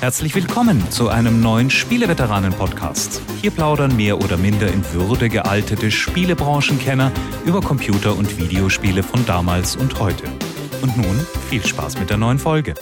Herzlich willkommen zu einem neuen Spieleveteranen-Podcast. Hier plaudern mehr oder minder in Würde gealtete Spielebranchenkenner über Computer- und Videospiele von damals und heute. Und nun viel Spaß mit der neuen Folge.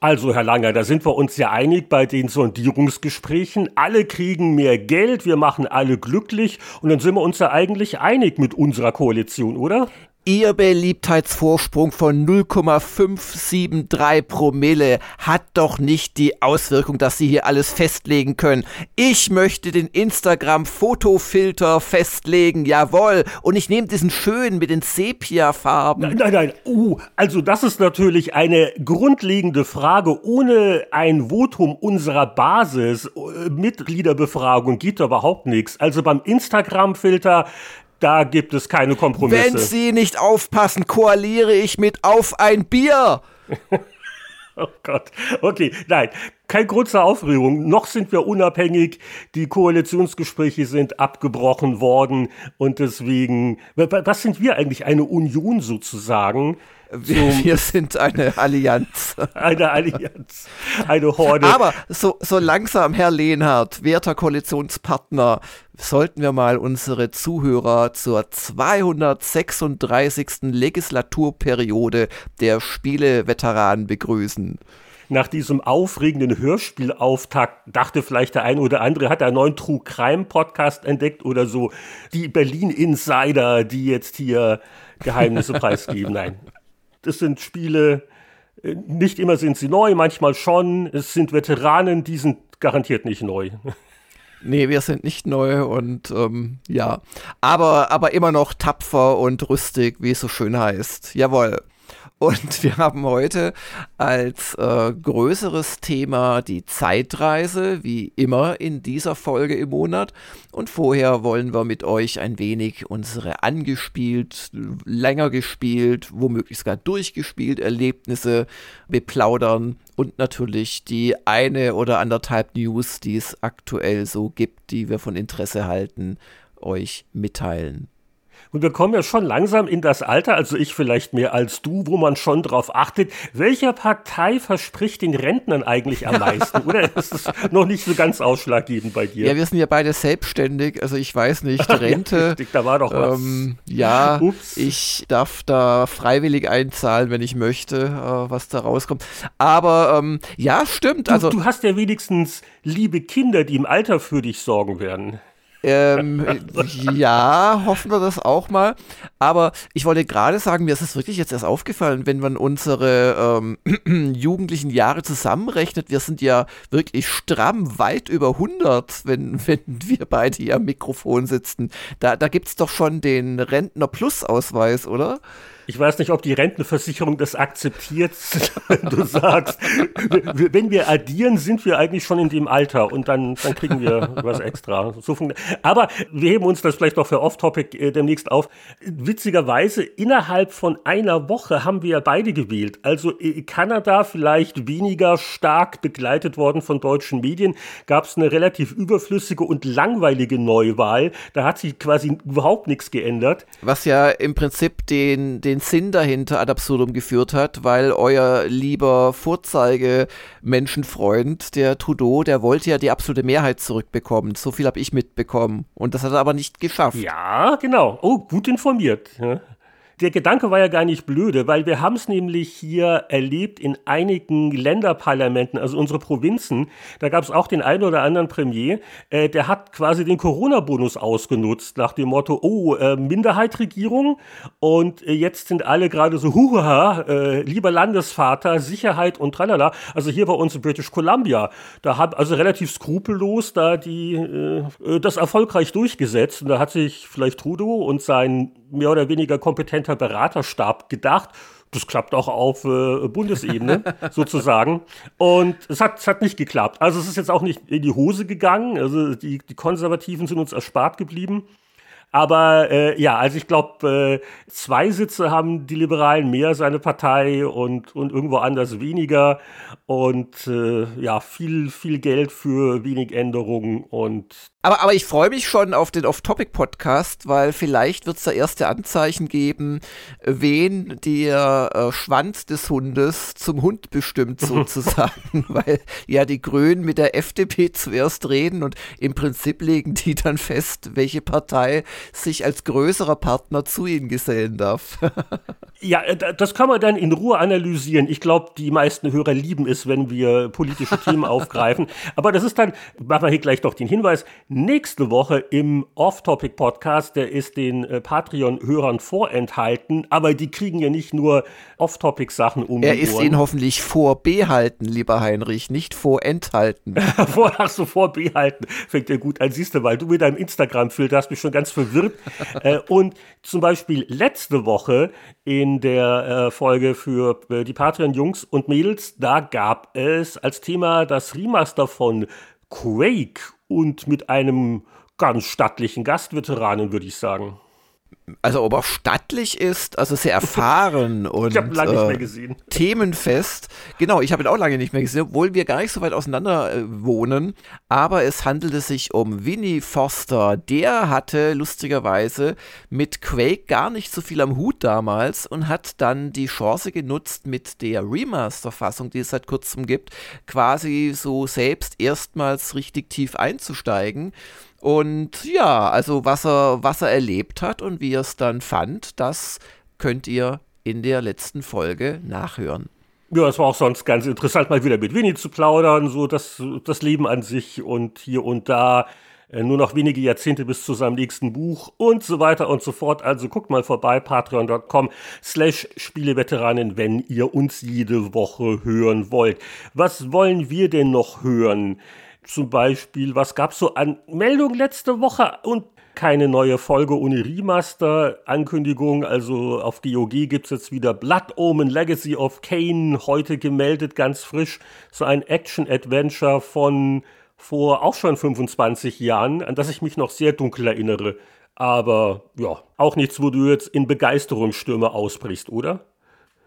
Also, Herr Langer, da sind wir uns ja einig bei den Sondierungsgesprächen. Alle kriegen mehr Geld, wir machen alle glücklich und dann sind wir uns ja eigentlich einig mit unserer Koalition, oder? Ihr Beliebtheitsvorsprung von 0,573 Promille hat doch nicht die Auswirkung, dass Sie hier alles festlegen können. Ich möchte den Instagram-Fotofilter festlegen, jawohl. Und ich nehme diesen schönen mit den Sepia-Farben. Nein, nein, nein. Uh, also das ist natürlich eine grundlegende Frage. Ohne ein Votum unserer Basis, äh, Mitgliederbefragung geht da überhaupt nichts. Also beim Instagram-Filter da gibt es keine Kompromisse. Wenn Sie nicht aufpassen, koaliere ich mit auf ein Bier. oh Gott. Okay, nein, kein Grund zur Aufregung. Noch sind wir unabhängig. Die Koalitionsgespräche sind abgebrochen worden und deswegen, was sind wir eigentlich? Eine Union sozusagen? Wir, wir, sind eine Allianz. eine Allianz. Eine Horde. Aber so, so langsam, Herr Lehnhardt, werter Koalitionspartner, sollten wir mal unsere Zuhörer zur 236. Legislaturperiode der Spieleveteranen begrüßen nach diesem aufregenden Hörspielauftakt dachte vielleicht der eine oder andere, hat einen neuen True Crime Podcast entdeckt oder so. Die Berlin Insider, die jetzt hier Geheimnisse preisgeben. Nein, es sind Spiele, äh, nicht immer sind sie neu, manchmal schon. Es sind Veteranen, die sind garantiert nicht neu. Nee, wir sind nicht neu und ähm, ja, aber, aber immer noch tapfer und rüstig, wie es so schön heißt. Jawohl. Und wir haben heute als äh, größeres Thema die Zeitreise, wie immer in dieser Folge im Monat. Und vorher wollen wir mit euch ein wenig unsere angespielt, länger gespielt, womöglich sogar durchgespielt Erlebnisse beplaudern und natürlich die eine oder anderthalb News, die es aktuell so gibt, die wir von Interesse halten, euch mitteilen. Und wir kommen ja schon langsam in das Alter, also ich vielleicht mehr als du, wo man schon darauf achtet, welcher Partei verspricht den Rentnern eigentlich am meisten? Oder ist es noch nicht so ganz ausschlaggebend bei dir? Ja, wir sind ja beide selbstständig, also ich weiß nicht, Rente. ja, richtig, da war doch was. Ähm, ja, Ups. ich darf da freiwillig einzahlen, wenn ich möchte, äh, was da rauskommt. Aber ähm, ja, stimmt. Du, also, du hast ja wenigstens liebe Kinder, die im Alter für dich sorgen werden. Ähm, ja, hoffen wir das auch mal. Aber ich wollte gerade sagen, mir ist es wirklich jetzt erst aufgefallen, wenn man unsere ähm, jugendlichen Jahre zusammenrechnet. Wir sind ja wirklich stramm weit über 100, wenn, wenn wir beide hier am Mikrofon sitzen. Da, da gibt es doch schon den Rentner-Plus-Ausweis, oder? Ich weiß nicht, ob die Rentenversicherung das akzeptiert, wenn du sagst, wenn wir addieren, sind wir eigentlich schon in dem Alter und dann, dann kriegen wir was extra. Aber wir heben uns das vielleicht noch für Off-Topic äh, demnächst auf. Witzigerweise, innerhalb von einer Woche haben wir ja beide gewählt. Also äh, Kanada vielleicht weniger stark begleitet worden von deutschen Medien, gab es eine relativ überflüssige und langweilige Neuwahl. Da hat sich quasi überhaupt nichts geändert. Was ja im Prinzip den, den den Sinn dahinter ad absurdum geführt hat, weil euer lieber Vorzeige-Menschenfreund, der Trudeau, der wollte ja die absolute Mehrheit zurückbekommen. So viel habe ich mitbekommen. Und das hat er aber nicht geschafft. Ja, genau. Oh, gut informiert. Ja. Der Gedanke war ja gar nicht blöde, weil wir haben es nämlich hier erlebt in einigen Länderparlamenten, also unsere Provinzen. Da gab es auch den einen oder anderen Premier, äh, der hat quasi den Corona-Bonus ausgenutzt, nach dem Motto, oh, äh, Minderheitregierung und äh, jetzt sind alle gerade so, huha, äh, lieber Landesvater, Sicherheit und tralala. Also hier bei uns in British Columbia, da hat also relativ skrupellos da die, äh, äh, das erfolgreich durchgesetzt und da hat sich vielleicht Trudeau und sein mehr oder weniger kompetenter Beraterstab gedacht. Das klappt auch auf äh, Bundesebene sozusagen. Und es hat, es hat nicht geklappt. Also es ist jetzt auch nicht in die Hose gegangen. Also die, die Konservativen sind uns erspart geblieben. Aber äh, ja, also ich glaube, äh, zwei Sitze haben die Liberalen mehr, seine Partei, und, und irgendwo anders weniger. Und äh, ja, viel, viel Geld für wenig Änderungen. Und Aber, aber ich freue mich schon auf den Off-Topic-Podcast, weil vielleicht wird es da erste Anzeichen geben, wen der äh, Schwanz des Hundes zum Hund bestimmt sozusagen, weil ja die Grünen mit der FDP zuerst reden und im Prinzip legen die dann fest, welche Partei sich als größerer Partner zu ihnen gesellen darf. ja, äh, das kann man dann in Ruhe analysieren. Ich glaube, die meisten Hörer lieben es, wenn wir politische Themen aufgreifen. Aber das ist dann, machen wir hier gleich doch den Hinweis, nächste Woche im Off-Topic-Podcast, der ist den äh, Patreon-Hörern vorenthalten, aber die kriegen ja nicht nur Off-Topic-Sachen um Er ist Ihnen hoffentlich vorbehalten, lieber Heinrich, nicht vorenthalten. vor, ach so, vorbehalten, fängt ja gut an, siehst du, weil du mit deinem Instagram-Filter hast mich schon ganz verwirrt. äh, und zum Beispiel letzte Woche in der äh, Folge für äh, die Patreon-Jungs und Mädels, da gab es als Thema das Remaster von Quake und mit einem ganz stattlichen Gastveteranen, würde ich sagen also ob er stattlich ist, also sehr erfahren und ich lange äh, nicht mehr gesehen. themenfest. Genau, ich habe ihn auch lange nicht mehr gesehen, obwohl wir gar nicht so weit auseinander äh, wohnen. Aber es handelte sich um Winnie Foster. Der hatte lustigerweise mit Quake gar nicht so viel am Hut damals und hat dann die Chance genutzt, mit der Remaster-Fassung, die es seit kurzem gibt, quasi so selbst erstmals richtig tief einzusteigen und ja, also was er, was er erlebt hat und wie er es dann fand, das könnt ihr in der letzten Folge nachhören. Ja, es war auch sonst ganz interessant, mal wieder mit Winnie zu plaudern, so das, das Leben an sich und hier und da. Äh, nur noch wenige Jahrzehnte bis zu seinem nächsten Buch und so weiter und so fort. Also guckt mal vorbei, patreon.com slash Spieleveteranen, wenn ihr uns jede Woche hören wollt. Was wollen wir denn noch hören? Zum Beispiel, was gab es so an Meldungen letzte Woche und keine neue Folge ohne Remaster-Ankündigung. Also auf GOG gibt es jetzt wieder Blood Omen Legacy of Kane, heute gemeldet, ganz frisch. So ein Action-Adventure von vor auch schon 25 Jahren, an das ich mich noch sehr dunkel erinnere. Aber ja, auch nichts, wo du jetzt in Begeisterungsstürme ausbrichst, oder?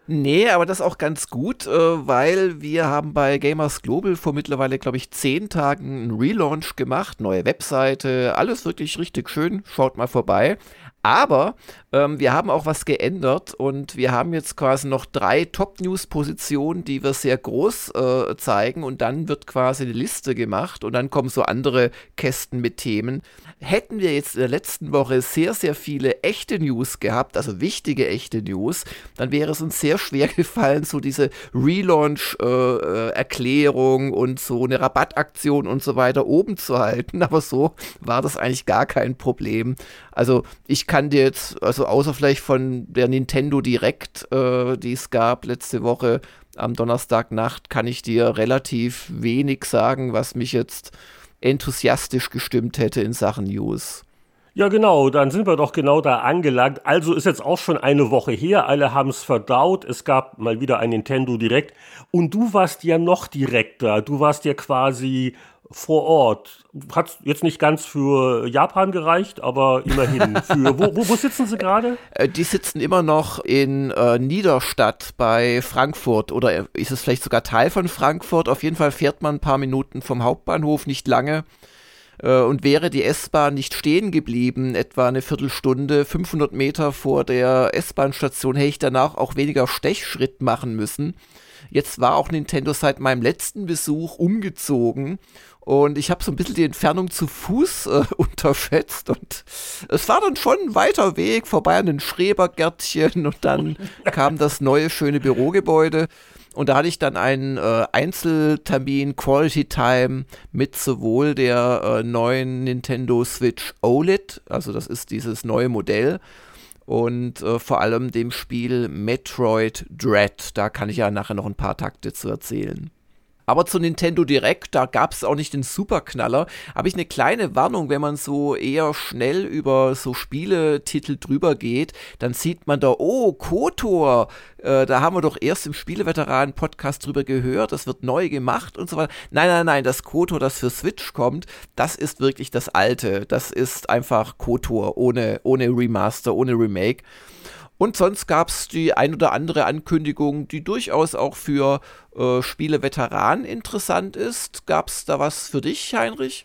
Nee, aber das auch ganz gut, äh, weil wir haben bei Gamers Global vor mittlerweile, glaube ich, zehn Tagen einen Relaunch gemacht, neue Webseite, alles wirklich richtig schön. Schaut mal vorbei. Aber ähm, wir haben auch was geändert und wir haben jetzt quasi noch drei Top-News-Positionen, die wir sehr groß äh, zeigen und dann wird quasi eine Liste gemacht und dann kommen so andere Kästen mit Themen. Hätten wir jetzt in der letzten Woche sehr, sehr viele echte News gehabt, also wichtige echte News, dann wäre es uns sehr schwer gefallen, so diese Relaunch-Erklärung äh, äh und so eine Rabattaktion und so weiter oben zu halten. Aber so war das eigentlich gar kein Problem. Also ich kann dir jetzt, also außer vielleicht von der Nintendo Direct, äh, die es gab letzte Woche am Donnerstagnacht, kann ich dir relativ wenig sagen, was mich jetzt enthusiastisch gestimmt hätte in Sachen News. Ja, genau, dann sind wir doch genau da angelangt. Also ist jetzt auch schon eine Woche her, alle haben es verdaut. Es gab mal wieder ein Nintendo Direct. Und du warst ja noch direkter. Du warst ja quasi vor Ort. Hat jetzt nicht ganz für Japan gereicht, aber immerhin. Für, wo, wo, wo sitzen sie gerade? Äh, die sitzen immer noch in äh, Niederstadt bei Frankfurt oder ist es vielleicht sogar Teil von Frankfurt? Auf jeden Fall fährt man ein paar Minuten vom Hauptbahnhof, nicht lange. Äh, und wäre die S-Bahn nicht stehen geblieben, etwa eine Viertelstunde, 500 Meter vor der S-Bahn-Station, hätte ich danach auch weniger Stechschritt machen müssen. Jetzt war auch Nintendo seit meinem letzten Besuch umgezogen und ich habe so ein bisschen die Entfernung zu Fuß äh, unterschätzt. Und es war dann schon ein weiter Weg vorbei an den Schrebergärtchen. Und dann kam das neue, schöne Bürogebäude. Und da hatte ich dann einen äh, Einzeltermin, Quality Time mit sowohl der äh, neuen Nintendo Switch OLED, also das ist dieses neue Modell, und äh, vor allem dem Spiel Metroid Dread. Da kann ich ja nachher noch ein paar Takte zu erzählen. Aber zu Nintendo Direct, da gab es auch nicht den Superknaller. Habe ich eine kleine Warnung, wenn man so eher schnell über so Spieletitel drüber geht, dann sieht man da, oh, Kotor, äh, da haben wir doch erst im Spieleveteranen-Podcast drüber gehört, das wird neu gemacht und so weiter. Nein, nein, nein, das Kotor, das für Switch kommt, das ist wirklich das alte. Das ist einfach Kotor ohne, ohne Remaster, ohne Remake. Und sonst gab es die ein oder andere Ankündigung, die durchaus auch für äh, Spiele-Veteranen interessant ist. Gab es da was für dich, Heinrich?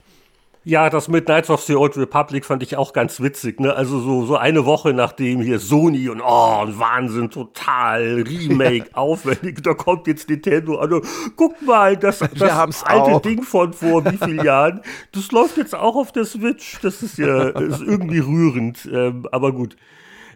Ja, das mit Knights of the Old Republic fand ich auch ganz witzig. Ne? Also so, so eine Woche nachdem hier Sony und oh, Wahnsinn, total Remake, aufwendig, da kommt jetzt Nintendo an. Guck mal, das, das alte auch. Ding von vor wie vielen Jahren, das läuft jetzt auch auf der Switch. Das ist ja ist irgendwie rührend, ähm, aber gut.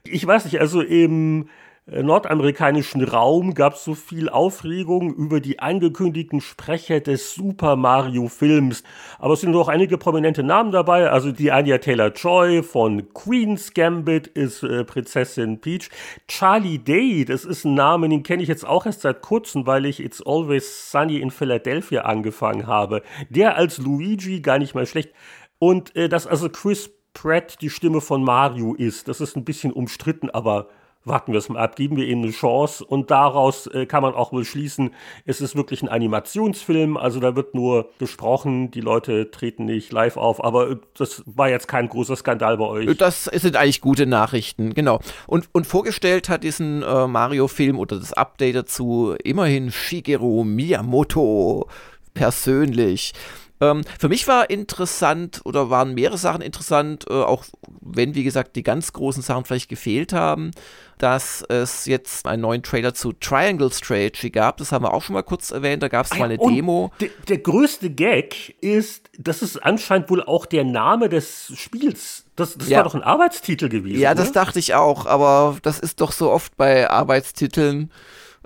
Ich weiß nicht, also im äh, nordamerikanischen Raum gab es so viel Aufregung über die angekündigten Sprecher des Super Mario Films. Aber es sind auch einige prominente Namen dabei. Also die Anya Taylor-Joy von Queen's Gambit ist äh, Prinzessin Peach. Charlie Day, das ist ein Name, den kenne ich jetzt auch erst seit kurzem, weil ich It's Always Sunny in Philadelphia angefangen habe. Der als Luigi gar nicht mal schlecht. Und äh, dass also Chris Pratt die Stimme von Mario ist, das ist ein bisschen umstritten, aber warten wir es mal ab, geben wir ihnen eine Chance und daraus äh, kann man auch wohl schließen, es ist wirklich ein Animationsfilm, also da wird nur gesprochen, die Leute treten nicht live auf, aber äh, das war jetzt kein großer Skandal bei euch. Das sind eigentlich gute Nachrichten, genau. Und, und vorgestellt hat diesen äh, Mario-Film oder das Update dazu immerhin Shigeru Miyamoto persönlich. Ähm, für mich war interessant oder waren mehrere Sachen interessant, äh, auch wenn, wie gesagt, die ganz großen Sachen vielleicht gefehlt haben, dass es jetzt einen neuen Trailer zu Triangle Strategy gab. Das haben wir auch schon mal kurz erwähnt. Da gab es mal eine Demo. Der, der größte Gag ist, das ist anscheinend wohl auch der Name des Spiels. Das, das ja. war doch ein Arbeitstitel gewesen. Ja, das ne? dachte ich auch, aber das ist doch so oft bei Arbeitstiteln.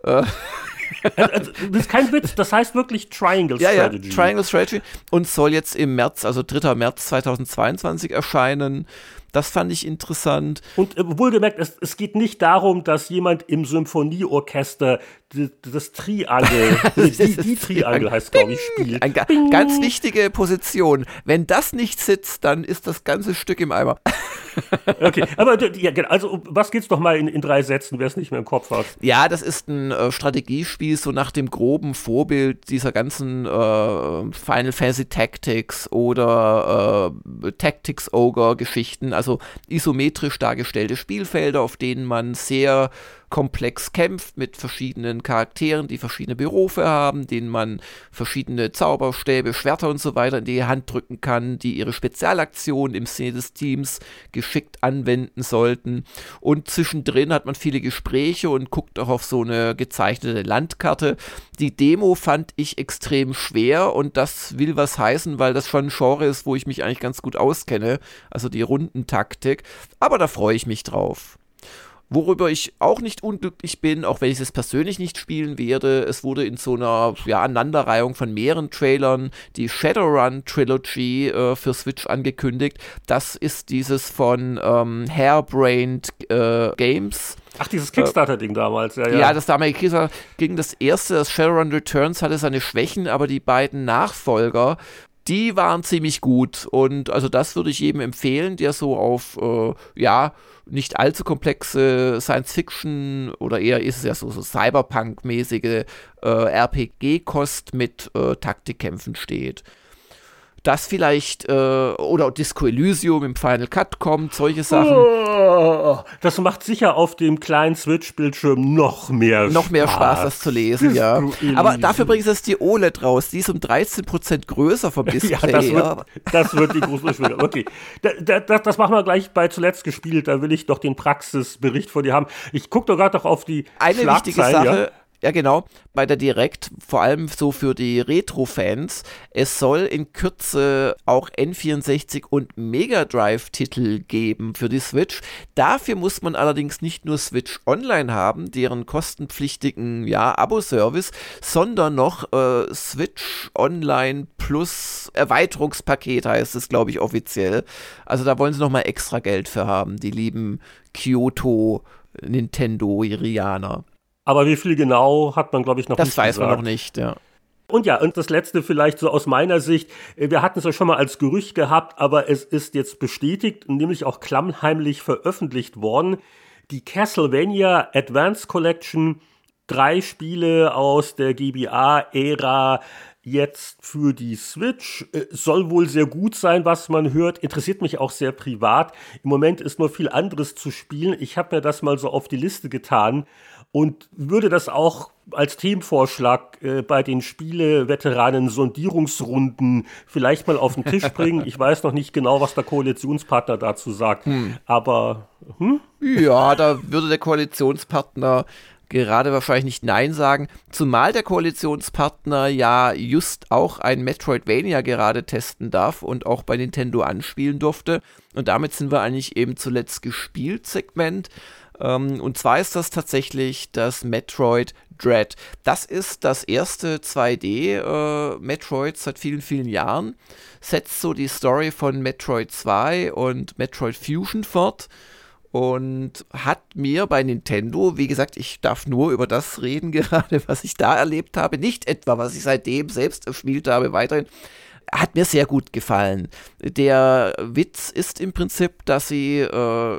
Äh, das ist kein Witz, das heißt wirklich Triangle Strategy. Ja, Triangle Strategy und soll jetzt im März, also 3. März 2022 erscheinen. Das fand ich interessant. Und äh, wohlgemerkt, es, es geht nicht darum, dass jemand im Symphonieorchester das Triangel, die, die Triangel heißt, glaube ich, spielt. Eine ganz wichtige Position. Wenn das nicht sitzt, dann ist das ganze Stück im Eimer. okay, aber ja, genau, also was geht's doch mal in, in drei Sätzen, wer es nicht mehr im Kopf hat? Ja, das ist ein äh, Strategiespiel, so nach dem groben Vorbild dieser ganzen äh, Final Fantasy Tactics oder äh, Tactics Ogre Geschichten, also isometrisch dargestellte Spielfelder, auf denen man sehr komplex kämpft mit verschiedenen Charakteren, die verschiedene Berufe haben, denen man verschiedene Zauberstäbe, Schwerter und so weiter in die Hand drücken kann, die ihre Spezialaktionen im Sinne des Teams geschickt anwenden sollten. Und zwischendrin hat man viele Gespräche und guckt auch auf so eine gezeichnete Landkarte. Die Demo fand ich extrem schwer und das will was heißen, weil das schon ein Genre ist, wo ich mich eigentlich ganz gut auskenne, also die Rundentaktik. Aber da freue ich mich drauf. Worüber ich auch nicht unglücklich bin, auch wenn ich es persönlich nicht spielen werde, es wurde in so einer ja, Aneinanderreihung von mehreren Trailern die Shadowrun Trilogy äh, für Switch angekündigt. Das ist dieses von ähm, Hairbrained äh, Games. Ach, dieses Kickstarter-Ding damals, ja, ja. Ja, das damalige Kickstarter gegen das erste, das Shadowrun Returns, hatte seine Schwächen, aber die beiden Nachfolger die waren ziemlich gut und also das würde ich jedem empfehlen, der so auf äh, ja nicht allzu komplexe Science-Fiction oder eher ist es ja so, so Cyberpunk-mäßige äh, RPG-Kost mit äh, Taktikkämpfen steht das vielleicht äh, oder Disco Elysium im Final Cut kommt, solche Sachen. Oh, das macht sicher auf dem kleinen Switch-Bildschirm noch mehr Noch mehr Spaß, das zu lesen, ja. Aber dafür bringt es die OLED raus, die ist um 13% größer vom Display. ja, das, wird, das wird die große Okay, da, da, das machen wir gleich bei zuletzt gespielt, da will ich doch den Praxisbericht vor dir haben. Ich gucke doch gerade noch auf die Eine wichtige Sache, ja ja, genau. Bei der Direct, vor allem so für die Retro-Fans, es soll in Kürze auch N64 und Mega Drive-Titel geben für die Switch. Dafür muss man allerdings nicht nur Switch Online haben, deren kostenpflichtigen ja, Abo-Service, sondern noch äh, Switch Online plus Erweiterungspaket heißt es, glaube ich, offiziell. Also da wollen sie nochmal extra Geld für haben, die lieben Kyoto Nintendo-Irianer. Aber wie viel genau hat man, glaube ich, noch das nicht Das weiß gesagt. man noch nicht, ja. Und ja, und das letzte vielleicht so aus meiner Sicht, äh, wir hatten es ja schon mal als Gerücht gehabt, aber es ist jetzt bestätigt, nämlich auch klammheimlich veröffentlicht worden. Die Castlevania Advance Collection, drei Spiele aus der GBA-Ära, jetzt für die Switch. Äh, soll wohl sehr gut sein, was man hört. Interessiert mich auch sehr privat. Im Moment ist nur viel anderes zu spielen. Ich habe mir das mal so auf die Liste getan und würde das auch als Themenvorschlag äh, bei den Spieleveteranen Sondierungsrunden vielleicht mal auf den Tisch bringen. Ich weiß noch nicht genau, was der Koalitionspartner dazu sagt, hm. aber hm? ja, da würde der Koalitionspartner gerade wahrscheinlich nicht Nein sagen, zumal der Koalitionspartner ja just auch ein Metroidvania gerade testen darf und auch bei Nintendo anspielen durfte. Und damit sind wir eigentlich eben zuletzt gespielt Segment. Ähm, und zwar ist das tatsächlich das Metroid Dread. Das ist das erste 2D äh, Metroid seit vielen, vielen Jahren. Setzt so die Story von Metroid 2 und Metroid Fusion fort und hat mir bei Nintendo, wie gesagt, ich darf nur über das reden gerade, was ich da erlebt habe, nicht etwa, was ich seitdem selbst gespielt habe, weiterhin, hat mir sehr gut gefallen. Der Witz ist im Prinzip, dass sie äh,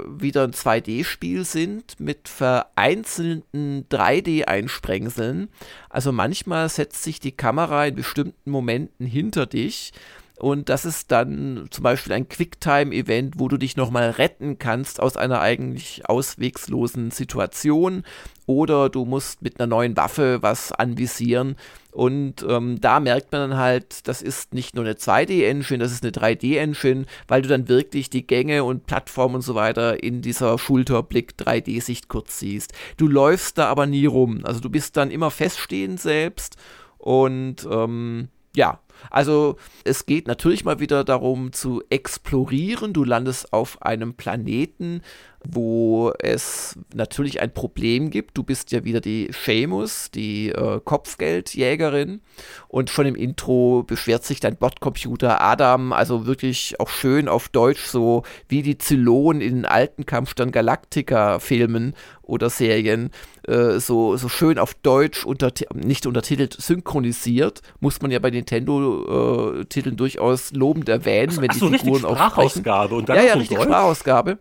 wieder ein 2D-Spiel sind mit vereinzelten 3D-Einsprengseln. Also manchmal setzt sich die Kamera in bestimmten Momenten hinter dich und das ist dann zum Beispiel ein Quicktime-Event, wo du dich nochmal retten kannst aus einer eigentlich auswegslosen Situation. Oder du musst mit einer neuen Waffe was anvisieren. Und ähm, da merkt man dann halt, das ist nicht nur eine 2D-Engine, das ist eine 3D-Engine, weil du dann wirklich die Gänge und Plattformen und so weiter in dieser Schulterblick 3D-Sicht kurz siehst. Du läufst da aber nie rum. Also du bist dann immer feststehend selbst und ähm, ja, also es geht natürlich mal wieder darum zu explorieren. Du landest auf einem Planeten, wo es natürlich ein Problem gibt. Du bist ja wieder die Seamus, die äh, Kopfgeldjägerin. Und schon im Intro beschwert sich dein Botcomputer Adam, also wirklich auch schön auf Deutsch, so wie die Zylonen in den alten Kampfstern Galactica-Filmen oder Serien, äh, so, so schön auf Deutsch, unter, nicht untertitelt, synchronisiert. Muss man ja bei Nintendo-Titeln äh, durchaus lobend erwähnen, ach, wenn ach die so, Figuren auch Sprachausgabe und dann ja, ja, richtig Deutsch? Sprachausgabe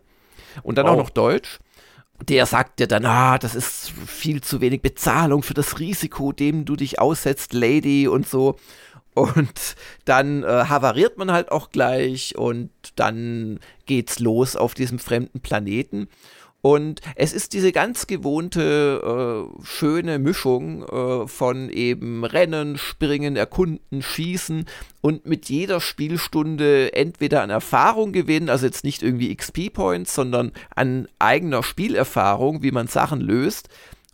und dann wow. auch noch Deutsch. Der sagt dir dann, ah, das ist viel zu wenig Bezahlung für das Risiko, dem du dich aussetzt, Lady und so. Und dann äh, havariert man halt auch gleich und dann geht's los auf diesem fremden Planeten. Und es ist diese ganz gewohnte, äh, schöne Mischung äh, von eben Rennen, Springen, Erkunden, Schießen und mit jeder Spielstunde entweder an Erfahrung gewinnen, also jetzt nicht irgendwie XP-Points, sondern an eigener Spielerfahrung, wie man Sachen löst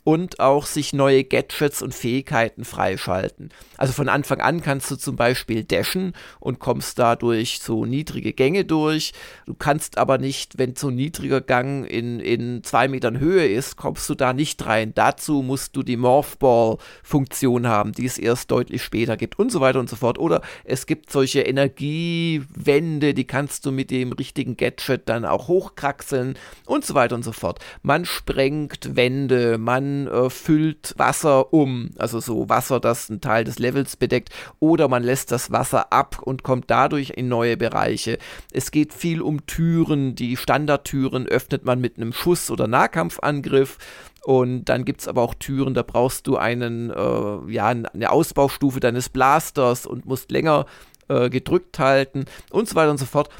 und auch sich neue Gadgets und Fähigkeiten freischalten. Also von Anfang an kannst du zum Beispiel dashen und kommst dadurch so niedrige Gänge durch. Du kannst aber nicht, wenn so ein niedriger Gang in, in zwei Metern Höhe ist, kommst du da nicht rein. Dazu musst du die Morphball-Funktion haben, die es erst deutlich später gibt und so weiter und so fort. Oder es gibt solche Energiewände, die kannst du mit dem richtigen Gadget dann auch hochkraxeln und so weiter und so fort. Man sprengt Wände, man äh, füllt Wasser um, also so Wasser, das einen Teil des Levels bedeckt, oder man lässt das Wasser ab und kommt dadurch in neue Bereiche. Es geht viel um Türen, die Standardtüren öffnet man mit einem Schuss- oder Nahkampfangriff. Und dann gibt es aber auch Türen, da brauchst du einen, äh, ja, eine Ausbaustufe deines Blasters und musst länger äh, gedrückt halten und so weiter und so fort.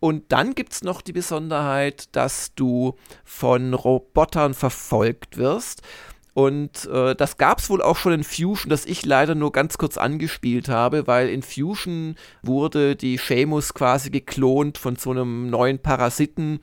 Und dann gibt es noch die Besonderheit, dass du von Robotern verfolgt wirst. Und äh, das gab es wohl auch schon in Fusion, das ich leider nur ganz kurz angespielt habe, weil in Fusion wurde die Seamus quasi geklont von so einem neuen Parasiten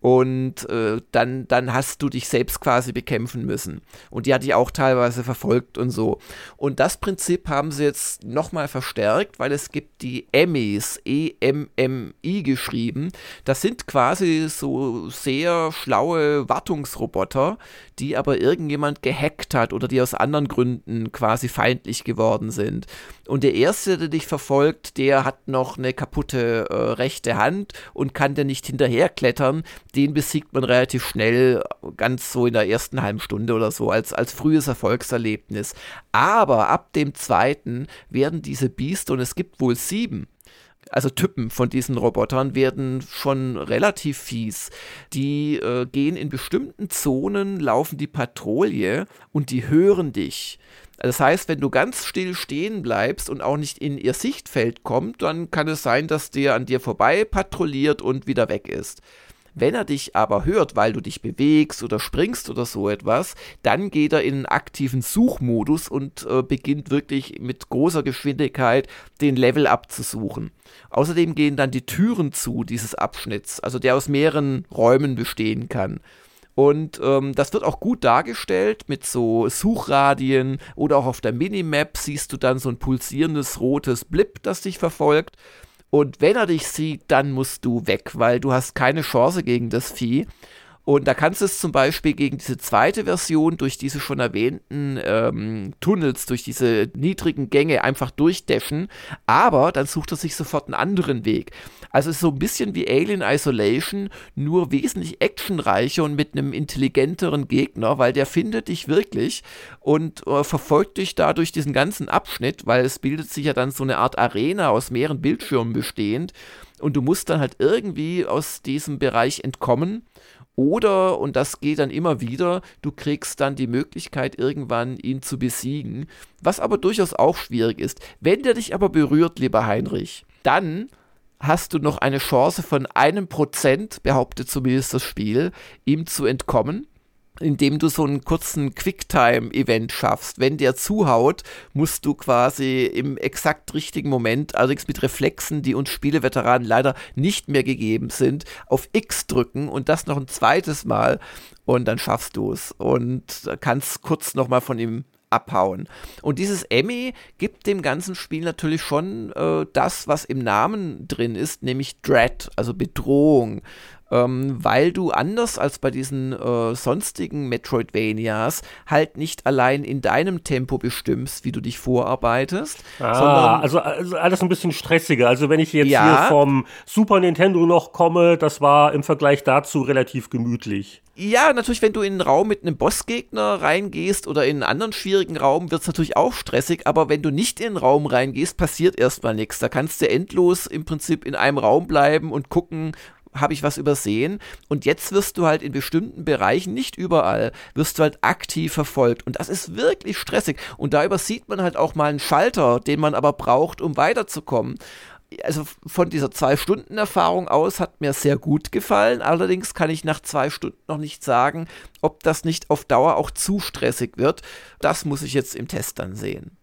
und äh, dann, dann hast du dich selbst quasi bekämpfen müssen. Und die hat dich auch teilweise verfolgt und so. Und das Prinzip haben sie jetzt nochmal verstärkt, weil es gibt die Emmys, E-M-M-I geschrieben. Das sind quasi so sehr schlaue Wartungsroboter, die aber irgendjemand gehackt hat oder die aus anderen Gründen quasi feindlich geworden sind. Und der Erste, der dich verfolgt, der hat noch eine kaputte äh, rechte Hand und kann dir nicht hinterherklettern. Den besiegt man relativ schnell, ganz so in der ersten halben Stunde oder so, als, als frühes Erfolgserlebnis. Aber ab dem zweiten werden diese Biester, und es gibt wohl sieben, also Typen von diesen Robotern werden schon relativ fies. Die äh, gehen in bestimmten Zonen, laufen die Patrouille und die hören dich. Das heißt, wenn du ganz still stehen bleibst und auch nicht in ihr Sichtfeld kommt, dann kann es sein, dass der an dir vorbei patrouilliert und wieder weg ist. Wenn er dich aber hört, weil du dich bewegst oder springst oder so etwas, dann geht er in einen aktiven Suchmodus und äh, beginnt wirklich mit großer Geschwindigkeit den Level abzusuchen. Außerdem gehen dann die Türen zu dieses Abschnitts, also der aus mehreren Räumen bestehen kann. Und ähm, das wird auch gut dargestellt mit so Suchradien oder auch auf der Minimap siehst du dann so ein pulsierendes rotes Blip, das dich verfolgt. Und wenn er dich sieht, dann musst du weg, weil du hast keine Chance gegen das Vieh. Und da kannst du es zum Beispiel gegen diese zweite Version durch diese schon erwähnten ähm, Tunnels, durch diese niedrigen Gänge einfach durchdeschen. Aber dann sucht er sich sofort einen anderen Weg. Also es ist so ein bisschen wie Alien Isolation, nur wesentlich actionreicher und mit einem intelligenteren Gegner, weil der findet dich wirklich und äh, verfolgt dich da durch diesen ganzen Abschnitt, weil es bildet sich ja dann so eine Art Arena aus mehreren Bildschirmen bestehend. Und du musst dann halt irgendwie aus diesem Bereich entkommen oder, und das geht dann immer wieder, du kriegst dann die Möglichkeit, irgendwann ihn zu besiegen, was aber durchaus auch schwierig ist. Wenn der dich aber berührt, lieber Heinrich, dann hast du noch eine Chance von einem Prozent, behauptet zumindest das Spiel, ihm zu entkommen indem du so einen kurzen Quicktime-Event schaffst. Wenn der zuhaut, musst du quasi im exakt richtigen Moment, allerdings mit Reflexen, die uns Spieleveteranen leider nicht mehr gegeben sind, auf X drücken und das noch ein zweites Mal und dann schaffst du es und kannst kurz nochmal von ihm abhauen. Und dieses Emmy gibt dem ganzen Spiel natürlich schon äh, das, was im Namen drin ist, nämlich Dread, also Bedrohung ähm, weil du anders als bei diesen äh, sonstigen Metroidvanias halt nicht allein in deinem Tempo bestimmst, wie du dich vorarbeitest. Ah, also, also, alles ein bisschen stressiger. Also wenn ich jetzt ja, hier vom Super Nintendo noch komme, das war im Vergleich dazu relativ gemütlich. Ja, natürlich, wenn du in einen Raum mit einem Bossgegner reingehst oder in einen anderen schwierigen Raum, wird es natürlich auch stressig, aber wenn du nicht in einen Raum reingehst, passiert erstmal nichts. Da kannst du endlos im Prinzip in einem Raum bleiben und gucken, habe ich was übersehen? Und jetzt wirst du halt in bestimmten Bereichen, nicht überall, wirst du halt aktiv verfolgt. Und das ist wirklich stressig. Und da übersieht man halt auch mal einen Schalter, den man aber braucht, um weiterzukommen. Also von dieser Zwei-Stunden-Erfahrung aus hat mir sehr gut gefallen. Allerdings kann ich nach zwei Stunden noch nicht sagen, ob das nicht auf Dauer auch zu stressig wird. Das muss ich jetzt im Test dann sehen.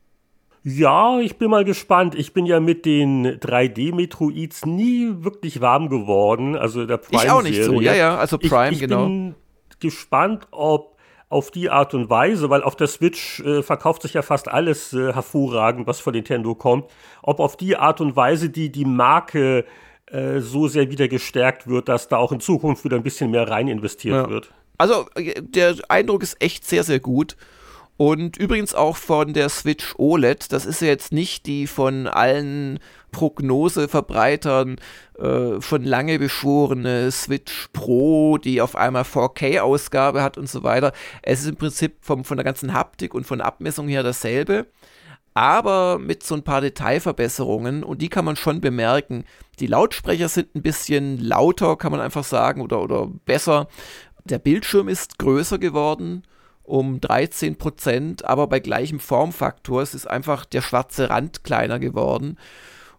Ja, ich bin mal gespannt. Ich bin ja mit den 3D-Metroids nie wirklich warm geworden. Also der Prime. Ich auch nicht so, ja, ja, also Prime, ich, ich genau. Ich bin gespannt, ob auf die Art und Weise, weil auf der Switch äh, verkauft sich ja fast alles äh, hervorragend, was von Nintendo kommt, ob auf die Art und Weise, die die Marke äh, so sehr wieder gestärkt wird, dass da auch in Zukunft wieder ein bisschen mehr rein investiert ja. wird. Also äh, der Eindruck ist echt sehr, sehr gut. Und übrigens auch von der Switch OLED. Das ist ja jetzt nicht die von allen Prognoseverbreitern äh, schon lange beschworene Switch Pro, die auf einmal 4K-Ausgabe hat und so weiter. Es ist im Prinzip vom, von der ganzen Haptik und von Abmessung her dasselbe. Aber mit so ein paar Detailverbesserungen und die kann man schon bemerken. Die Lautsprecher sind ein bisschen lauter, kann man einfach sagen, oder, oder besser. Der Bildschirm ist größer geworden um 13 Prozent, aber bei gleichem Formfaktor. Es ist einfach der schwarze Rand kleiner geworden.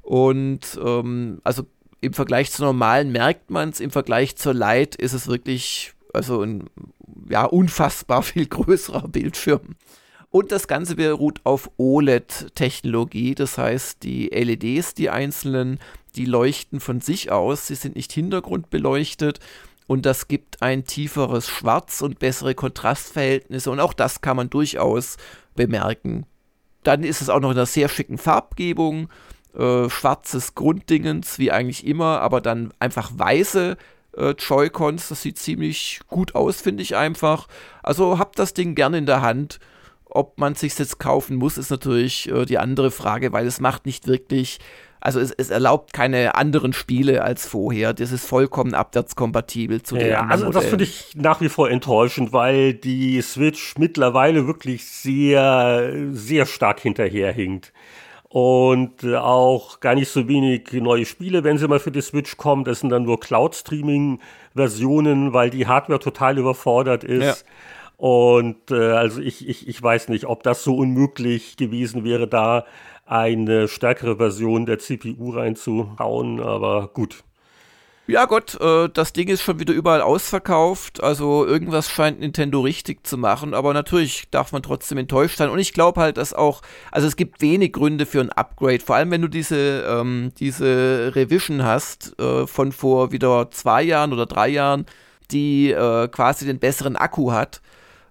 Und ähm, also im Vergleich zu normalen merkt man es, im Vergleich zur Light ist es wirklich also ein ja, unfassbar viel größerer Bildschirm. Und das Ganze beruht auf OLED-Technologie, das heißt, die LEDs, die einzelnen, die leuchten von sich aus, sie sind nicht hintergrundbeleuchtet und das gibt ein tieferes Schwarz und bessere Kontrastverhältnisse und auch das kann man durchaus bemerken. Dann ist es auch noch in einer sehr schicken Farbgebung, äh, schwarzes Grunddingens wie eigentlich immer, aber dann einfach weiße äh, Joy-Cons, das sieht ziemlich gut aus, finde ich einfach. Also habt das Ding gerne in der Hand. Ob man sich jetzt kaufen muss, ist natürlich äh, die andere Frage, weil es macht nicht wirklich also es, es, erlaubt keine anderen Spiele als vorher. Das ist vollkommen abwärtskompatibel zu den ja, anderen. Also das finde ich nach wie vor enttäuschend, weil die Switch mittlerweile wirklich sehr, sehr stark hinterherhinkt. Und auch gar nicht so wenig neue Spiele, wenn sie mal für die Switch kommen. Das sind dann nur Cloud-Streaming-Versionen, weil die Hardware total überfordert ist. Ja. Und äh, also ich, ich, ich weiß nicht, ob das so unmöglich gewesen wäre, da eine stärkere Version der CPU reinzuhauen, aber gut. Ja Gott, äh, das Ding ist schon wieder überall ausverkauft, also irgendwas scheint Nintendo richtig zu machen, aber natürlich darf man trotzdem enttäuscht sein. Und ich glaube halt, dass auch, also es gibt wenig Gründe für ein Upgrade, vor allem wenn du diese, ähm, diese Revision hast äh, von vor wieder zwei Jahren oder drei Jahren, die äh, quasi den besseren Akku hat,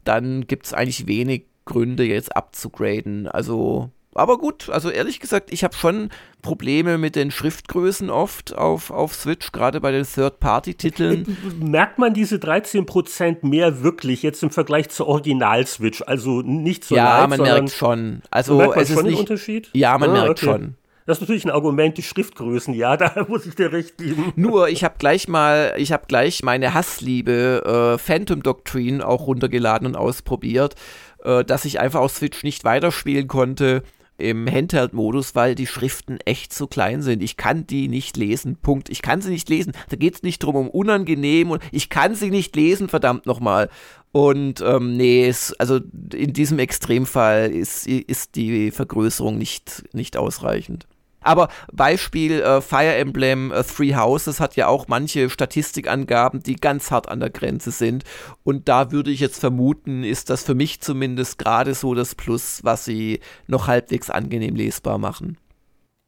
dann gibt es eigentlich wenig Gründe jetzt abzugraden, also aber gut, also ehrlich gesagt, ich habe schon Probleme mit den Schriftgrößen oft auf, auf Switch, gerade bei den Third-Party-Titeln. Merkt man diese 13% mehr wirklich jetzt im Vergleich zur Original-Switch? Also nicht so Ja, leid, man merkt schon. Also merkt man es schon ist nicht, den Unterschied? Ja, man Ah, merkt okay. schon. Das ist natürlich ein Argument, die Schriftgrößen, ja, da muss ich dir recht geben. Nur, ich habe gleich mal, ich habe gleich meine Hassliebe äh, Phantom Doctrine auch runtergeladen und ausprobiert, äh, dass ich einfach auf Switch nicht weiterspielen konnte im Handheld-Modus, weil die Schriften echt zu klein sind. Ich kann die nicht lesen. Punkt. Ich kann sie nicht lesen. Da geht es nicht drum um unangenehm und ich kann sie nicht lesen, verdammt nochmal. Und ähm, nee, es, also in diesem Extremfall ist, ist die Vergrößerung nicht, nicht ausreichend. Aber Beispiel äh, Fire Emblem äh, Three Houses hat ja auch manche Statistikangaben, die ganz hart an der Grenze sind. Und da würde ich jetzt vermuten, ist das für mich zumindest gerade so das Plus, was sie noch halbwegs angenehm lesbar machen.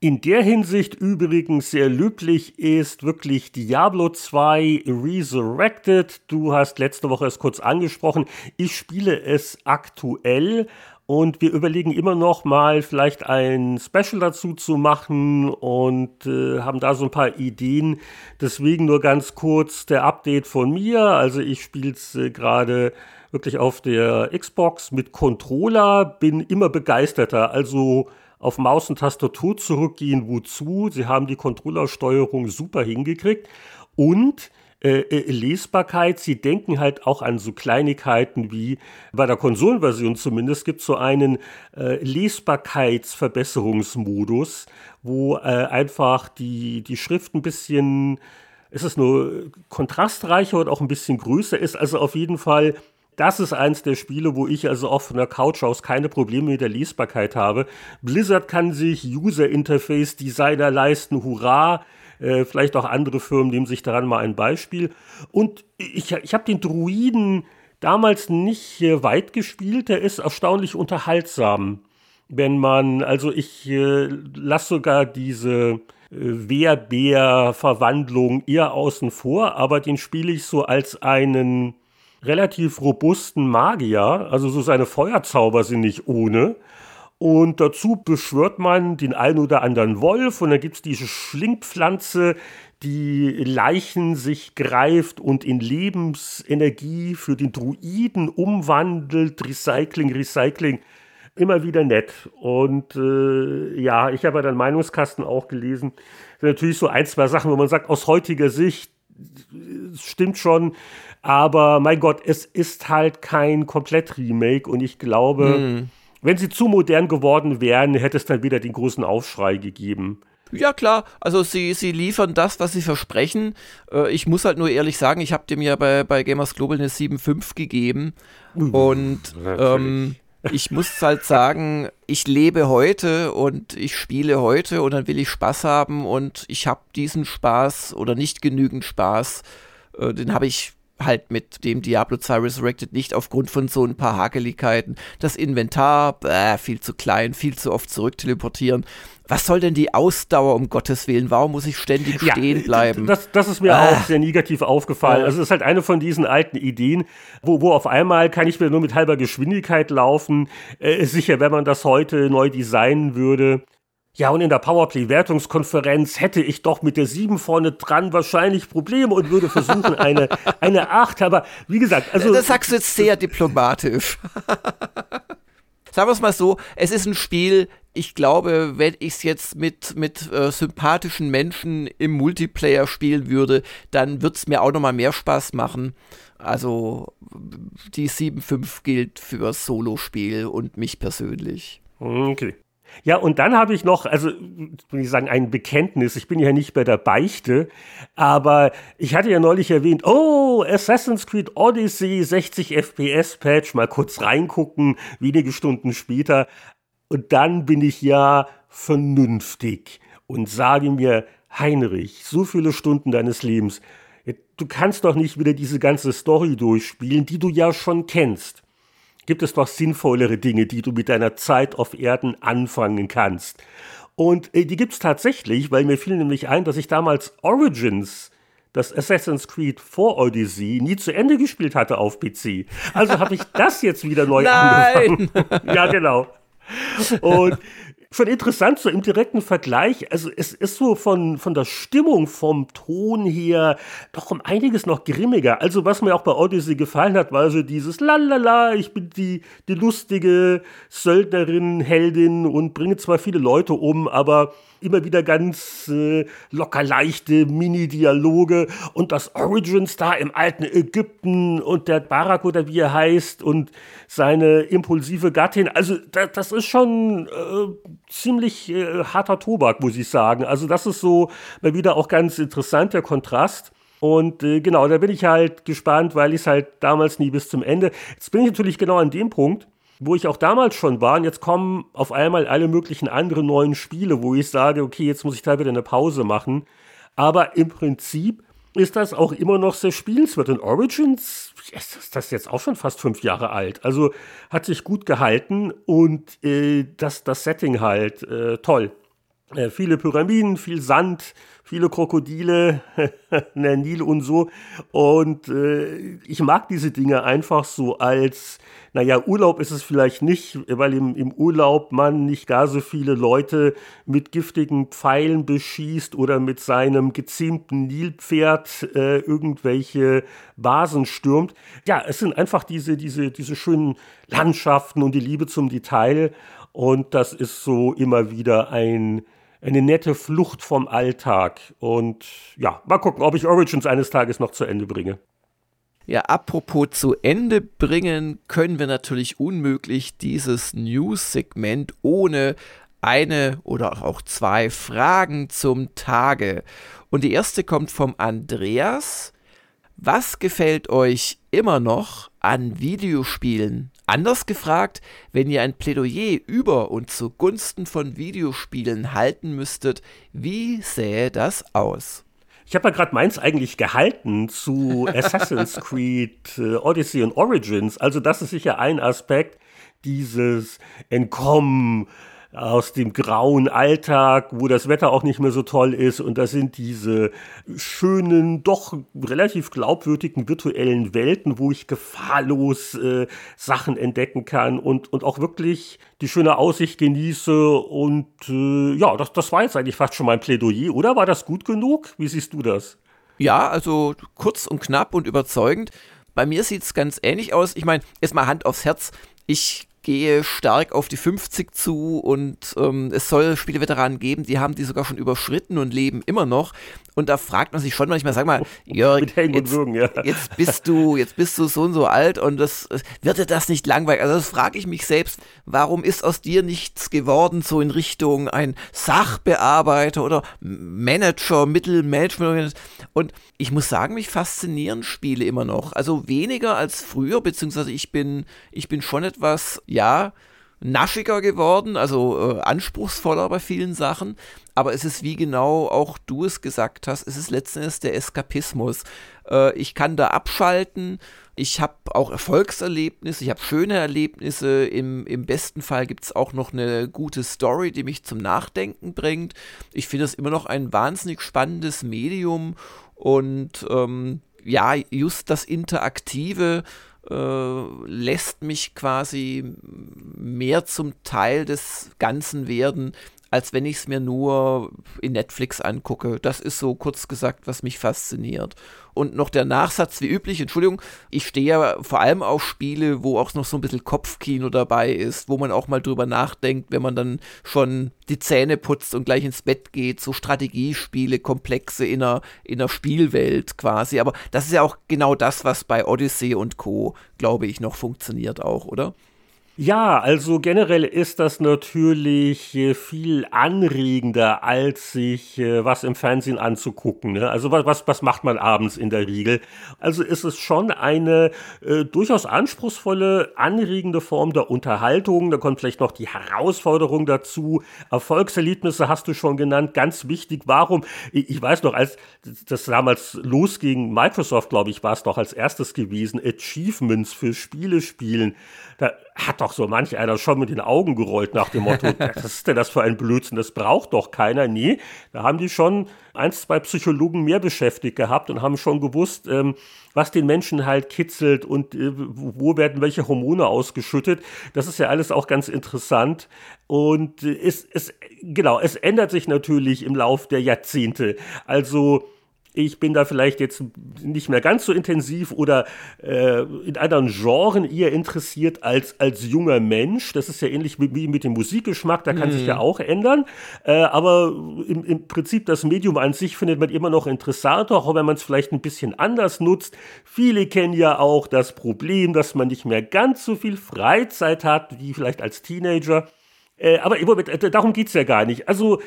In der Hinsicht übrigens sehr löblich ist wirklich Diablo 2 Resurrected. Du hast letzte Woche es kurz angesprochen. Ich spiele es aktuell und wir überlegen immer noch mal vielleicht ein Special dazu zu machen und äh, haben da so ein paar Ideen. Deswegen nur ganz kurz der Update von mir. Also ich spiele es äh, gerade wirklich auf der Xbox mit Controller, bin immer begeisterter. Also auf Maus und Tastatur zurückgehen, wozu? Sie haben die Controllersteuerung super hingekriegt und äh, äh, Lesbarkeit, sie denken halt auch an so Kleinigkeiten wie bei der Konsolenversion zumindest gibt es so einen äh, Lesbarkeitsverbesserungsmodus, wo äh, einfach die, die Schrift ein bisschen, ist es nur kontrastreicher und auch ein bisschen größer ist. Also auf jeden Fall das ist eins der Spiele, wo ich also auch von der Couch aus keine Probleme mit der Lesbarkeit habe. Blizzard kann sich User Interface Designer leisten, hurra. Äh, vielleicht auch andere Firmen nehmen sich daran mal ein Beispiel. Und ich, ich habe den Druiden damals nicht äh, weit gespielt. Der ist erstaunlich unterhaltsam. Wenn man, also ich äh, lasse sogar diese Wehrbär-Verwandlung eher außen vor, aber den spiele ich so als einen relativ robusten Magier. Also so seine Feuerzauber sind nicht ohne. Und dazu beschwört man den einen oder anderen Wolf und dann gibt es diese Schlingpflanze, die Leichen sich greift und in Lebensenergie für den Druiden umwandelt. Recycling, Recycling. Immer wieder nett. Und äh, ja, ich habe ja dann Meinungskasten auch gelesen. Natürlich so ein, zwei Sachen, wo man sagt, aus heutiger Sicht stimmt schon. Aber mein Gott, es ist halt kein Komplett-Remake und ich glaube, Hm. Wenn sie zu modern geworden wären, hätte es dann wieder den großen Aufschrei gegeben. Ja, klar. Also sie, sie liefern das, was sie versprechen. Äh, ich muss halt nur ehrlich sagen, ich habe dem ja bei, bei Gamers Global eine 7.5 gegeben. Und ähm, ich muss halt sagen, ich lebe heute und ich spiele heute und dann will ich Spaß haben und ich habe diesen Spaß oder nicht genügend Spaß. Äh, den habe ich halt mit dem Diablo 2 Resurrected nicht aufgrund von so ein paar Hakeligkeiten. Das Inventar, bäh, viel zu klein, viel zu oft zurückteleportieren. Was soll denn die Ausdauer, um Gottes Willen? Warum muss ich ständig stehen bleiben? Das, das ist mir Ah. auch sehr negativ aufgefallen. Ja. Also es ist halt eine von diesen alten Ideen, wo, wo auf einmal kann ich mir nur mit halber Geschwindigkeit laufen. Äh, sicher, wenn man das heute neu designen würde. Ja, und in der Powerplay-Wertungskonferenz hätte ich doch mit der 7 vorne dran wahrscheinlich Probleme und würde versuchen, eine, eine 8. Aber wie gesagt, also. das sagst du jetzt sehr diplomatisch. Sagen wir es mal so, es ist ein Spiel, ich glaube, wenn ich es jetzt mit, mit äh, sympathischen Menschen im Multiplayer spielen würde, dann wird es mir auch nochmal mehr Spaß machen. Also die 7.5 gilt für Solo-Spiel und mich persönlich. Okay. Ja, und dann habe ich noch, also will ich sagen, ein Bekenntnis. Ich bin ja nicht bei der Beichte, aber ich hatte ja neulich erwähnt, oh, Assassin's Creed Odyssey 60 FPS Patch, mal kurz reingucken, wenige Stunden später. Und dann bin ich ja vernünftig und sage mir, Heinrich, so viele Stunden deines Lebens. Du kannst doch nicht wieder diese ganze Story durchspielen, die du ja schon kennst. Gibt es doch sinnvollere Dinge, die du mit deiner Zeit auf Erden anfangen kannst. Und äh, die gibt's tatsächlich, weil mir fiel nämlich ein, dass ich damals Origins das Assassin's Creed 4 Odyssey nie zu Ende gespielt hatte auf PC. Also habe ich das jetzt wieder neu angefangen. ja, genau. Und schon interessant so im direkten Vergleich. Also es ist so von, von der Stimmung, vom Ton her doch um einiges noch grimmiger. Also was mir auch bei Odyssey gefallen hat, war so dieses Lalala, ich bin die, die lustige Söldnerin, Heldin und bringe zwar viele Leute um, aber immer wieder ganz äh, locker leichte Mini-Dialoge und das Origins da im alten Ägypten und der Barak oder wie er heißt und seine impulsive Gattin. Also da, das ist schon äh, ziemlich äh, harter Tobak, muss ich sagen. Also das ist so mal wieder auch ganz interessant, der Kontrast. Und äh, genau, da bin ich halt gespannt, weil ich es halt damals nie bis zum Ende. Jetzt bin ich natürlich genau an dem Punkt, wo ich auch damals schon war. Und jetzt kommen auf einmal alle möglichen anderen neuen Spiele, wo ich sage, okay, jetzt muss ich da wieder eine Pause machen. Aber im Prinzip ist das auch immer noch sehr spielenswert. Und Origins ist das jetzt auch schon fast fünf Jahre alt. Also hat sich gut gehalten und äh, das, das Setting halt äh, toll. Äh, viele Pyramiden, viel Sand, viele Krokodile, der Nil und so. Und äh, ich mag diese Dinge einfach so als, naja, Urlaub ist es vielleicht nicht, weil im, im Urlaub man nicht gar so viele Leute mit giftigen Pfeilen beschießt oder mit seinem gezähmten Nilpferd äh, irgendwelche Basen stürmt. Ja, es sind einfach diese, diese, diese schönen Landschaften und die Liebe zum Detail. Und das ist so immer wieder ein eine nette Flucht vom Alltag. Und ja, mal gucken, ob ich Origins eines Tages noch zu Ende bringe. Ja, apropos zu Ende bringen, können wir natürlich unmöglich dieses News-Segment ohne eine oder auch zwei Fragen zum Tage. Und die erste kommt vom Andreas. Was gefällt euch immer noch an Videospielen? Anders gefragt, wenn ihr ein Plädoyer über und zugunsten von Videospielen halten müsstet, wie sähe das aus? Ich habe ja gerade meins eigentlich gehalten zu Assassin's Creed äh, Odyssey und Origins. Also das ist sicher ein Aspekt dieses Entkommen, aus dem grauen Alltag, wo das Wetter auch nicht mehr so toll ist. Und das sind diese schönen, doch relativ glaubwürdigen virtuellen Welten, wo ich gefahrlos äh, Sachen entdecken kann und, und auch wirklich die schöne Aussicht genieße. Und äh, ja, das, das war jetzt eigentlich fast schon mein Plädoyer, oder? War das gut genug? Wie siehst du das? Ja, also kurz und knapp und überzeugend. Bei mir sieht es ganz ähnlich aus. Ich meine, erstmal Hand aufs Herz. Ich gehe stark auf die 50 zu und ähm, es soll Spieleveteranen geben, die haben die sogar schon überschritten und leben immer noch. Und da fragt man sich schon manchmal, sag mal, Jörg, jetzt, Würgen, ja. jetzt, bist du, jetzt bist du so und so alt und das wird dir das nicht langweilig. Also das frage ich mich selbst, warum ist aus dir nichts geworden, so in Richtung ein Sachbearbeiter oder Manager, Mittelmanagement. Und ich muss sagen, mich faszinieren Spiele immer noch. Also weniger als früher, beziehungsweise ich bin, ich bin schon etwas, ja, naschiger geworden, also äh, anspruchsvoller bei vielen Sachen. Aber es ist, wie genau auch du es gesagt hast, es ist letzten Endes der Eskapismus. Äh, ich kann da abschalten. Ich habe auch Erfolgserlebnisse, ich habe schöne Erlebnisse. Im, im besten Fall gibt es auch noch eine gute Story, die mich zum Nachdenken bringt. Ich finde es immer noch ein wahnsinnig spannendes Medium und ähm, ja, just das Interaktive äh, lässt mich quasi mehr zum Teil des Ganzen werden, als wenn ich es mir nur in Netflix angucke. Das ist so kurz gesagt, was mich fasziniert. Und noch der Nachsatz wie üblich, Entschuldigung, ich stehe ja vor allem auf Spiele, wo auch noch so ein bisschen Kopfkino dabei ist, wo man auch mal drüber nachdenkt, wenn man dann schon die Zähne putzt und gleich ins Bett geht, so Strategiespiele, komplexe in einer, in einer Spielwelt quasi. Aber das ist ja auch genau das, was bei Odyssey und Co., glaube ich, noch funktioniert auch, oder? Ja, also generell ist das natürlich äh, viel anregender, als sich äh, was im Fernsehen anzugucken. Ne? Also was, was macht man abends in der Regel? Also ist es schon eine äh, durchaus anspruchsvolle, anregende Form der Unterhaltung. Da kommt vielleicht noch die Herausforderung dazu. Erfolgserlebnisse hast du schon genannt, ganz wichtig. Warum? Ich weiß noch, als das damals losging, Microsoft, glaube ich, war es doch als erstes gewesen, Achievements für Spiele spielen. Da hat doch so manch einer schon mit den Augen gerollt nach dem Motto, was ist denn das für ein Blödsinn, das braucht doch keiner. Nee, da haben die schon ein, zwei Psychologen mehr beschäftigt gehabt und haben schon gewusst, ähm, was den Menschen halt kitzelt und äh, wo werden welche Hormone ausgeschüttet. Das ist ja alles auch ganz interessant. Und äh, es, es, genau, es ändert sich natürlich im Lauf der Jahrzehnte. Also, ich bin da vielleicht jetzt nicht mehr ganz so intensiv oder äh, in anderen Genren eher interessiert als als junger Mensch. Das ist ja ähnlich wie, wie mit dem Musikgeschmack, da kann mhm. sich ja auch ändern. Äh, aber im, im Prinzip das Medium an sich findet man immer noch interessant, auch wenn man es vielleicht ein bisschen anders nutzt. Viele kennen ja auch das Problem, dass man nicht mehr ganz so viel Freizeit hat wie vielleicht als Teenager. Äh, aber Moment, äh, darum geht's ja gar nicht. Also,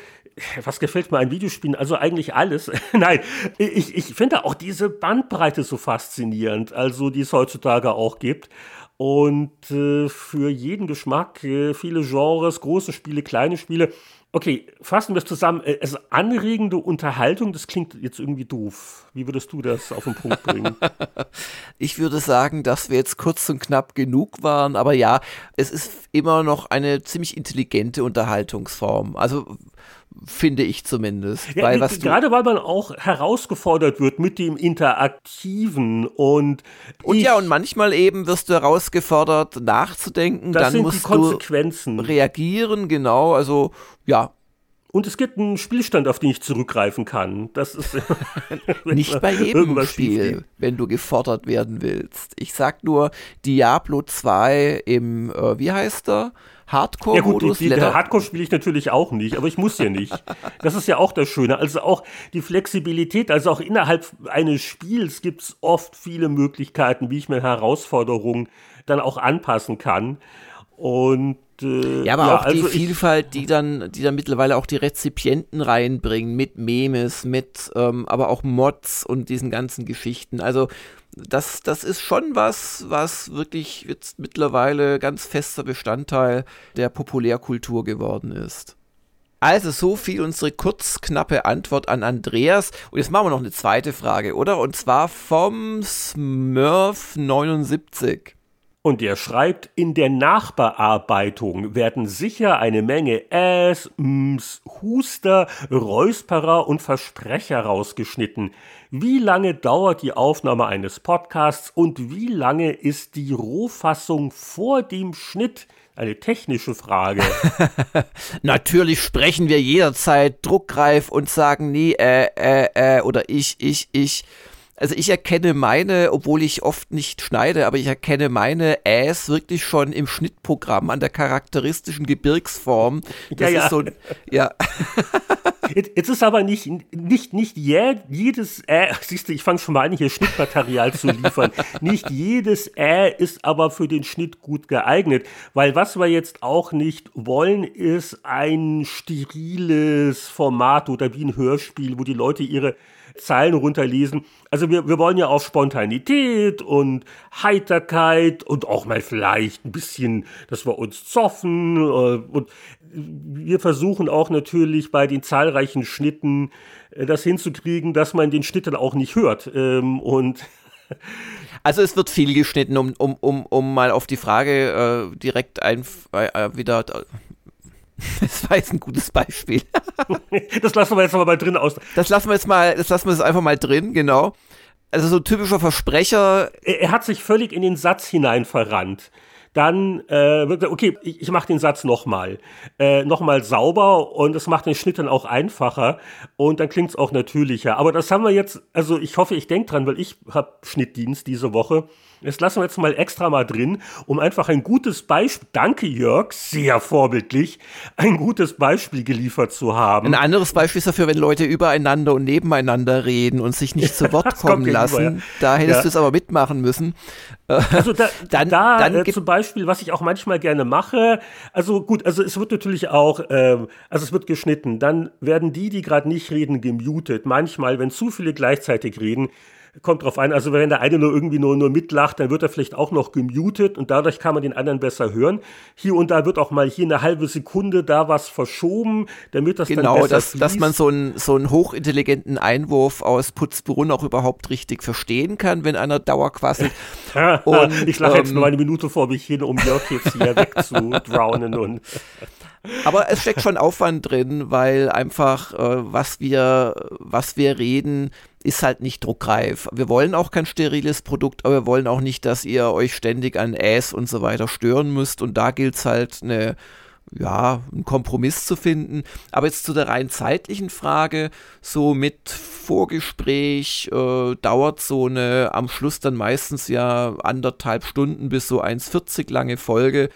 was gefällt mir an Videospielen? Also eigentlich alles. Nein, ich, ich finde auch diese Bandbreite so faszinierend, also die es heutzutage auch gibt. Und äh, für jeden Geschmack, äh, viele Genres, große Spiele, kleine Spiele. Okay, fassen wir es zusammen. Äh, also anregende Unterhaltung, das klingt jetzt irgendwie doof. Wie würdest du das auf den Punkt bringen? ich würde sagen, dass wir jetzt kurz und knapp genug waren, aber ja, es ist immer noch eine ziemlich intelligente Unterhaltungsform. Also finde ich zumindest. Ja, weil, was gerade weil man auch herausgefordert wird mit dem Interaktiven und und ja und manchmal eben wirst du herausgefordert nachzudenken, dann musst du reagieren, genau. Also ja, und es gibt einen Spielstand, auf den ich zurückgreifen kann. Das ist nicht bei jedem Spiel, wenn du gefordert werden willst. Ich sag nur Diablo 2 im, äh, wie heißt er? Hardcore-Modus. Ja gut, Hardcore spiele ich natürlich auch nicht, aber ich muss ja nicht. Das ist ja auch das Schöne. Also auch die Flexibilität, also auch innerhalb eines Spiels gibt es oft viele Möglichkeiten, wie ich mir Herausforderungen dann auch anpassen kann. Und äh, ja, aber ja, auch die also Vielfalt, die dann, die dann mittlerweile auch die Rezipienten reinbringen, mit Memes, mit ähm, aber auch Mods und diesen ganzen Geschichten. Also das, das ist schon was, was wirklich jetzt mittlerweile ganz fester Bestandteil der Populärkultur geworden ist. Also so viel unsere kurz knappe Antwort an Andreas. Und jetzt machen wir noch eine zweite Frage, oder? Und zwar vom Smurf79. Und er schreibt, in der Nachbearbeitung werden sicher eine Menge Äs, Ms, Huster, Räusperer und Versprecher rausgeschnitten. Wie lange dauert die Aufnahme eines Podcasts und wie lange ist die Rohfassung vor dem Schnitt? Eine technische Frage. Natürlich sprechen wir jederzeit druckreif und sagen nie äh, äh, äh oder ich, ich, ich. Also ich erkenne meine, obwohl ich oft nicht schneide, aber ich erkenne meine Äs wirklich schon im Schnittprogramm an der charakteristischen Gebirgsform. Das ja, ja. ist so, ja. Jetzt, ist aber nicht, nicht, nicht jedes Ä, siehst du, ich fange schon mal an, hier Schnittmaterial zu liefern. Nicht jedes Ä ist aber für den Schnitt gut geeignet, weil was wir jetzt auch nicht wollen, ist ein steriles Format oder wie ein Hörspiel, wo die Leute ihre Zeilen runterlesen. Also wir, wir wollen ja auf Spontanität und Heiterkeit und auch mal vielleicht ein bisschen, dass wir uns zoffen. Äh, und wir versuchen auch natürlich bei den zahlreichen Schnitten äh, das hinzukriegen, dass man den Schnitt dann auch nicht hört. Ähm, und also es wird viel geschnitten, um, um, um, um mal auf die Frage äh, direkt ein, äh, wieder Das war jetzt ein gutes Beispiel. das lassen wir jetzt mal drin aus. Das lassen wir jetzt mal, das lassen wir jetzt einfach mal drin, genau. Also so typischer Versprecher. Er, er hat sich völlig in den Satz hinein verrannt. Dann äh, wird er, okay, ich, ich mache den Satz nochmal. Äh, nochmal sauber und es macht den Schnitt dann auch einfacher und dann klingt es auch natürlicher. Aber das haben wir jetzt, also ich hoffe, ich denke dran, weil ich habe Schnittdienst diese Woche. Das lassen wir jetzt mal extra mal drin, um einfach ein gutes Beispiel, danke Jörg, sehr vorbildlich, ein gutes Beispiel geliefert zu haben. Ein anderes Beispiel ist dafür, wenn Leute übereinander und nebeneinander reden und sich nicht zu Wort kommen lassen. Rüber, ja. Da hättest ja. du es aber mitmachen müssen. Also da, dann, da dann äh, zum Beispiel, was ich auch manchmal gerne mache, also gut, also es wird natürlich auch, äh, also es wird geschnitten, dann werden die, die gerade nicht reden, gemutet. Manchmal, wenn zu viele gleichzeitig reden, kommt drauf ein. Also wenn der eine nur irgendwie nur, nur mitlacht, dann wird er vielleicht auch noch gemutet und dadurch kann man den anderen besser hören. Hier und da wird auch mal hier eine halbe Sekunde da was verschoben, damit das genau, dann besser dass, dass man so einen, so einen hochintelligenten Einwurf aus Putzbrunn auch überhaupt richtig verstehen kann, wenn einer dauerquasselt. und, ich lache ähm, jetzt nur eine Minute vor mich hin, um Jörg jetzt hier wegzudrownen und aber es steckt schon Aufwand drin, weil einfach, äh, was wir, was wir reden, ist halt nicht druckreif. Wir wollen auch kein steriles Produkt, aber wir wollen auch nicht, dass ihr euch ständig an Äs und so weiter stören müsst. Und da gilt es halt eine, ja, einen Kompromiss zu finden. Aber jetzt zu der rein zeitlichen Frage, so mit Vorgespräch äh, dauert so eine am Schluss dann meistens ja anderthalb Stunden bis so 1,40 lange Folge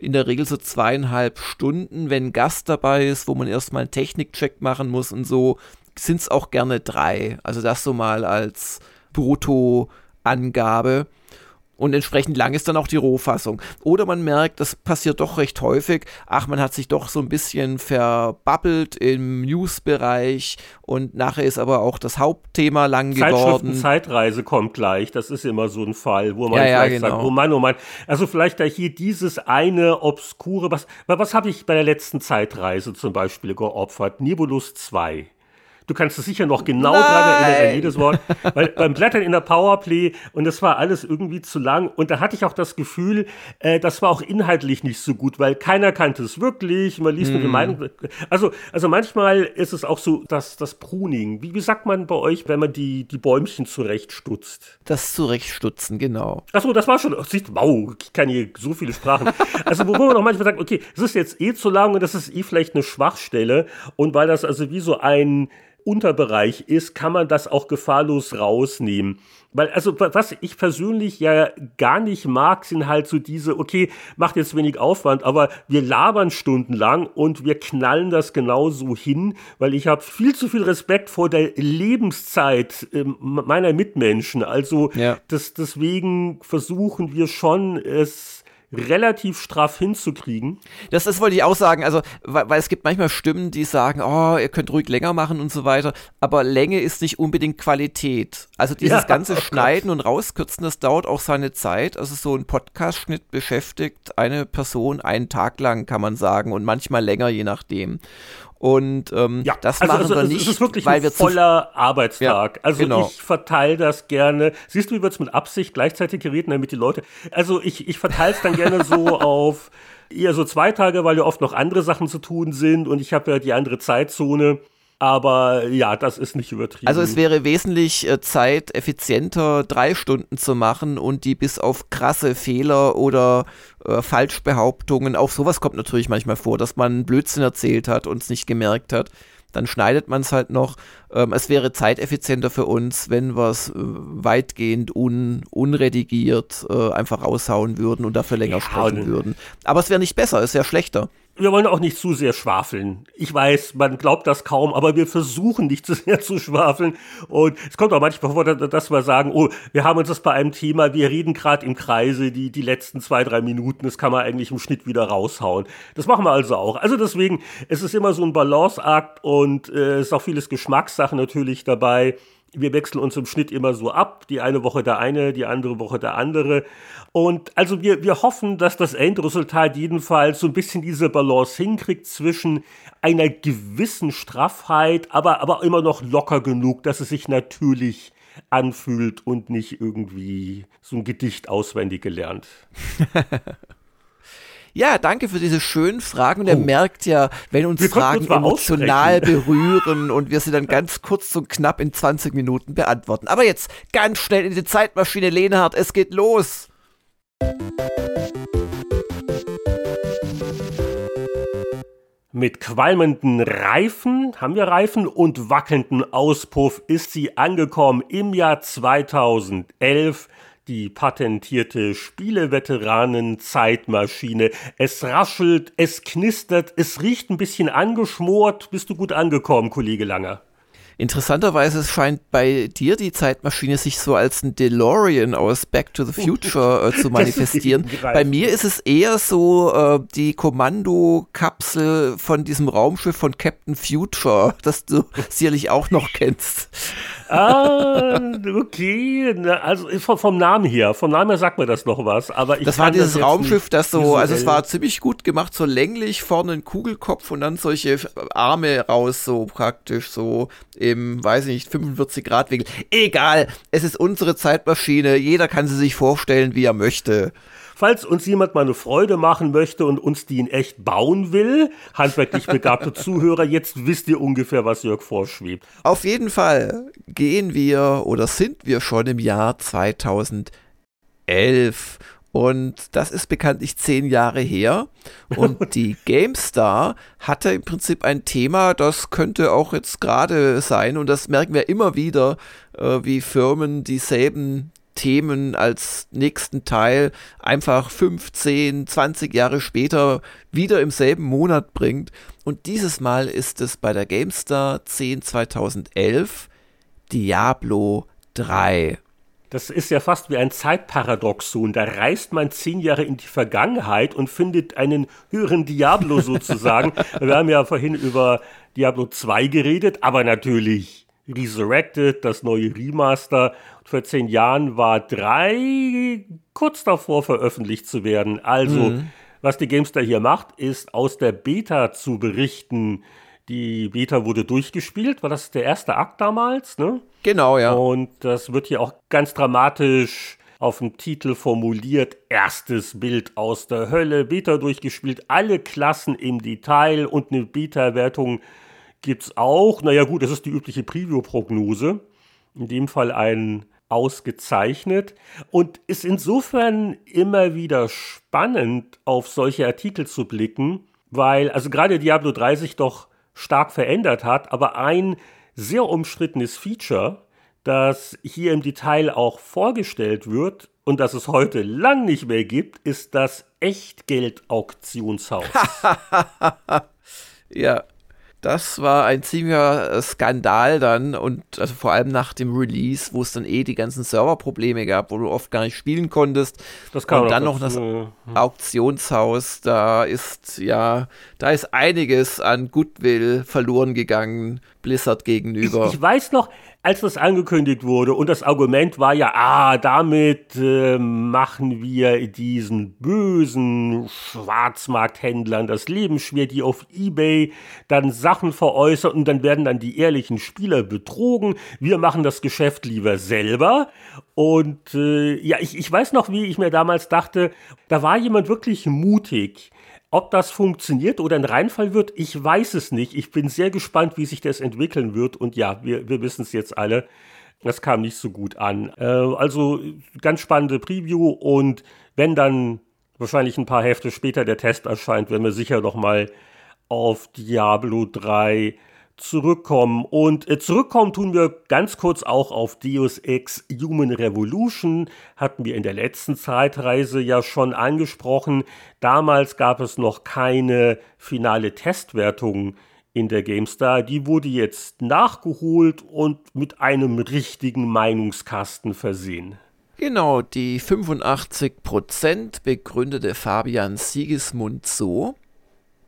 in der Regel so zweieinhalb Stunden. Wenn Gast dabei ist, wo man erstmal einen Technikcheck machen muss und so, sind es auch gerne drei. Also das so mal als Brutto-Angabe und entsprechend lang ist dann auch die Rohfassung. Oder man merkt, das passiert doch recht häufig, ach, man hat sich doch so ein bisschen verbabbelt im News-Bereich und nachher ist aber auch das Hauptthema lang geworden. Zeitreise kommt gleich, das ist immer so ein Fall, wo man ja, vielleicht ja, genau. sagt, oh Mann, oh Mann, also vielleicht da hier dieses eine obskure, was, was habe ich bei der letzten Zeitreise zum Beispiel geopfert? Nibulus 2. Du kannst es sicher noch genau Nein. dran erinnern an jedes Wort. Weil beim Blättern in der Powerplay und das war alles irgendwie zu lang. Und da hatte ich auch das Gefühl, äh, das war auch inhaltlich nicht so gut, weil keiner kannte es wirklich. Man liest nur die hm. Meinung. Also, also manchmal ist es auch so, dass das Pruning. Wie, wie sagt man bei euch, wenn man die, die Bäumchen zurechtstutzt? Das Zurechtstutzen, genau. Achso, das war schon. Wow, ich kann hier so viele Sprachen. Also, wo man auch manchmal sagt, okay, es ist jetzt eh zu lang und das ist eh vielleicht eine Schwachstelle. Und weil das also wie so ein Unterbereich ist, kann man das auch gefahrlos rausnehmen. Weil, also, was ich persönlich ja gar nicht mag, sind halt so diese, okay, macht jetzt wenig Aufwand, aber wir labern stundenlang und wir knallen das genauso hin, weil ich habe viel zu viel Respekt vor der Lebenszeit äh, meiner Mitmenschen. Also, ja. das, deswegen versuchen wir schon, es relativ straff hinzukriegen. Das, das wollte ich auch sagen, also, weil, weil, es gibt manchmal Stimmen, die sagen, oh, ihr könnt ruhig länger machen und so weiter, aber Länge ist nicht unbedingt Qualität. Also dieses ja, ganze oh Schneiden Gott. und Rauskürzen, das dauert auch seine Zeit. Also so ein Podcast-Schnitt beschäftigt eine Person einen Tag lang, kann man sagen, und manchmal länger, je nachdem. Und ähm, ja, das also, machen also, wir nicht, es ist wirklich weil ein wir voller Arbeitstag. Ja, also genau. ich verteile das gerne. Siehst du, wie wir es mit Absicht gleichzeitig reden, damit die Leute. Also ich, ich verteile es dann gerne so auf eher so zwei Tage, weil ja oft noch andere Sachen zu tun sind und ich habe ja die andere Zeitzone. Aber ja, das ist nicht übertrieben. Also es wäre wesentlich äh, zeiteffizienter, drei Stunden zu machen und die bis auf krasse Fehler oder äh, Falschbehauptungen, auch sowas kommt natürlich manchmal vor, dass man Blödsinn erzählt hat und es nicht gemerkt hat. Dann schneidet man es halt noch. Ähm, es wäre zeiteffizienter für uns, wenn wir es äh, weitgehend un, unredigiert äh, einfach raushauen würden und dafür länger ja, sprechen würden. Aber es wäre nicht besser, es wäre schlechter wir wollen auch nicht zu sehr schwafeln. Ich weiß, man glaubt das kaum, aber wir versuchen nicht zu sehr zu schwafeln. Und es kommt auch manchmal vor, dass wir sagen, oh, wir haben uns das bei einem Thema, wir reden gerade im Kreise, die, die letzten zwei, drei Minuten, das kann man eigentlich im Schnitt wieder raushauen. Das machen wir also auch. Also deswegen, es ist immer so ein Balanceakt und äh, es ist auch vieles Geschmackssache natürlich dabei wir wechseln uns im Schnitt immer so ab. Die eine Woche der eine, die andere Woche der andere. Und also wir, wir hoffen, dass das Endresultat jedenfalls so ein bisschen diese Balance hinkriegt zwischen einer gewissen Straffheit, aber, aber immer noch locker genug, dass es sich natürlich anfühlt und nicht irgendwie so ein Gedicht auswendig gelernt. Ja, danke für diese schönen Fragen. Und er oh. merkt ja, wenn uns wir Fragen uns emotional berühren und wir sie dann ganz kurz und knapp in 20 Minuten beantworten. Aber jetzt ganz schnell in die Zeitmaschine, Lenhardt, es geht los. Mit qualmenden Reifen, haben wir Reifen, und wackelnden Auspuff ist sie angekommen im Jahr 2011 die patentierte Spieleveteranen-Zeitmaschine. Es raschelt, es knistert, es riecht ein bisschen angeschmort. Bist du gut angekommen, Kollege Langer? Interessanterweise scheint bei dir die Zeitmaschine sich so als ein DeLorean aus Back to the Future äh, zu manifestieren. Bei mir ist es eher so äh, die Kommandokapsel von diesem Raumschiff von Captain Future, das du sicherlich auch noch kennst. Ah, okay. Also vom, Namen her, vom Namen her sagt mir das noch was. Aber ich das war dieses das Raumschiff, das so, also es war ziemlich gut gemacht, so länglich, vorne ein Kugelkopf und dann solche Arme raus, so praktisch, so im, weiß ich nicht, 45 Grad Winkel. Egal, es ist unsere Zeitmaschine. Jeder kann sie sich vorstellen, wie er möchte. Falls uns jemand mal eine Freude machen möchte und uns die in echt bauen will, handwerklich begabte Zuhörer, jetzt wisst ihr ungefähr, was Jörg vorschwebt. Auf jeden Fall gehen wir oder sind wir schon im Jahr 2011 und das ist bekanntlich zehn Jahre her. Und die GameStar hatte im Prinzip ein Thema, das könnte auch jetzt gerade sein. Und das merken wir immer wieder, äh, wie Firmen dieselben Themen als nächsten Teil einfach 15, 20 Jahre später wieder im selben Monat bringt. Und dieses Mal ist es bei der GameStar 10 2011 Diablo 3. Das ist ja fast wie ein Zeitparadoxon. Da reist man zehn Jahre in die Vergangenheit und findet einen höheren Diablo sozusagen. Wir haben ja vorhin über Diablo 2 geredet, aber natürlich Resurrected, das neue Remaster. Vor zehn Jahren war 3 kurz davor veröffentlicht zu werden. Also, mhm. was die Gamestar hier macht, ist aus der Beta zu berichten. Die Beta wurde durchgespielt, war das der erste Akt damals, ne? Genau, ja. Und das wird hier auch ganz dramatisch auf dem Titel formuliert. Erstes Bild aus der Hölle, Beta durchgespielt, alle Klassen im Detail und eine Beta-Wertung gibt's auch. Naja gut, das ist die übliche Preview-Prognose. In dem Fall ein ausgezeichnet und ist insofern immer wieder spannend, auf solche Artikel zu blicken, weil also gerade Diablo 3 sich doch stark verändert hat, aber ein sehr umstrittenes Feature, das hier im Detail auch vorgestellt wird und das es heute lang nicht mehr gibt, ist das Echtgeld-Auktionshaus. ja, das war ein ziemlicher äh, Skandal dann und also vor allem nach dem Release, wo es dann eh die ganzen Serverprobleme gab, wo du oft gar nicht spielen konntest. Das kam und dann noch das äh, Auktionshaus, da ist ja, da ist einiges an Goodwill verloren gegangen Blizzard gegenüber. Ich, ich weiß noch, als das angekündigt wurde und das Argument war ja, ah, damit äh, machen wir diesen bösen Schwarzmarkthändlern das Leben schwer, die auf eBay dann Sachen veräußern und dann werden dann die ehrlichen Spieler betrogen. Wir machen das Geschäft lieber selber. Und äh, ja, ich, ich weiß noch, wie ich mir damals dachte, da war jemand wirklich mutig ob das funktioniert oder ein Reinfall wird, ich weiß es nicht. Ich bin sehr gespannt, wie sich das entwickeln wird. Und ja, wir, wir wissen es jetzt alle. Das kam nicht so gut an. Äh, also ganz spannende Preview und wenn dann wahrscheinlich ein paar Hefte später der Test erscheint, werden wir sicher noch mal auf Diablo 3 zurückkommen. Und äh, zurückkommen tun wir ganz kurz auch auf Deus Ex Human Revolution. Hatten wir in der letzten Zeitreise ja schon angesprochen. Damals gab es noch keine finale Testwertung in der GameStar. Die wurde jetzt nachgeholt und mit einem richtigen Meinungskasten versehen. Genau, die 85% begründete Fabian Siegesmund so.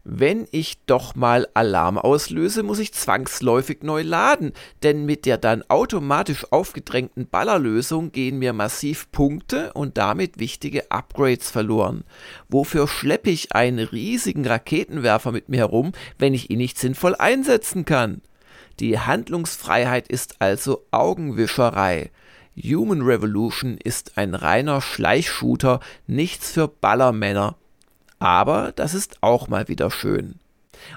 Wenn ich doch mal Alarm auslöse, muss ich zwangsläufig neu laden, denn mit der dann automatisch aufgedrängten Ballerlösung gehen mir massiv Punkte und damit wichtige Upgrades verloren. Wofür schleppe ich einen riesigen Raketenwerfer mit mir herum, wenn ich ihn nicht sinnvoll einsetzen kann? Die Handlungsfreiheit ist also Augenwischerei. Human Revolution ist ein reiner Schleichshooter, nichts für Ballermänner aber das ist auch mal wieder schön.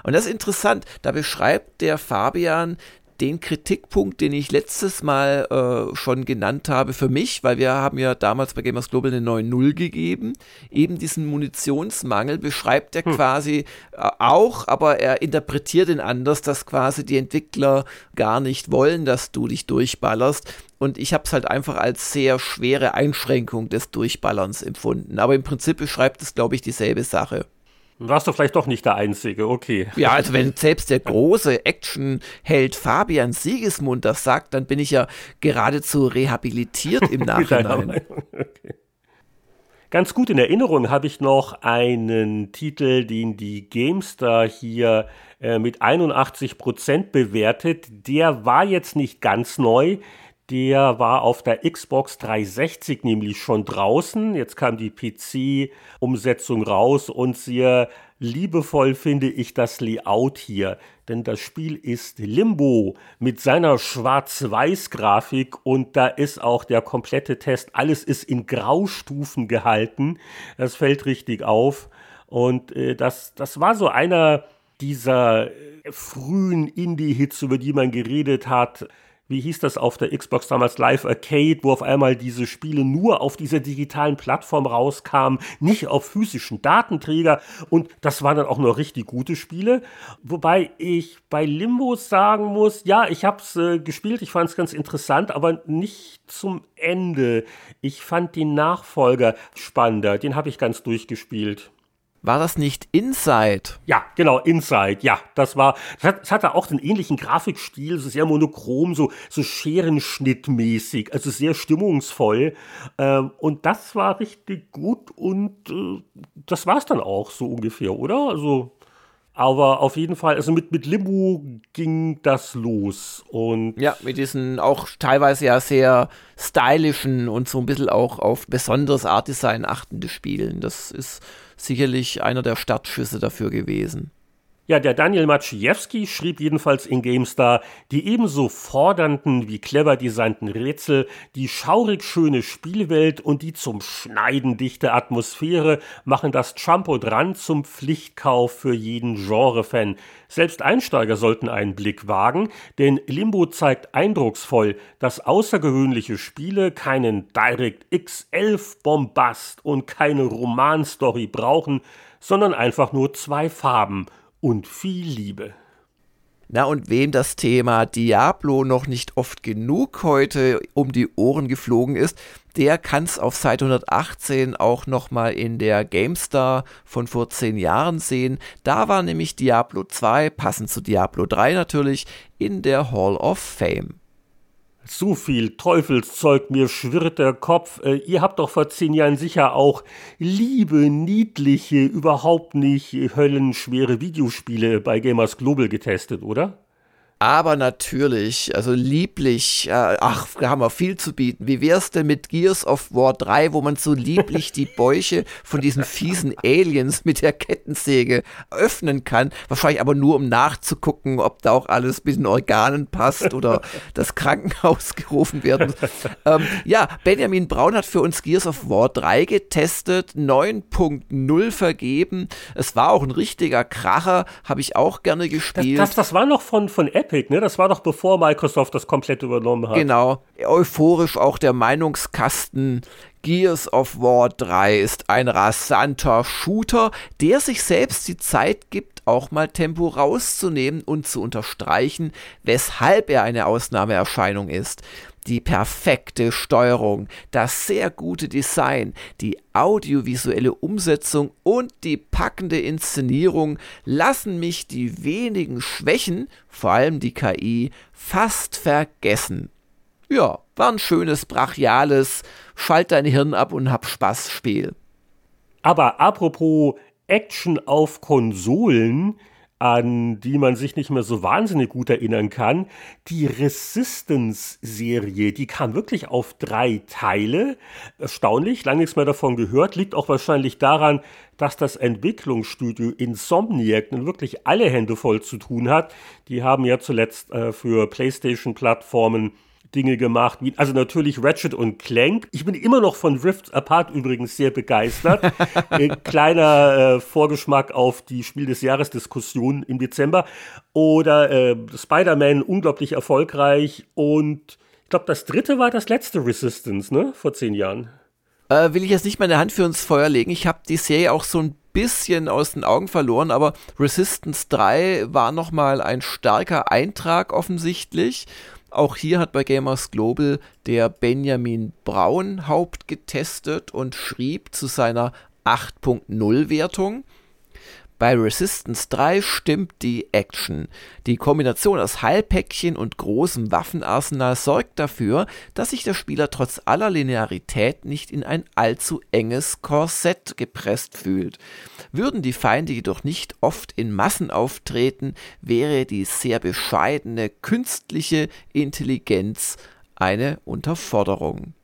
Und das ist interessant, da beschreibt der Fabian den Kritikpunkt, den ich letztes Mal äh, schon genannt habe für mich, weil wir haben ja damals bei Gamers Global eine 9.0 gegeben, eben diesen Munitionsmangel beschreibt er hm. quasi äh, auch, aber er interpretiert ihn anders, dass quasi die Entwickler gar nicht wollen, dass du dich durchballerst. Und ich habe es halt einfach als sehr schwere Einschränkung des Durchballerns empfunden. Aber im Prinzip beschreibt es, glaube ich, dieselbe Sache. Warst du vielleicht doch nicht der Einzige, okay. Ja, also wenn selbst der große Actionheld Fabian Siegesmund das sagt, dann bin ich ja geradezu rehabilitiert im Nachhinein. okay. Ganz gut in Erinnerung habe ich noch einen Titel, den die GameStar hier äh, mit 81% bewertet. Der war jetzt nicht ganz neu. Der war auf der Xbox 360 nämlich schon draußen. Jetzt kam die PC-Umsetzung raus und sehr liebevoll finde ich das Layout hier. Denn das Spiel ist Limbo mit seiner Schwarz-Weiß-Grafik und da ist auch der komplette Test. Alles ist in Graustufen gehalten. Das fällt richtig auf. Und äh, das, das war so einer dieser äh, frühen Indie-Hits, über die man geredet hat wie hieß das auf der Xbox damals Live Arcade, wo auf einmal diese Spiele nur auf dieser digitalen Plattform rauskamen, nicht auf physischen Datenträger und das waren dann auch noch richtig gute Spiele, wobei ich bei Limbo sagen muss, ja, ich habe es äh, gespielt, ich fand es ganz interessant, aber nicht zum Ende. Ich fand den Nachfolger spannender, den habe ich ganz durchgespielt. War das nicht Inside? Ja, genau, Inside, ja. Das war, das hatte auch den ähnlichen Grafikstil, so sehr monochrom, so, so Scherenschnittmäßig, also sehr stimmungsvoll. Ähm, und das war richtig gut und äh, das war es dann auch so ungefähr, oder? Also aber auf jeden Fall, also mit, mit Limbo ging das los. Und ja, mit diesen auch teilweise ja sehr stylischen und so ein bisschen auch auf besonderes Artdesign achtende Spielen. Das ist sicherlich einer der Startschüsse dafür gewesen. Ja, der Daniel Maciejewski schrieb jedenfalls in GameStar, die ebenso fordernden wie clever designten Rätsel, die schaurig schöne Spielwelt und die zum Schneiden dichte Atmosphäre machen das Champo dran zum Pflichtkauf für jeden Genre-Fan. Selbst Einsteiger sollten einen Blick wagen, denn Limbo zeigt eindrucksvoll, dass außergewöhnliche Spiele keinen DirectX 11 Bombast und keine Romanstory brauchen, sondern einfach nur zwei Farben – und viel Liebe. Na und wem das Thema Diablo noch nicht oft genug heute um die Ohren geflogen ist, der kann es auf Seite 118 auch nochmal in der GameStar von vor zehn Jahren sehen. Da war nämlich Diablo 2, passend zu Diablo 3 natürlich, in der Hall of Fame. So viel Teufelszeug, mir schwirrt der Kopf. Äh, ihr habt doch vor zehn Jahren sicher auch liebe, niedliche, überhaupt nicht höllenschwere Videospiele bei Gamers Global getestet, oder? Aber natürlich, also lieblich, äh, ach, da haben wir viel zu bieten. Wie wär's denn mit Gears of War 3, wo man so lieblich die Bäuche von diesen fiesen Aliens mit der Kettensäge öffnen kann? Wahrscheinlich aber nur, um nachzugucken, ob da auch alles mit den Organen passt oder das Krankenhaus gerufen werden muss. Ähm, ja, Benjamin Braun hat für uns Gears of War 3 getestet, 9.0 vergeben. Es war auch ein richtiger Kracher, habe ich auch gerne gespielt. Das, das, das war noch von, von Apple Epic, ne? Das war doch bevor Microsoft das komplett übernommen hat. Genau. Euphorisch auch der Meinungskasten. Gears of War 3 ist ein rasanter Shooter, der sich selbst die Zeit gibt, auch mal Tempo rauszunehmen und zu unterstreichen, weshalb er eine Ausnahmeerscheinung ist die perfekte Steuerung, das sehr gute Design, die audiovisuelle Umsetzung und die packende Inszenierung lassen mich die wenigen Schwächen, vor allem die KI, fast vergessen. Ja, war ein schönes, brachiales, schalt dein Hirn ab und hab Spaß Spiel. Aber apropos Action auf Konsolen, an die man sich nicht mehr so wahnsinnig gut erinnern kann. Die Resistance-Serie, die kam wirklich auf drei Teile. Erstaunlich, lange nichts mehr davon gehört. Liegt auch wahrscheinlich daran, dass das Entwicklungsstudio Insomniac nun wirklich alle Hände voll zu tun hat. Die haben ja zuletzt äh, für PlayStation-Plattformen Dinge gemacht, wie, also natürlich Ratchet und Clank. Ich bin immer noch von Rift Apart übrigens sehr begeistert. äh, kleiner äh, Vorgeschmack auf die Spiel des Jahres Diskussion im Dezember. Oder äh, Spider-Man unglaublich erfolgreich und ich glaube, das dritte war das letzte Resistance, ne? Vor zehn Jahren. Äh, will ich jetzt nicht meine Hand für ins Feuer legen. Ich habe die Serie auch so ein bisschen aus den Augen verloren, aber Resistance 3 war nochmal ein starker Eintrag offensichtlich. Auch hier hat bei Gamers Global der Benjamin Braun Haupt getestet und schrieb zu seiner 8.0 Wertung. Bei Resistance 3 stimmt die Action. Die Kombination aus Heilpäckchen und großem Waffenarsenal sorgt dafür, dass sich der Spieler trotz aller Linearität nicht in ein allzu enges Korsett gepresst fühlt. Würden die Feinde jedoch nicht oft in Massen auftreten, wäre die sehr bescheidene künstliche Intelligenz eine Unterforderung.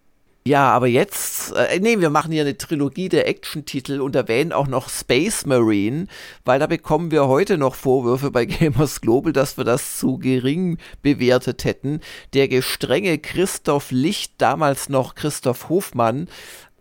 Ja, aber jetzt, äh, nee, wir machen hier eine Trilogie der Action-Titel und erwähnen auch noch Space Marine, weil da bekommen wir heute noch Vorwürfe bei Gamers Global, dass wir das zu gering bewertet hätten. Der gestrenge Christoph Licht, damals noch Christoph Hofmann,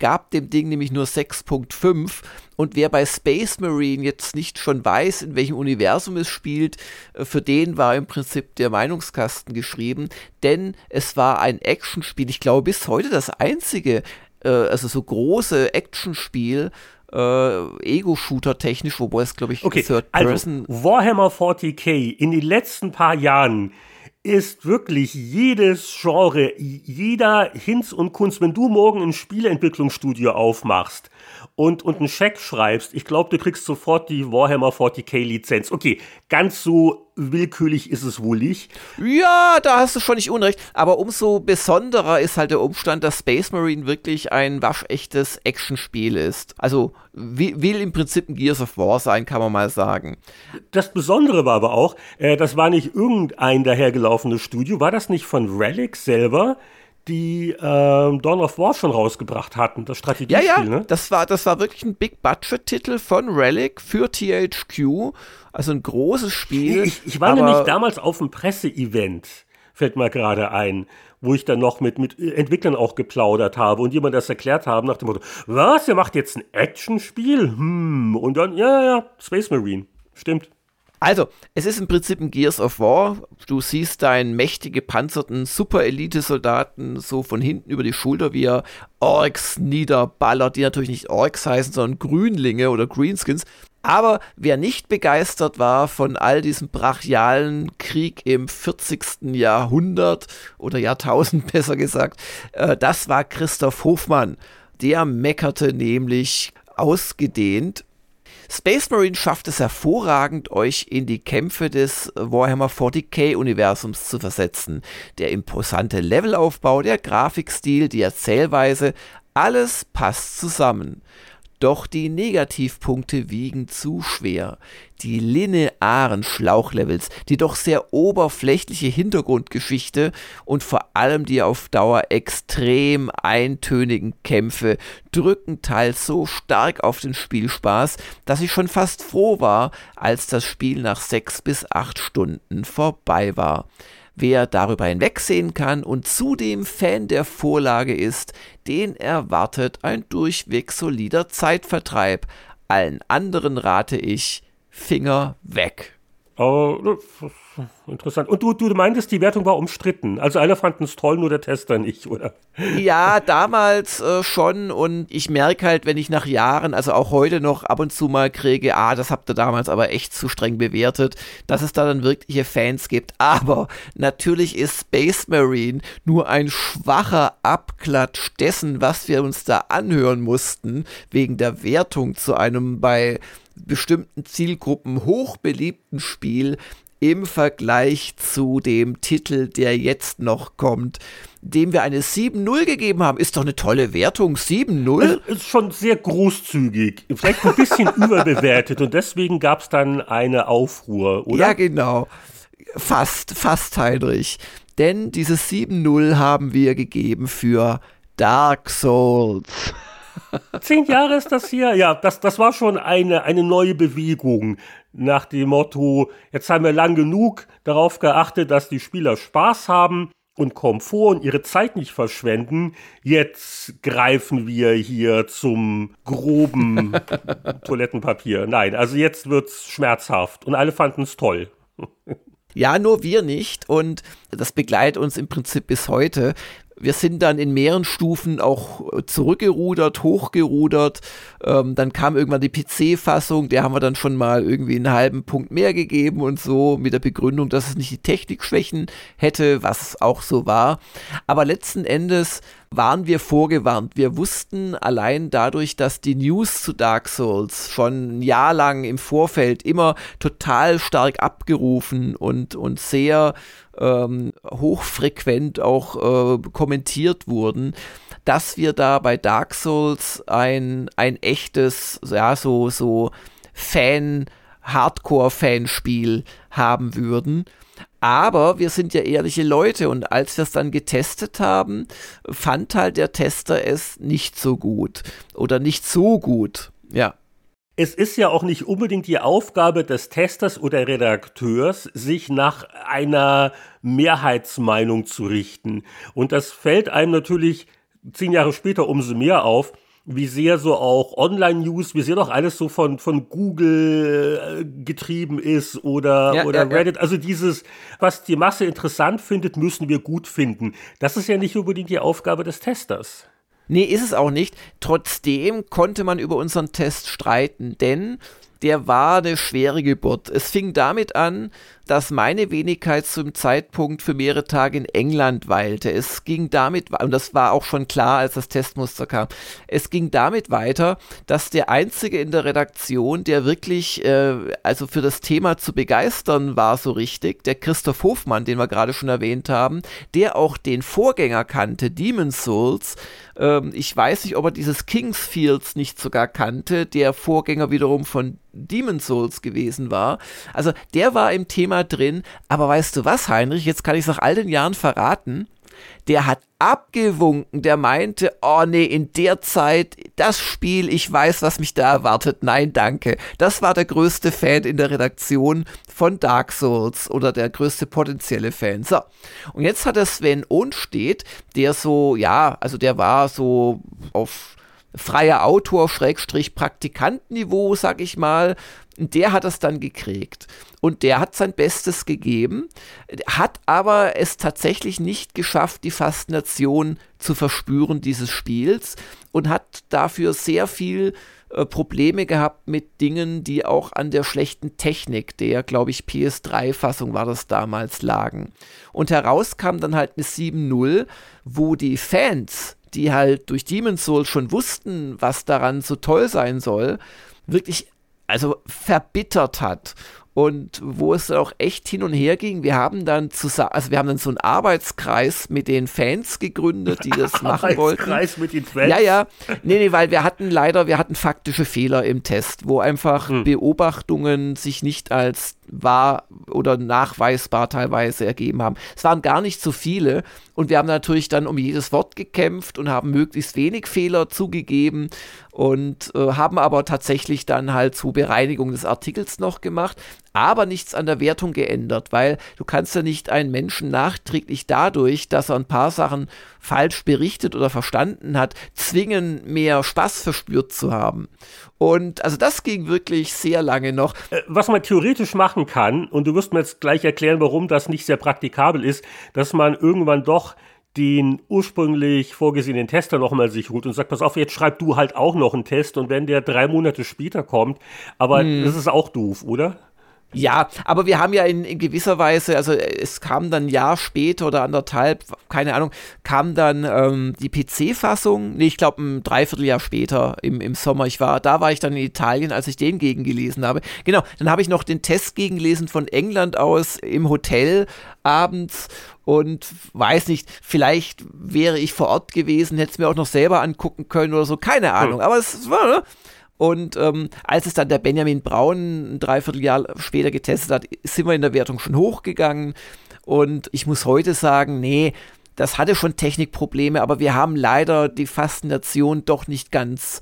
gab dem Ding nämlich nur 6.5 und wer bei Space Marine jetzt nicht schon weiß, in welchem Universum es spielt, äh, für den war im Prinzip der Meinungskasten geschrieben, denn es war ein Actionspiel, ich glaube bis heute das einzige, äh, also so große Actionspiel, äh, Ego-Shooter technisch, wobei es glaube ich okay, Third Person. Also Warhammer 40k in den letzten paar Jahren ist wirklich jedes Genre, jeder Hinz und Kunst. Wenn du morgen ein Spieleentwicklungsstudio aufmachst und, und einen Scheck schreibst, ich glaube, du kriegst sofort die Warhammer 40k Lizenz. Okay, ganz so willkürlich ist es wohl nicht. Ja, da hast du schon nicht unrecht. Aber umso besonderer ist halt der Umstand, dass Space Marine wirklich ein waschechtes Actionspiel ist. Also will im Prinzip ein Gears of War sein, kann man mal sagen. Das Besondere war aber auch, äh, das war nicht irgendein dahergelaufenes Studio, war das nicht von Relic selber? Die ähm, Dawn of War schon rausgebracht hatten, das Strategiespiel, ja, ja, ne? Das war, das war wirklich ein Big-Budget-Titel von Relic für THQ. Also ein großes Spiel. Ich, ich war nämlich damals auf einem Presseevent, fällt mir gerade ein, wo ich dann noch mit, mit Entwicklern auch geplaudert habe und jemand das erklärt haben nach dem Motto, was, ihr macht jetzt ein Actionspiel? Hm, und dann, ja, ja, ja, Space Marine. Stimmt. Also, es ist im Prinzip ein Gears of War. Du siehst deinen mächtig gepanzerten Super-Elite-Soldaten so von hinten über die Schulter, wie er Orks niederballert, die natürlich nicht Orks heißen, sondern Grünlinge oder Greenskins. Aber wer nicht begeistert war von all diesem brachialen Krieg im 40. Jahrhundert oder Jahrtausend besser gesagt, äh, das war Christoph Hofmann. Der meckerte nämlich ausgedehnt Space Marine schafft es hervorragend, euch in die Kämpfe des Warhammer 40k-Universums zu versetzen. Der imposante Levelaufbau, der Grafikstil, die Erzählweise, alles passt zusammen. Doch die Negativpunkte wiegen zu schwer. Die linearen Schlauchlevels, die doch sehr oberflächliche Hintergrundgeschichte und vor allem die auf Dauer extrem eintönigen Kämpfe drücken teils so stark auf den Spielspaß, dass ich schon fast froh war, als das Spiel nach sechs bis acht Stunden vorbei war. Wer darüber hinwegsehen kann und zudem Fan der Vorlage ist, den erwartet ein durchweg solider Zeitvertreib. Allen anderen rate ich, Finger weg. Oh, Interessant. Und du, du meintest, die Wertung war umstritten. Also alle fanden es toll, nur der Tester nicht, oder? Ja, damals äh, schon. Und ich merke halt, wenn ich nach Jahren, also auch heute noch ab und zu mal kriege, ah, das habt ihr damals aber echt zu streng bewertet, dass es da dann wirkliche Fans gibt. Aber natürlich ist Space Marine nur ein schwacher Abklatsch dessen, was wir uns da anhören mussten, wegen der Wertung zu einem bei bestimmten Zielgruppen hochbeliebten Spiel, im Vergleich zu dem Titel, der jetzt noch kommt, dem wir eine 7-0 gegeben haben. Ist doch eine tolle Wertung, 7-0. Ist schon sehr großzügig, vielleicht ein bisschen überbewertet und deswegen gab es dann eine Aufruhr, oder? Ja, genau. Fast, fast, Heinrich. Denn diese 7-0 haben wir gegeben für Dark Souls. Zehn Jahre ist das hier. Ja, das, das war schon eine, eine neue Bewegung nach dem Motto, jetzt haben wir lang genug darauf geachtet, dass die Spieler Spaß haben und Komfort und ihre Zeit nicht verschwenden. Jetzt greifen wir hier zum groben Toilettenpapier. Nein, also jetzt wird's schmerzhaft und alle fanden es toll. Ja, nur wir nicht. Und das begleitet uns im Prinzip bis heute. Wir sind dann in mehreren Stufen auch zurückgerudert, hochgerudert. Ähm, dann kam irgendwann die PC-Fassung, der haben wir dann schon mal irgendwie einen halben Punkt mehr gegeben und so, mit der Begründung, dass es nicht die Technikschwächen hätte, was auch so war. Aber letzten Endes waren wir vorgewarnt. Wir wussten allein dadurch, dass die News zu Dark Souls schon ein Jahr lang im Vorfeld immer total stark abgerufen und, und sehr ähm, hochfrequent auch äh, kommentiert wurden, dass wir da bei Dark Souls ein, ein echtes, ja, so, so Fan, Hardcore-Fanspiel haben würden. Aber wir sind ja ehrliche Leute und als wir es dann getestet haben, fand halt der Tester es nicht so gut oder nicht so gut. Ja. Es ist ja auch nicht unbedingt die Aufgabe des Testers oder Redakteurs, sich nach einer Mehrheitsmeinung zu richten. Und das fällt einem natürlich zehn Jahre später umso mehr auf, wie sehr so auch Online-News, wie sehr doch alles so von, von Google äh, getrieben ist oder, ja, oder ja, Reddit. Ja. Also dieses, was die Masse interessant findet, müssen wir gut finden. Das ist ja nicht unbedingt die Aufgabe des Testers. Nee, ist es auch nicht. Trotzdem konnte man über unseren Test streiten, denn der war eine schwere Geburt. Es fing damit an, dass meine Wenigkeit zum Zeitpunkt für mehrere Tage in England weilte. Es ging damit, und das war auch schon klar, als das Testmuster kam, es ging damit weiter, dass der Einzige in der Redaktion, der wirklich, äh, also für das Thema zu begeistern war so richtig, der Christoph Hofmann, den wir gerade schon erwähnt haben, der auch den Vorgänger kannte, Demon's Souls, ähm, ich weiß nicht, ob er dieses Kingsfields nicht sogar kannte, der Vorgänger wiederum von Demon's Souls gewesen war. Also der war im Thema drin, aber weißt du was, Heinrich, jetzt kann ich es nach all den Jahren verraten, der hat abgewunken, der meinte, oh nee, in der Zeit, das Spiel, ich weiß, was mich da erwartet, nein, danke. Das war der größte Fan in der Redaktion von Dark Souls oder der größte potenzielle Fan. So, und jetzt hat er Sven Ohnstedt, der so, ja, also der war so auf freier Autor, Schrägstrich Praktikantniveau, sag ich mal, der hat es dann gekriegt. Und der hat sein Bestes gegeben, hat aber es tatsächlich nicht geschafft, die Faszination zu verspüren dieses Spiels und hat dafür sehr viel äh, Probleme gehabt mit Dingen, die auch an der schlechten Technik der, glaube ich, PS3-Fassung war das damals lagen. Und heraus kam dann halt eine 7.0, wo die Fans, die halt durch Demon's Souls schon wussten, was daran so toll sein soll, wirklich also verbittert hat und wo es auch echt hin und her ging. Wir haben dann zusammen, also wir haben dann so einen Arbeitskreis mit den Fans gegründet, die das machen wollten. Arbeitskreis mit den Fans? Ja, ja. Nee, nee, weil wir hatten leider, wir hatten faktische Fehler im Test, wo einfach hm. Beobachtungen sich nicht als wahr oder nachweisbar teilweise ergeben haben. Es waren gar nicht so viele und wir haben natürlich dann um jedes Wort gekämpft und haben möglichst wenig Fehler zugegeben und äh, haben aber tatsächlich dann halt zur Bereinigung des Artikels noch gemacht, aber nichts an der Wertung geändert, weil du kannst ja nicht einen Menschen nachträglich dadurch, dass er ein paar Sachen falsch berichtet oder verstanden hat, zwingen, mehr Spaß verspürt zu haben. Und also das ging wirklich sehr lange noch. Äh, was man theoretisch machen kann, und du wirst mir jetzt gleich erklären, warum das nicht sehr praktikabel ist, dass man irgendwann doch den ursprünglich vorgesehenen Tester nochmal sich holt und sagt, pass auf, jetzt schreib du halt auch noch einen Test und wenn der drei Monate später kommt, aber hm. das ist auch doof, oder? Ja, aber wir haben ja in, in, gewisser Weise, also es kam dann ein Jahr später oder anderthalb, keine Ahnung, kam dann ähm, die PC-Fassung, nee, ich glaube ein Dreivierteljahr später im, im Sommer. Ich war, da war ich dann in Italien, als ich den gegengelesen habe. Genau, dann habe ich noch den Test gegengelesen von England aus im Hotel abends und weiß nicht, vielleicht wäre ich vor Ort gewesen, hätte es mir auch noch selber angucken können oder so, keine Ahnung. Hm. Aber es war, ne? Und ähm, als es dann der Benjamin Braun ein Dreivierteljahr später getestet hat, sind wir in der Wertung schon hochgegangen. Und ich muss heute sagen, nee, das hatte schon Technikprobleme, aber wir haben leider die Faszination doch nicht ganz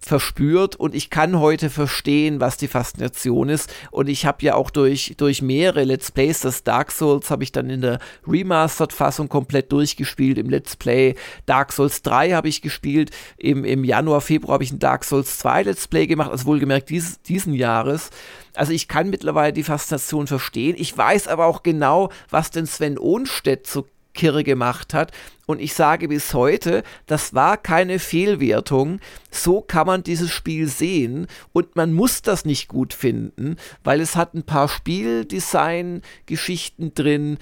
verspürt und ich kann heute verstehen, was die Faszination ist und ich habe ja auch durch, durch mehrere Let's Plays, das Dark Souls habe ich dann in der Remastered-Fassung komplett durchgespielt, im Let's Play Dark Souls 3 habe ich gespielt, im, im Januar, Februar habe ich ein Dark Souls 2 Let's Play gemacht, also wohlgemerkt dies, diesen Jahres. Also ich kann mittlerweile die Faszination verstehen, ich weiß aber auch genau, was denn Sven Ohnstedt so kirre gemacht hat. Und ich sage bis heute, das war keine Fehlwertung. So kann man dieses Spiel sehen. Und man muss das nicht gut finden, weil es hat ein paar Spieldesign-Geschichten drin,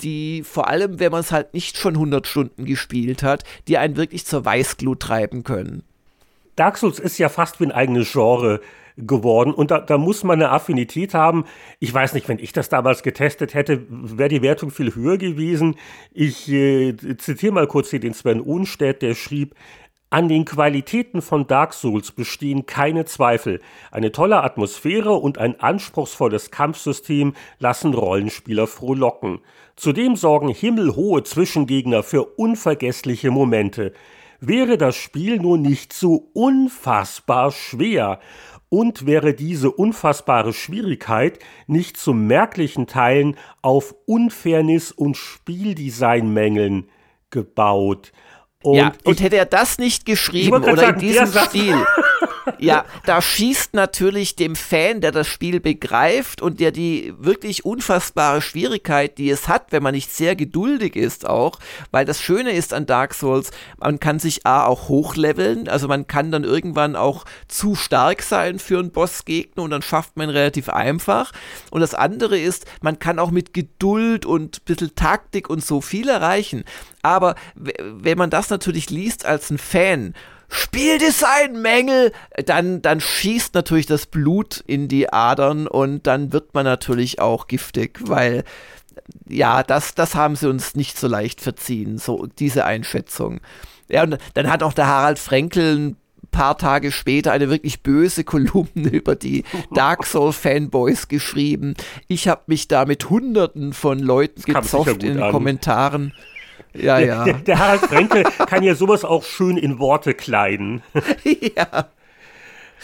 die vor allem, wenn man es halt nicht schon 100 Stunden gespielt hat, die einen wirklich zur Weißglut treiben können. Dark Souls ist ja fast wie ein eigenes Genre geworden. Und da, da muss man eine Affinität haben. Ich weiß nicht, wenn ich das damals getestet hätte, wäre die Wertung viel höher gewesen. Ich äh, zitiere mal kurz hier den Sven Ohnstedt, der schrieb, an den Qualitäten von Dark Souls bestehen keine Zweifel. Eine tolle Atmosphäre und ein anspruchsvolles Kampfsystem lassen Rollenspieler frohlocken. Zudem sorgen himmelhohe Zwischengegner für unvergessliche Momente. Wäre das Spiel nur nicht so unfassbar schwer und wäre diese unfassbare Schwierigkeit nicht zu merklichen Teilen auf Unfairness und Spieldesignmängeln gebaut. Und, ja, und hätte er das nicht geschrieben oder sagen, in diesem Stil, ja, da schießt natürlich dem Fan, der das Spiel begreift und der die wirklich unfassbare Schwierigkeit, die es hat, wenn man nicht sehr geduldig ist auch, weil das Schöne ist an Dark Souls, man kann sich A auch hochleveln, also man kann dann irgendwann auch zu stark sein für einen Bossgegner und dann schafft man relativ einfach. Und das andere ist, man kann auch mit Geduld und ein bisschen Taktik und so viel erreichen. Aber wenn man das natürlich liest als ein Fan, Spieldesign Mängel, dann, dann schießt natürlich das Blut in die Adern und dann wird man natürlich auch giftig, weil ja, das, das haben sie uns nicht so leicht verziehen, so diese Einschätzung. Ja, und dann hat auch der Harald Frenkel ein paar Tage später eine wirklich böse Kolumne über die Dark Soul Fanboys geschrieben. Ich habe mich da mit hunderten von Leuten gezofft in den an. Kommentaren. Ja, ja. Der, der Harald Frenkel kann ja sowas auch schön in Worte kleiden. ja.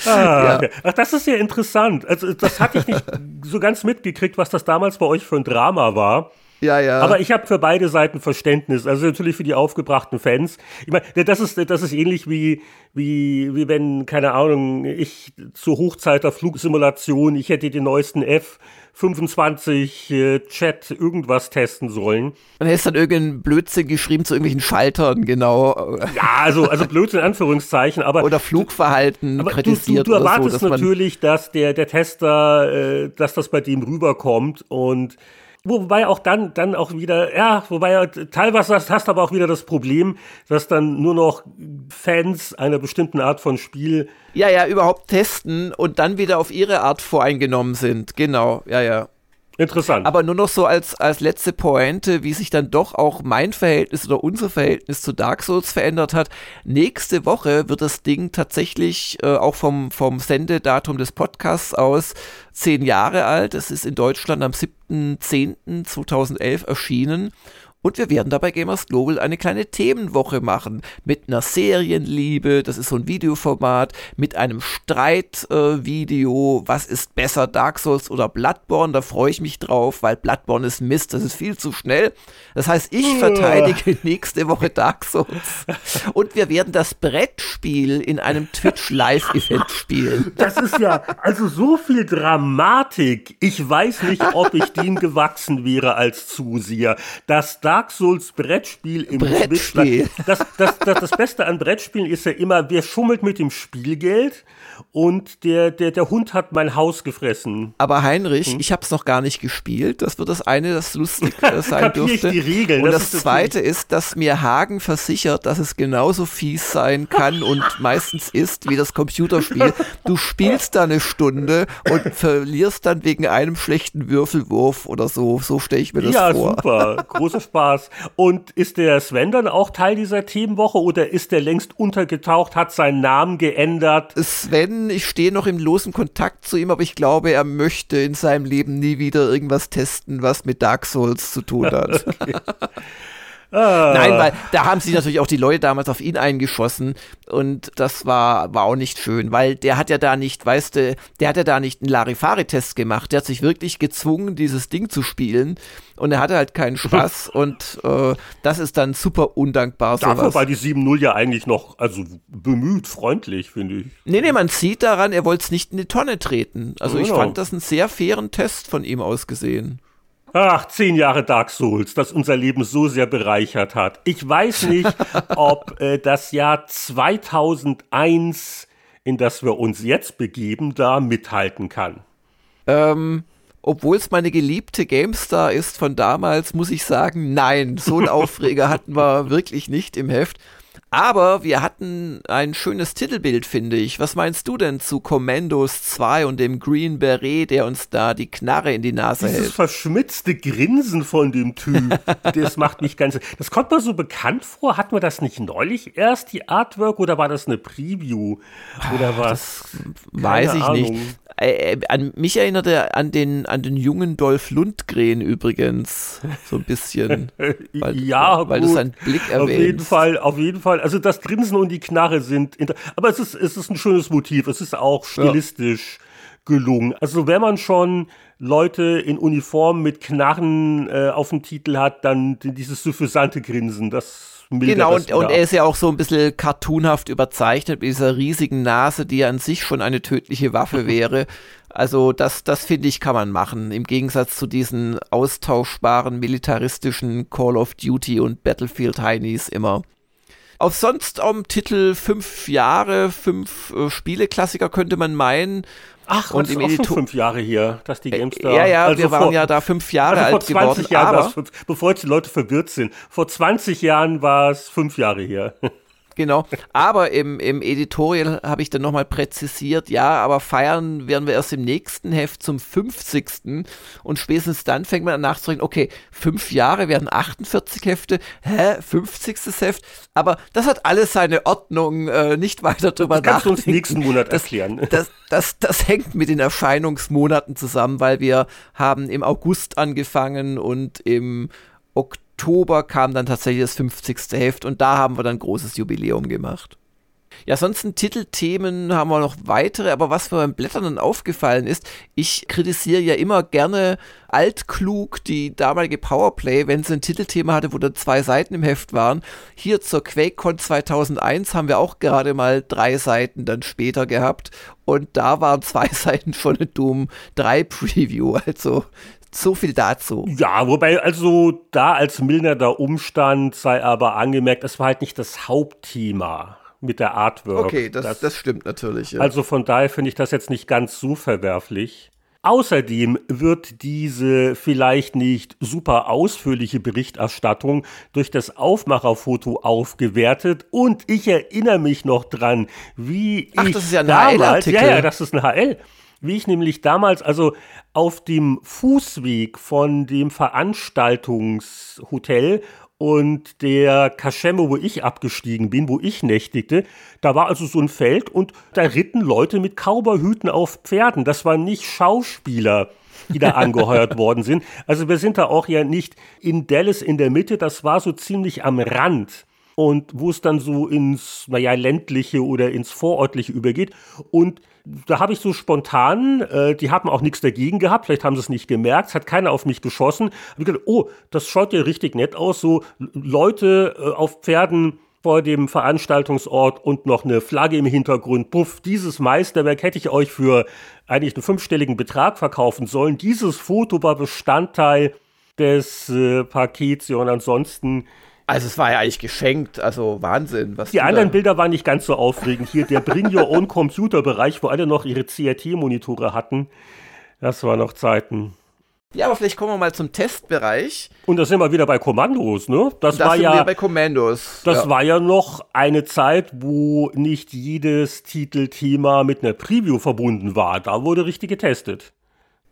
Ah, ja. Ach, das ist ja interessant. Also, das hatte ich nicht so ganz mitgekriegt, was das damals bei euch für ein Drama war. Ja, ja. Aber ich habe für beide Seiten Verständnis. Also natürlich für die aufgebrachten Fans. Ich meine, das ist, das ist ähnlich wie, wie, wie wenn, keine Ahnung, ich zur Hochzeit der Flugsimulation, ich hätte den neuesten F 25 äh, Chat irgendwas testen sollen. Und er ist dann irgendein Blödsinn geschrieben zu irgendwelchen Schaltern, genau. Ja, also, also Blödsinn in Anführungszeichen, aber. Oder Flugverhalten aber kritisiert. Du, du, du erwartest so, natürlich, dass der, der Tester, äh, dass das bei dem rüberkommt und Wobei auch dann, dann auch wieder, ja, wobei ja, teilweise hast, hast aber auch wieder das Problem, dass dann nur noch Fans einer bestimmten Art von Spiel. Ja, ja, überhaupt testen und dann wieder auf ihre Art voreingenommen sind. Genau, ja, ja. Interessant. Aber nur noch so als, als letzte Pointe, wie sich dann doch auch mein Verhältnis oder unser Verhältnis zu Dark Souls verändert hat. Nächste Woche wird das Ding tatsächlich äh, auch vom, vom Sendedatum des Podcasts aus zehn Jahre alt. Es ist in Deutschland am 7.10.2011 erschienen. Und wir werden dabei Gamers Global eine kleine Themenwoche machen mit einer Serienliebe, das ist so ein Videoformat, mit einem Streitvideo, äh, was ist besser, Dark Souls oder Bloodborne, da freue ich mich drauf, weil Bloodborne ist Mist, das ist viel zu schnell. Das heißt, ich verteidige nächste Woche Dark Souls. Und wir werden das Brettspiel in einem Twitch Live-Event spielen. Das ist ja, also so viel Dramatik. Ich weiß nicht, ob ich dem gewachsen wäre als Zuseher. Das da Dark Souls Brettspiel im Brettspiel. Das, das, das, das Beste an Brettspielen ist ja immer, wer schummelt mit dem Spielgeld und der, der, der Hund hat mein Haus gefressen. Aber Heinrich, hm? ich habe es noch gar nicht gespielt. Das wird das eine, das lustig äh, sein dürfte. Ich die Regeln. Und das, das zweite ist, dass mir Hagen versichert, dass es genauso fies sein kann und meistens ist wie das Computerspiel. Du spielst da eine Stunde und verlierst dann wegen einem schlechten Würfelwurf oder so. So stelle ich mir das ja, vor. Ja, super. Großer Spaß. Spaß. Und ist der Sven dann auch Teil dieser Themenwoche oder ist der längst untergetaucht, hat seinen Namen geändert? Sven, ich stehe noch im losen Kontakt zu ihm, aber ich glaube, er möchte in seinem Leben nie wieder irgendwas testen, was mit Dark Souls zu tun hat. okay. Ah. Nein, weil da haben sich natürlich auch die Leute damals auf ihn eingeschossen und das war, war auch nicht schön, weil der hat ja da nicht, weißt du, der hat ja da nicht einen Larifari-Test gemacht, der hat sich wirklich gezwungen, dieses Ding zu spielen und er hatte halt keinen Spaß und äh, das ist dann super undankbar. Dafür sowas. war die 7-0 ja eigentlich noch, also bemüht, freundlich, finde ich. Nee, nee, man sieht daran, er wollte es nicht in die Tonne treten. Also genau. ich fand das einen sehr fairen Test von ihm ausgesehen. Ach, zehn Jahre Dark Souls, das unser Leben so sehr bereichert hat. Ich weiß nicht, ob äh, das Jahr 2001, in das wir uns jetzt begeben, da mithalten kann. Ähm, obwohl es meine geliebte GameStar ist von damals, muss ich sagen, nein, so einen Aufreger hatten wir wirklich nicht im Heft. Aber wir hatten ein schönes Titelbild, finde ich. Was meinst du denn zu Commandos 2 und dem Green Beret, der uns da die Knarre in die Nase Dieses hält? Dieses verschmitzte Grinsen von dem Typ, das macht mich ganz. Das kommt mir so bekannt vor. Hatten wir das nicht neulich erst, die Artwork, oder war das eine Preview? Oder was? Das weiß ich Ahnung. nicht. Äh, an mich erinnert er an den, an den jungen Dolph Lundgren übrigens. So ein bisschen. Weil, ja, weil gut. du seinen Blick erwähnst. Auf jeden Fall, auf jeden Fall. Also das Grinsen und die Knarre sind. Aber es ist, es ist ein schönes Motiv. Es ist auch stilistisch ja. gelungen. Also wenn man schon Leute in Uniform mit Knarren äh, auf dem Titel hat, dann dieses suffisante Grinsen, das Genau, und, und, er ist ja auch so ein bisschen cartoonhaft überzeichnet mit dieser riesigen Nase, die an sich schon eine tödliche Waffe wäre. Also das, das finde ich, kann man machen. Im Gegensatz zu diesen austauschbaren militaristischen Call of Duty und Battlefield Heinis immer. Auf sonst am Titel fünf Jahre, fünf äh, Spieleklassiker könnte man meinen. Ach, und im auch schon fünf Jahre hier, dass die Games da. Ja, ja, also wir waren ja da fünf Jahre also alt geworden. Jahren aber, bevor jetzt die Leute verwirrt sind. Vor 20 Jahren war es fünf Jahre hier. Genau, aber im, im Editorial habe ich dann nochmal präzisiert, ja, aber feiern werden wir erst im nächsten Heft zum 50. Und spätestens dann fängt man an nachzudenken, okay, fünf Jahre werden 48 Hefte, hä, 50. Heft, aber das hat alles seine Ordnung, äh, nicht weiter drüber das kannst nachdenken. du uns nächsten Monat erklären. Das, das, das, das hängt mit den Erscheinungsmonaten zusammen, weil wir haben im August angefangen und im Oktober Oktober kam dann tatsächlich das 50. Heft und da haben wir dann großes Jubiläum gemacht. Ja, sonst Titelthemen haben wir noch weitere, aber was mir beim Blättern dann aufgefallen ist, ich kritisiere ja immer gerne altklug die damalige Powerplay, wenn sie ein Titelthema hatte, wo da zwei Seiten im Heft waren. Hier zur QuakeCon 2001 haben wir auch gerade mal drei Seiten dann später gehabt und da waren zwei Seiten schon eine Doom 3 Preview, also so viel dazu. Ja, wobei also da als mildernder Umstand sei aber angemerkt, es war halt nicht das Hauptthema mit der Artwork. Okay, das, das, das stimmt natürlich. Ja. Also von daher finde ich das jetzt nicht ganz so verwerflich. Außerdem wird diese vielleicht nicht super ausführliche Berichterstattung durch das Aufmacherfoto aufgewertet und ich erinnere mich noch dran, wie Ach, ich das ist ja ein damals, ja, ja, das ist ein HL, wie ich nämlich damals, also auf dem Fußweg von dem Veranstaltungshotel und der Kaschemme, wo ich abgestiegen bin, wo ich nächtigte, da war also so ein Feld und da ritten Leute mit Kauberhüten auf Pferden. Das waren nicht Schauspieler, die da angeheuert worden sind. Also wir sind da auch ja nicht in Dallas in der Mitte, das war so ziemlich am Rand und wo es dann so ins, naja, ländliche oder ins Vorortliche übergeht. Und da habe ich so spontan, äh, die haben auch nichts dagegen gehabt, vielleicht haben sie es nicht gemerkt, es hat keiner auf mich geschossen. Hab ich gedacht, oh, das schaut ja richtig nett aus, so Leute äh, auf Pferden vor dem Veranstaltungsort und noch eine Flagge im Hintergrund. Puff, dieses Meisterwerk hätte ich euch für eigentlich einen fünfstelligen Betrag verkaufen sollen. Dieses Foto war Bestandteil des äh, Pakets ja, und ansonsten also es war ja eigentlich geschenkt, also Wahnsinn. Was die anderen da... Bilder waren nicht ganz so aufregend. Hier der Bring Your Own Computer Bereich, wo alle noch ihre CRT-Monitore hatten. Das waren noch Zeiten. Ja, aber vielleicht kommen wir mal zum Testbereich. Und da sind wir wieder bei Kommandos, ne? Das, das war sind ja wir bei Kommandos. Das ja. war ja noch eine Zeit, wo nicht jedes Titelthema mit einer Preview verbunden war. Da wurde richtig getestet.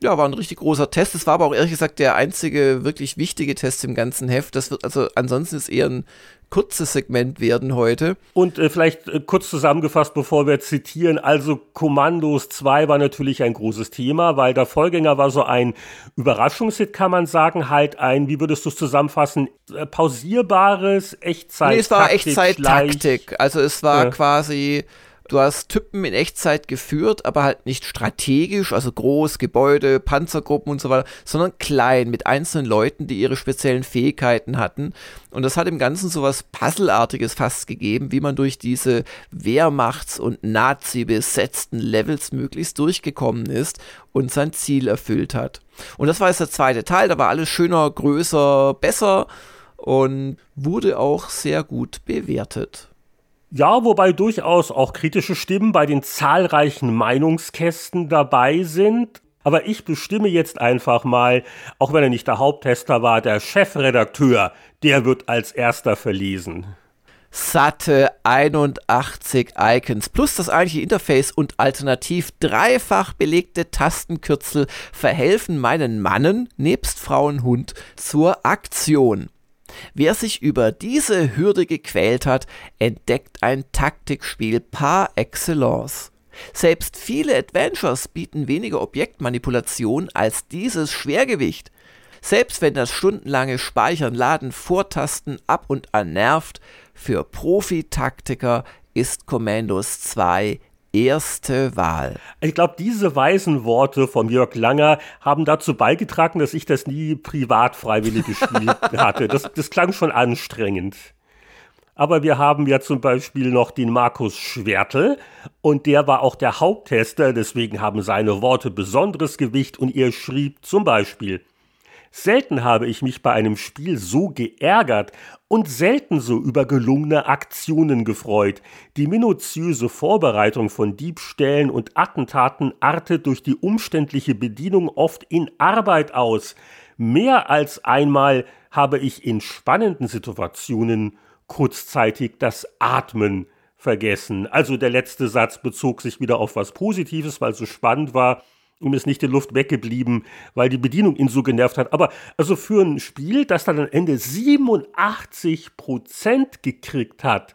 Ja, war ein richtig großer Test. Es war aber auch ehrlich gesagt der einzige wirklich wichtige Test im ganzen Heft. Das wird also ansonsten ist eher ein kurzes Segment werden heute. Und äh, vielleicht äh, kurz zusammengefasst, bevor wir zitieren. Also Kommandos 2 war natürlich ein großes Thema, weil der Vorgänger war so ein Überraschungshit, kann man sagen, halt ein, wie würdest du es zusammenfassen, äh, pausierbares Echtzeit. Nee, es war Echtzeit-Taktik. Also es war ja. quasi Du hast Typen in Echtzeit geführt, aber halt nicht strategisch, also groß, Gebäude, Panzergruppen und so weiter, sondern klein, mit einzelnen Leuten, die ihre speziellen Fähigkeiten hatten. Und das hat im Ganzen so was Puzzleartiges fast gegeben, wie man durch diese Wehrmachts- und Nazi-besetzten Levels möglichst durchgekommen ist und sein Ziel erfüllt hat. Und das war jetzt der zweite Teil, da war alles schöner, größer, besser und wurde auch sehr gut bewertet. Ja, wobei durchaus auch kritische Stimmen bei den zahlreichen Meinungskästen dabei sind. Aber ich bestimme jetzt einfach mal, auch wenn er nicht der Haupttester war, der Chefredakteur, der wird als erster verlesen. Satte 81 Icons plus das eigentliche Interface und alternativ dreifach belegte Tastenkürzel verhelfen meinen Mannen nebst Frau und Hund zur Aktion. Wer sich über diese Hürde gequält hat, entdeckt ein Taktikspiel par excellence. Selbst viele Adventures bieten weniger Objektmanipulation als dieses Schwergewicht. Selbst wenn das stundenlange Speichern, Laden, Vortasten ab und an nervt, für Profi-Taktiker ist Commandos 2 erste Wahl. Ich glaube, diese weisen Worte von Jörg Langer haben dazu beigetragen, dass ich das nie privat freiwillig gespielt hatte. Das, das klang schon anstrengend. Aber wir haben ja zum Beispiel noch den Markus Schwertel und der war auch der Haupttester, deswegen haben seine Worte besonderes Gewicht und er schrieb zum Beispiel, Selten habe ich mich bei einem Spiel so geärgert und selten so über gelungene Aktionen gefreut. Die minutiöse Vorbereitung von Diebstählen und Attentaten artet durch die umständliche Bedienung oft in Arbeit aus. Mehr als einmal habe ich in spannenden Situationen kurzzeitig das Atmen vergessen. Also der letzte Satz bezog sich wieder auf was Positives, weil es so spannend war ihm ist nicht die Luft weggeblieben, weil die Bedienung ihn so genervt hat. Aber also für ein Spiel, das dann am Ende 87 Prozent gekriegt hat,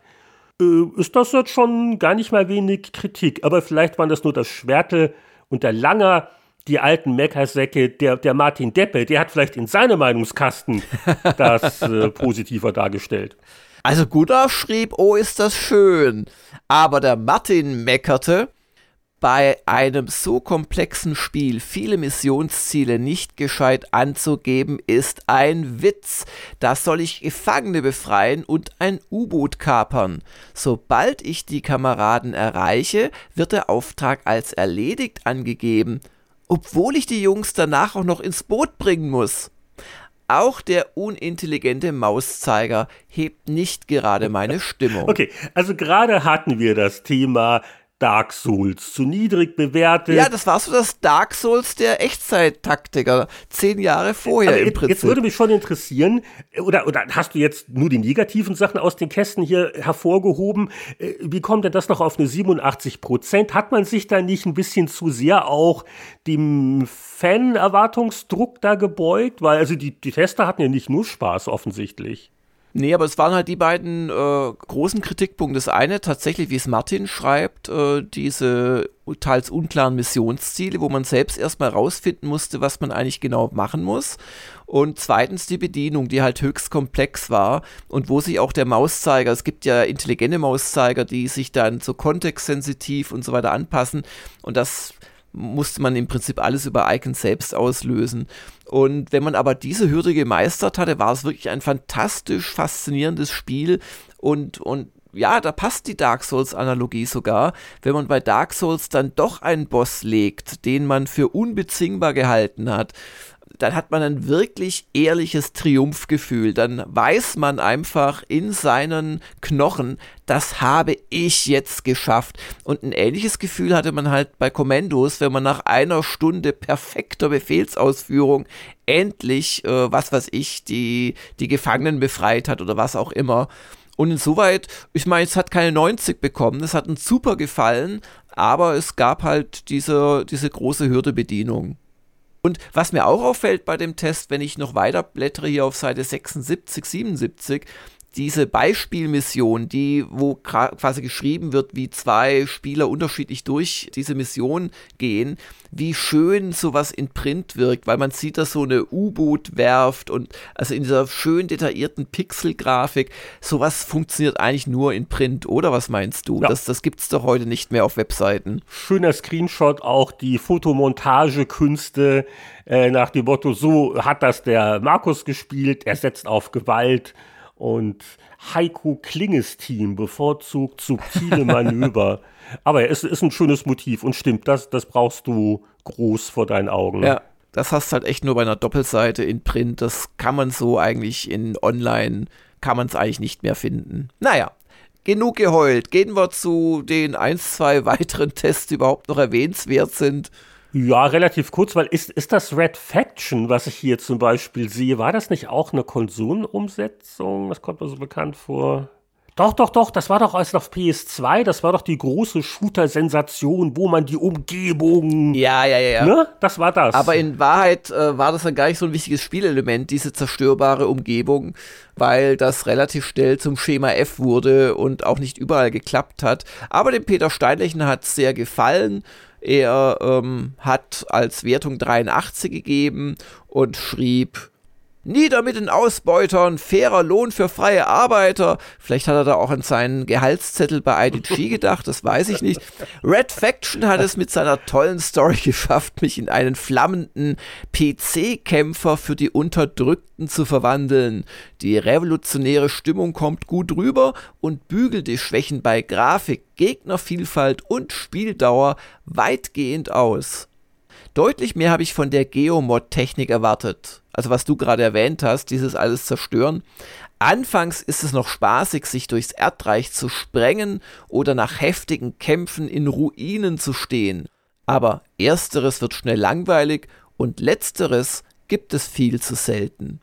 äh, ist das jetzt schon gar nicht mal wenig Kritik. Aber vielleicht waren das nur das Schwertel und der Langer, die alten Meckersäcke, der, der Martin Deppe, der hat vielleicht in seinem Meinungskasten das äh, positiver dargestellt. Also Gunnar schrieb, oh ist das schön. Aber der Martin meckerte, bei einem so komplexen Spiel viele Missionsziele nicht gescheit anzugeben, ist ein Witz. Da soll ich Gefangene befreien und ein U-Boot kapern. Sobald ich die Kameraden erreiche, wird der Auftrag als erledigt angegeben, obwohl ich die Jungs danach auch noch ins Boot bringen muss. Auch der unintelligente Mauszeiger hebt nicht gerade meine Stimmung. Okay, also gerade hatten wir das Thema Dark Souls zu niedrig bewertet. Ja, das war so das Dark Souls der Echtzeit-Taktiker. Zehn Jahre vorher Aber im Prinzip. Jetzt würde mich schon interessieren, oder, oder hast du jetzt nur die negativen Sachen aus den Kästen hier hervorgehoben? Äh, wie kommt denn das noch auf eine 87 Prozent? Hat man sich da nicht ein bisschen zu sehr auch dem Fan-Erwartungsdruck da gebeugt? Weil also die, die Tester hatten ja nicht nur Spaß offensichtlich. Nee, aber es waren halt die beiden äh, großen Kritikpunkte. Das eine tatsächlich, wie es Martin schreibt, äh, diese teils unklaren Missionsziele, wo man selbst erstmal rausfinden musste, was man eigentlich genau machen muss. Und zweitens die Bedienung, die halt höchst komplex war und wo sich auch der Mauszeiger, es gibt ja intelligente Mauszeiger, die sich dann so kontextsensitiv und so weiter anpassen. Und das musste man im Prinzip alles über Icon selbst auslösen. Und wenn man aber diese Hürde gemeistert hatte, war es wirklich ein fantastisch faszinierendes Spiel und, und ja, da passt die Dark Souls-Analogie sogar, wenn man bei Dark Souls dann doch einen Boss legt, den man für unbezwingbar gehalten hat dann hat man ein wirklich ehrliches Triumphgefühl. Dann weiß man einfach in seinen Knochen, das habe ich jetzt geschafft. Und ein ähnliches Gefühl hatte man halt bei Kommandos, wenn man nach einer Stunde perfekter Befehlsausführung endlich, äh, was weiß ich, die, die Gefangenen befreit hat oder was auch immer. Und insoweit, ich meine, es hat keine 90 bekommen, es hat uns super gefallen, aber es gab halt diese, diese große Hürde Bedienung. Und was mir auch auffällt bei dem Test, wenn ich noch weiter blättere hier auf Seite 76, 77, diese Beispielmission, die, wo quasi geschrieben wird, wie zwei Spieler unterschiedlich durch diese Mission gehen, wie schön sowas in Print wirkt, weil man sieht, dass so eine U-Boot werft und also in dieser schön detaillierten Pixel-Grafik, sowas funktioniert eigentlich nur in Print, oder was meinst du? Ja. Das, das es doch heute nicht mehr auf Webseiten. Schöner Screenshot, auch die Fotomontagekünste äh, nach dem Motto, so hat das der Markus gespielt, er setzt auf Gewalt und Heiko Klinges Team bevorzugt subtile Manöver. Aber es ist ein schönes Motiv und stimmt, das, das brauchst du groß vor deinen Augen. Ja, das hast halt echt nur bei einer Doppelseite in Print. Das kann man so eigentlich in Online, kann man es eigentlich nicht mehr finden. Naja, genug geheult. Gehen wir zu den ein, zwei weiteren Tests, die überhaupt noch erwähnenswert sind. Ja, relativ kurz, weil ist, ist das Red Faction, was ich hier zum Beispiel sehe, war das nicht auch eine Konsolenumsetzung? Das kommt mir so bekannt vor. Doch, doch, doch, das war doch erst auf PS2, das war doch die große Shooter-Sensation, wo man die Umgebung. Ja, ja, ja. ja. Ne? Das war das. Aber in Wahrheit äh, war das dann gar nicht so ein wichtiges Spielelement, diese zerstörbare Umgebung, weil das relativ schnell zum Schema F wurde und auch nicht überall geklappt hat. Aber dem Peter Steinlechen hat es sehr gefallen. Er ähm, hat als Wertung 83 gegeben und schrieb, Nieder mit den Ausbeutern, fairer Lohn für freie Arbeiter. Vielleicht hat er da auch an seinen Gehaltszettel bei IDG gedacht, das weiß ich nicht. Red Faction hat es mit seiner tollen Story geschafft, mich in einen flammenden PC-Kämpfer für die Unterdrückten zu verwandeln. Die revolutionäre Stimmung kommt gut rüber und bügelt die Schwächen bei Grafik, Gegnervielfalt und Spieldauer weitgehend aus. Deutlich mehr habe ich von der Geomod-Technik erwartet. Also was du gerade erwähnt hast, dieses alles zerstören. Anfangs ist es noch spaßig, sich durchs Erdreich zu sprengen oder nach heftigen Kämpfen in Ruinen zu stehen. Aber ersteres wird schnell langweilig und letzteres gibt es viel zu selten.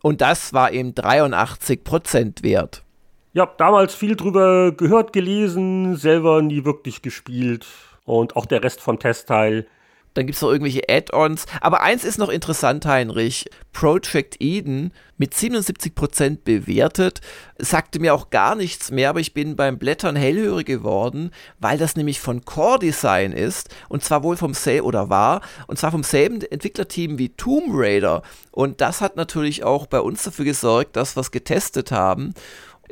Und das war eben 83% wert. Ja, damals viel drüber gehört, gelesen, selber nie wirklich gespielt. Und auch der Rest vom Testteil dann gibt es noch irgendwelche Add-ons. Aber eins ist noch interessant, Heinrich. Project Eden mit 77% bewertet, sagte mir auch gar nichts mehr, aber ich bin beim Blättern hellhörig geworden, weil das nämlich von Core Design ist und zwar wohl vom selben oder war und zwar vom selben Entwicklerteam wie Tomb Raider. Und das hat natürlich auch bei uns dafür gesorgt, dass wir es getestet haben.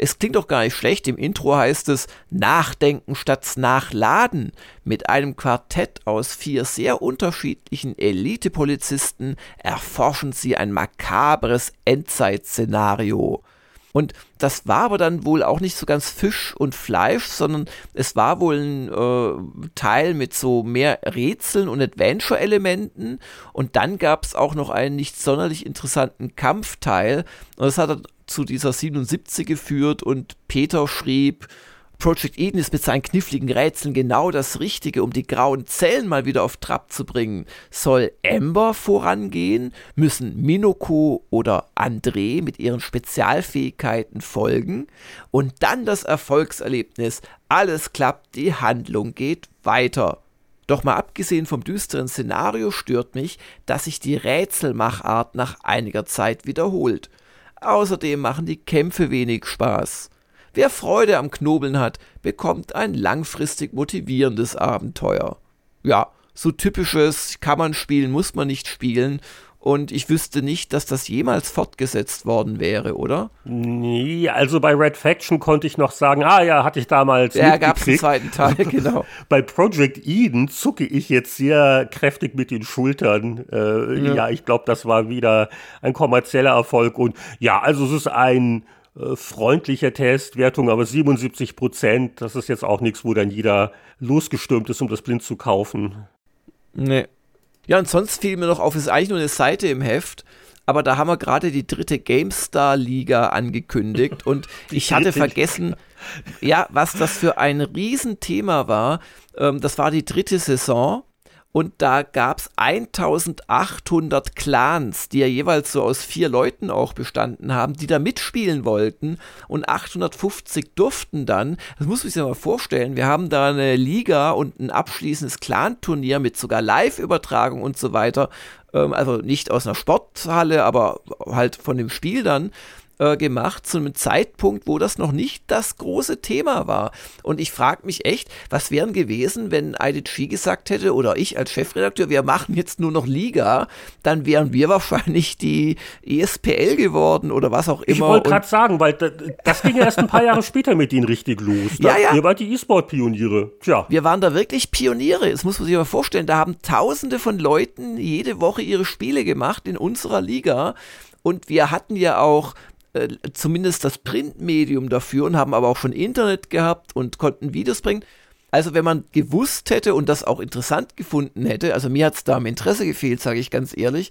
Es klingt doch gar nicht schlecht. Im Intro heißt es Nachdenken statt Nachladen. Mit einem Quartett aus vier sehr unterschiedlichen Elite-Polizisten erforschen sie ein makabres Endzeitszenario. Und das war aber dann wohl auch nicht so ganz Fisch und Fleisch, sondern es war wohl ein äh, Teil mit so mehr Rätseln und Adventure-Elementen. Und dann gab es auch noch einen nicht sonderlich interessanten Kampfteil. Und das hat zu dieser 77 geführt und Peter schrieb, Project Eden ist mit seinen kniffligen Rätseln genau das Richtige, um die grauen Zellen mal wieder auf Trab zu bringen. Soll Amber vorangehen? Müssen Minoko oder André mit ihren Spezialfähigkeiten folgen? Und dann das Erfolgserlebnis. Alles klappt, die Handlung geht weiter. Doch mal abgesehen vom düsteren Szenario stört mich, dass sich die Rätselmachart nach einiger Zeit wiederholt. Außerdem machen die Kämpfe wenig Spaß. Wer Freude am Knobeln hat, bekommt ein langfristig motivierendes Abenteuer. Ja, so typisches kann man spielen, muss man nicht spielen und ich wüsste nicht, dass das jemals fortgesetzt worden wäre, oder? Nee, also bei Red Faction konnte ich noch sagen, ah ja, hatte ich damals. Ja, gab es einen zweiten Teil, genau. bei Project Eden zucke ich jetzt sehr kräftig mit den Schultern. Äh, ja. ja, ich glaube, das war wieder ein kommerzieller Erfolg. Und ja, also es ist ein äh, freundlicher Testwertung, aber 77 Prozent, das ist jetzt auch nichts, wo dann jeder losgestürmt ist, um das blind zu kaufen. Nee, ja, und sonst fiel mir noch auf, es ist eigentlich nur eine Seite im Heft, aber da haben wir gerade die dritte GameStar-Liga angekündigt und ich hatte vergessen, ja, was das für ein Riesenthema war. Ähm, das war die dritte Saison und da gab es 1800 Clans, die ja jeweils so aus vier Leuten auch bestanden haben, die da mitspielen wollten. Und 850 durften dann, das muss man sich ja mal vorstellen, wir haben da eine Liga und ein abschließendes Clan-Turnier mit sogar Live-Übertragung und so weiter, ähm, also nicht aus einer Sporthalle, aber halt von dem Spiel dann äh, gemacht zu einem Zeitpunkt, wo das noch nicht das große Thema war. Und ich frage mich echt, was wären gewesen, wenn IDG gesagt hätte oder ich als Chefredakteur, wir machen jetzt nur noch Liga, dann wären wir wahrscheinlich die ESPL geworden oder was auch immer. Ich wollte gerade sagen, weil das, ging ja erst ein paar Jahre später mit ihnen richtig los. Da, ja, ja. Ihr wart die E-Sport-Pioniere. Tja. Wir waren da wirklich Pioniere. Das muss man sich mal vorstellen. Da haben Tausende von Leuten jede Woche ihre Spiele gemacht in unserer Liga. Und wir hatten ja auch äh, zumindest das Printmedium dafür und haben aber auch schon Internet gehabt und konnten Videos bringen. Also wenn man gewusst hätte und das auch interessant gefunden hätte, also mir hat es da am Interesse gefehlt, sage ich ganz ehrlich,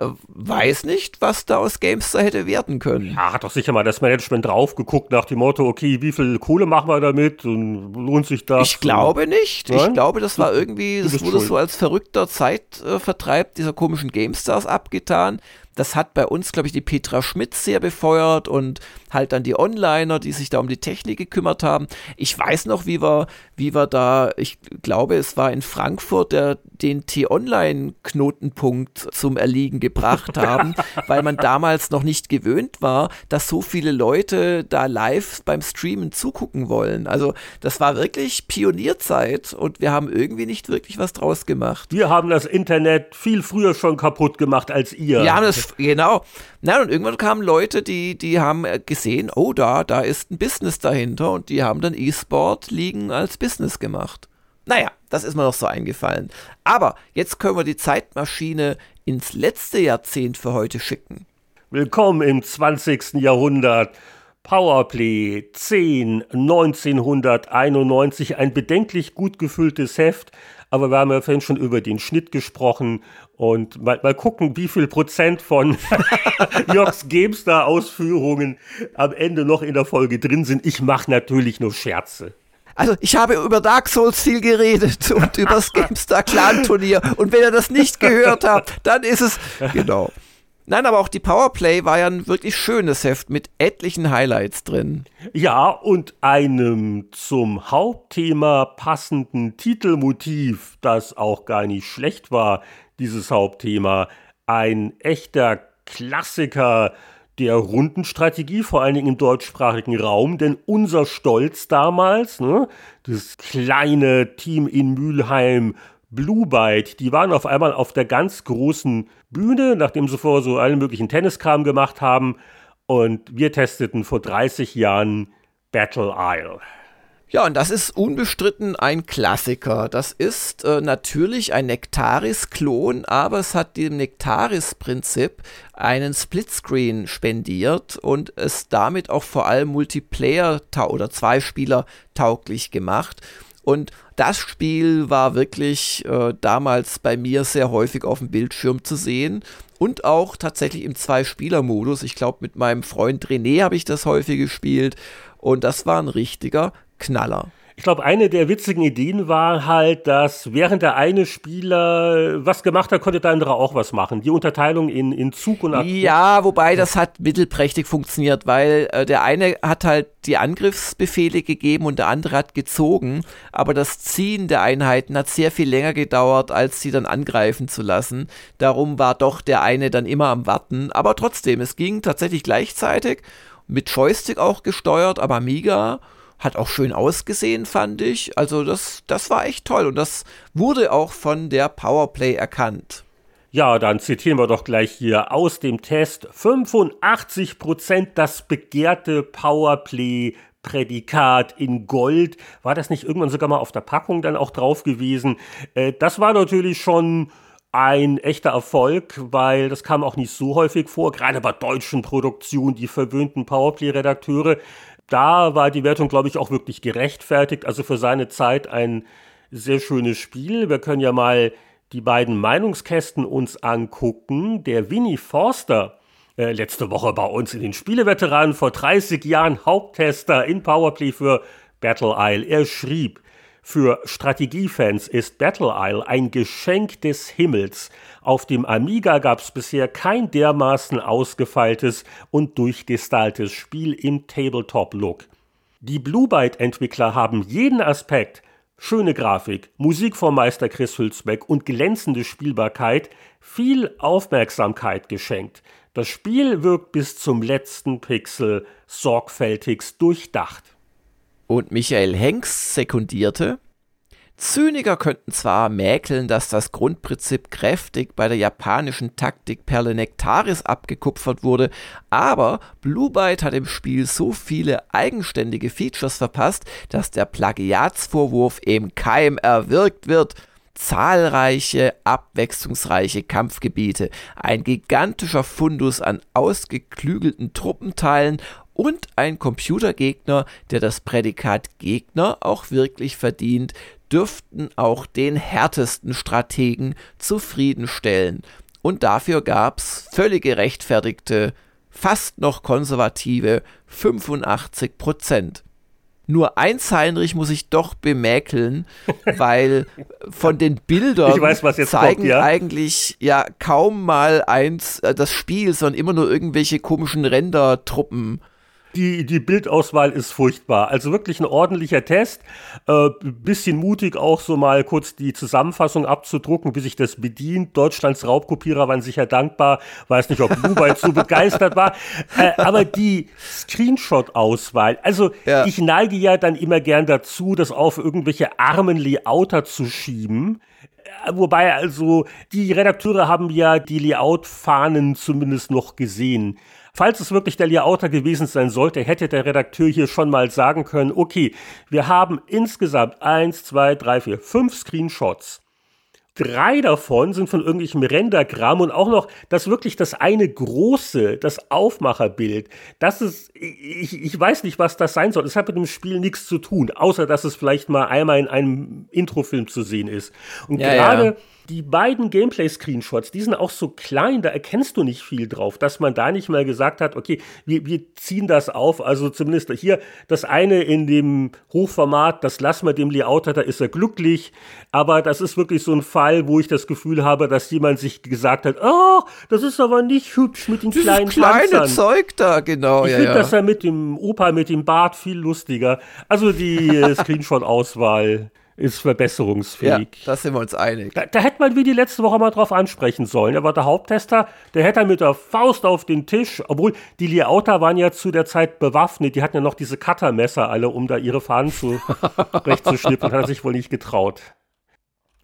äh, weiß nicht, was da aus Gamestar hätte werden können. Ja, hat doch sicher mal das Management drauf geguckt nach dem Motto, okay, wie viel Kohle machen wir damit und lohnt sich das? Ich glaube nicht. Nein? Ich glaube, das war irgendwie, das wurde schuld. so als verrückter Zeitvertreib dieser komischen GameStars abgetan. Das hat bei uns, glaube ich, die Petra Schmidt sehr befeuert und halt dann die Onliner, die sich da um die Technik gekümmert haben. Ich weiß noch, wie wir, wie wir da, ich glaube, es war in Frankfurt, der den T-Online-Knotenpunkt zum Erliegen gebracht haben, weil man damals noch nicht gewöhnt war, dass so viele Leute da live beim Streamen zugucken wollen. Also das war wirklich Pionierzeit und wir haben irgendwie nicht wirklich was draus gemacht. Wir haben das Internet viel früher schon kaputt gemacht als ihr. Wir haben das genau. Na, und irgendwann kamen Leute, die, die haben gesehen, oh, da, da ist ein Business dahinter und die haben dann E-Sport-Ligen als Business gemacht. Naja, das ist mir noch so eingefallen. Aber jetzt können wir die Zeitmaschine ins letzte Jahrzehnt für heute schicken. Willkommen im 20. Jahrhundert. Powerplay 10 1991, ein bedenklich gut gefülltes Heft, aber wir haben ja vorhin schon über den Schnitt gesprochen und mal, mal gucken, wie viel Prozent von Jörgs GameStar-Ausführungen am Ende noch in der Folge drin sind. Ich mache natürlich nur Scherze. Also ich habe über Dark Souls viel geredet und über das GameStar Clan Turnier. Und wenn ihr das nicht gehört habt, dann ist es genau. Nein, aber auch die Powerplay war ja ein wirklich schönes Heft mit etlichen Highlights drin. Ja, und einem zum Hauptthema passenden Titelmotiv, das auch gar nicht schlecht war, dieses Hauptthema. Ein echter Klassiker der Rundenstrategie, vor allen Dingen im deutschsprachigen Raum, denn unser Stolz damals, ne, das kleine Team in Mülheim, Blue Byte, die waren auf einmal auf der ganz großen Bühne, nachdem sie vorher so allen möglichen Tenniskram gemacht haben. Und wir testeten vor 30 Jahren Battle Isle. Ja, und das ist unbestritten ein Klassiker. Das ist äh, natürlich ein Nektaris-Klon, aber es hat dem Nektaris-Prinzip einen Splitscreen spendiert und es damit auch vor allem Multiplayer- oder Zweispieler tauglich gemacht. Und das Spiel war wirklich äh, damals bei mir sehr häufig auf dem Bildschirm zu sehen und auch tatsächlich im Zwei-Spieler-Modus. Ich glaube, mit meinem Freund René habe ich das häufig gespielt und das war ein richtiger Knaller. Ich glaube, eine der witzigen Ideen war halt, dass während der eine Spieler was gemacht hat, konnte der andere auch was machen. Die Unterteilung in, in Zug und Aktion. Ja, wobei das hat mittelprächtig funktioniert, weil äh, der eine hat halt die Angriffsbefehle gegeben und der andere hat gezogen. Aber das Ziehen der Einheiten hat sehr viel länger gedauert, als sie dann angreifen zu lassen. Darum war doch der eine dann immer am Warten. Aber trotzdem, es ging tatsächlich gleichzeitig mit Joystick auch gesteuert, aber Amiga hat auch schön ausgesehen, fand ich. Also das, das war echt toll und das wurde auch von der Powerplay erkannt. Ja, dann zitieren wir doch gleich hier aus dem Test. 85% das begehrte Powerplay Prädikat in Gold. War das nicht irgendwann sogar mal auf der Packung dann auch drauf gewesen? Äh, das war natürlich schon ein echter Erfolg, weil das kam auch nicht so häufig vor, gerade bei deutschen Produktionen, die verwöhnten Powerplay-Redakteure da war die Wertung, glaube ich, auch wirklich gerechtfertigt. Also für seine Zeit ein sehr schönes Spiel. Wir können ja mal die beiden Meinungskästen uns angucken. Der Winnie Forster, äh, letzte Woche bei uns in den Spieleveteranen, vor 30 Jahren Haupttester in Powerplay für Battle Isle. Er schrieb, Für Strategiefans ist Battle Isle ein Geschenk des Himmels. Auf dem Amiga gab es bisher kein dermaßen ausgefeiltes und durchgestyltes Spiel im Tabletop-Look. Die Blue Byte-Entwickler haben jeden Aspekt schöne Grafik, Musik vom Meister Chris Hülsbeck und glänzende Spielbarkeit viel Aufmerksamkeit geschenkt. Das Spiel wirkt bis zum letzten Pixel sorgfältigst durchdacht. Und Michael Henks sekundierte, Zyniker könnten zwar mäkeln, dass das Grundprinzip kräftig bei der japanischen Taktikperle Nektaris abgekupfert wurde, aber Blue Byte hat im Spiel so viele eigenständige Features verpasst, dass der Plagiatsvorwurf im Keim erwirkt wird. Zahlreiche, abwechslungsreiche Kampfgebiete, ein gigantischer Fundus an ausgeklügelten Truppenteilen und ein Computergegner, der das Prädikat Gegner auch wirklich verdient, dürften auch den härtesten Strategen zufriedenstellen. Und dafür gab's völlig gerechtfertigte, fast noch konservative 85 Prozent. Nur eins, Heinrich, muss ich doch bemäkeln, weil von den Bildern weiß, zeigen kommt, ja? eigentlich ja kaum mal eins äh, das Spiel, sondern immer nur irgendwelche komischen Rendertruppen die, die Bildauswahl ist furchtbar. Also wirklich ein ordentlicher Test. Äh, bisschen mutig auch so mal kurz die Zusammenfassung abzudrucken, wie sich das bedient. Deutschlands Raubkopierer waren sicher dankbar. Weiß nicht, ob Bluebite so begeistert war. Äh, aber die Screenshot-Auswahl, also ja. ich neige ja dann immer gern dazu, das auf irgendwelche armen Layouter zu schieben. Äh, wobei also die Redakteure haben ja die Layout-Fahnen zumindest noch gesehen. Falls es wirklich der Layouter gewesen sein sollte, hätte der Redakteur hier schon mal sagen können, okay, wir haben insgesamt eins, zwei, drei, vier, fünf Screenshots. Drei davon sind von irgendwelchem Rendergramm und auch noch das wirklich das eine große, das Aufmacherbild. Das ist, ich, ich weiß nicht, was das sein soll. Es hat mit dem Spiel nichts zu tun, außer dass es vielleicht mal einmal in einem Introfilm zu sehen ist. Und ja, gerade ja die beiden Gameplay-Screenshots, die sind auch so klein, da erkennst du nicht viel drauf, dass man da nicht mal gesagt hat, okay, wir, wir ziehen das auf, also zumindest hier das eine in dem Hochformat, das lassen wir dem Layouter, da ist er glücklich, aber das ist wirklich so ein Fall, wo ich das Gefühl habe, dass jemand sich gesagt hat, oh, das ist aber nicht hübsch mit den Dieses kleinen kleine Panzern. Zeug da, genau. Ich ja, finde ja. das ja mit dem Opa, mit dem Bart viel lustiger. Also die äh, Screenshot-Auswahl ist verbesserungsfähig. Ja, da sind wir uns einig. Da, da, hätte man wie die letzte Woche mal drauf ansprechen sollen. Er war der Haupttester, der hätte mit der Faust auf den Tisch, obwohl die Layouter waren ja zu der Zeit bewaffnet, die hatten ja noch diese Cuttermesser alle, um da ihre Fahnen zu rechtzuschnippen, hat er sich wohl nicht getraut.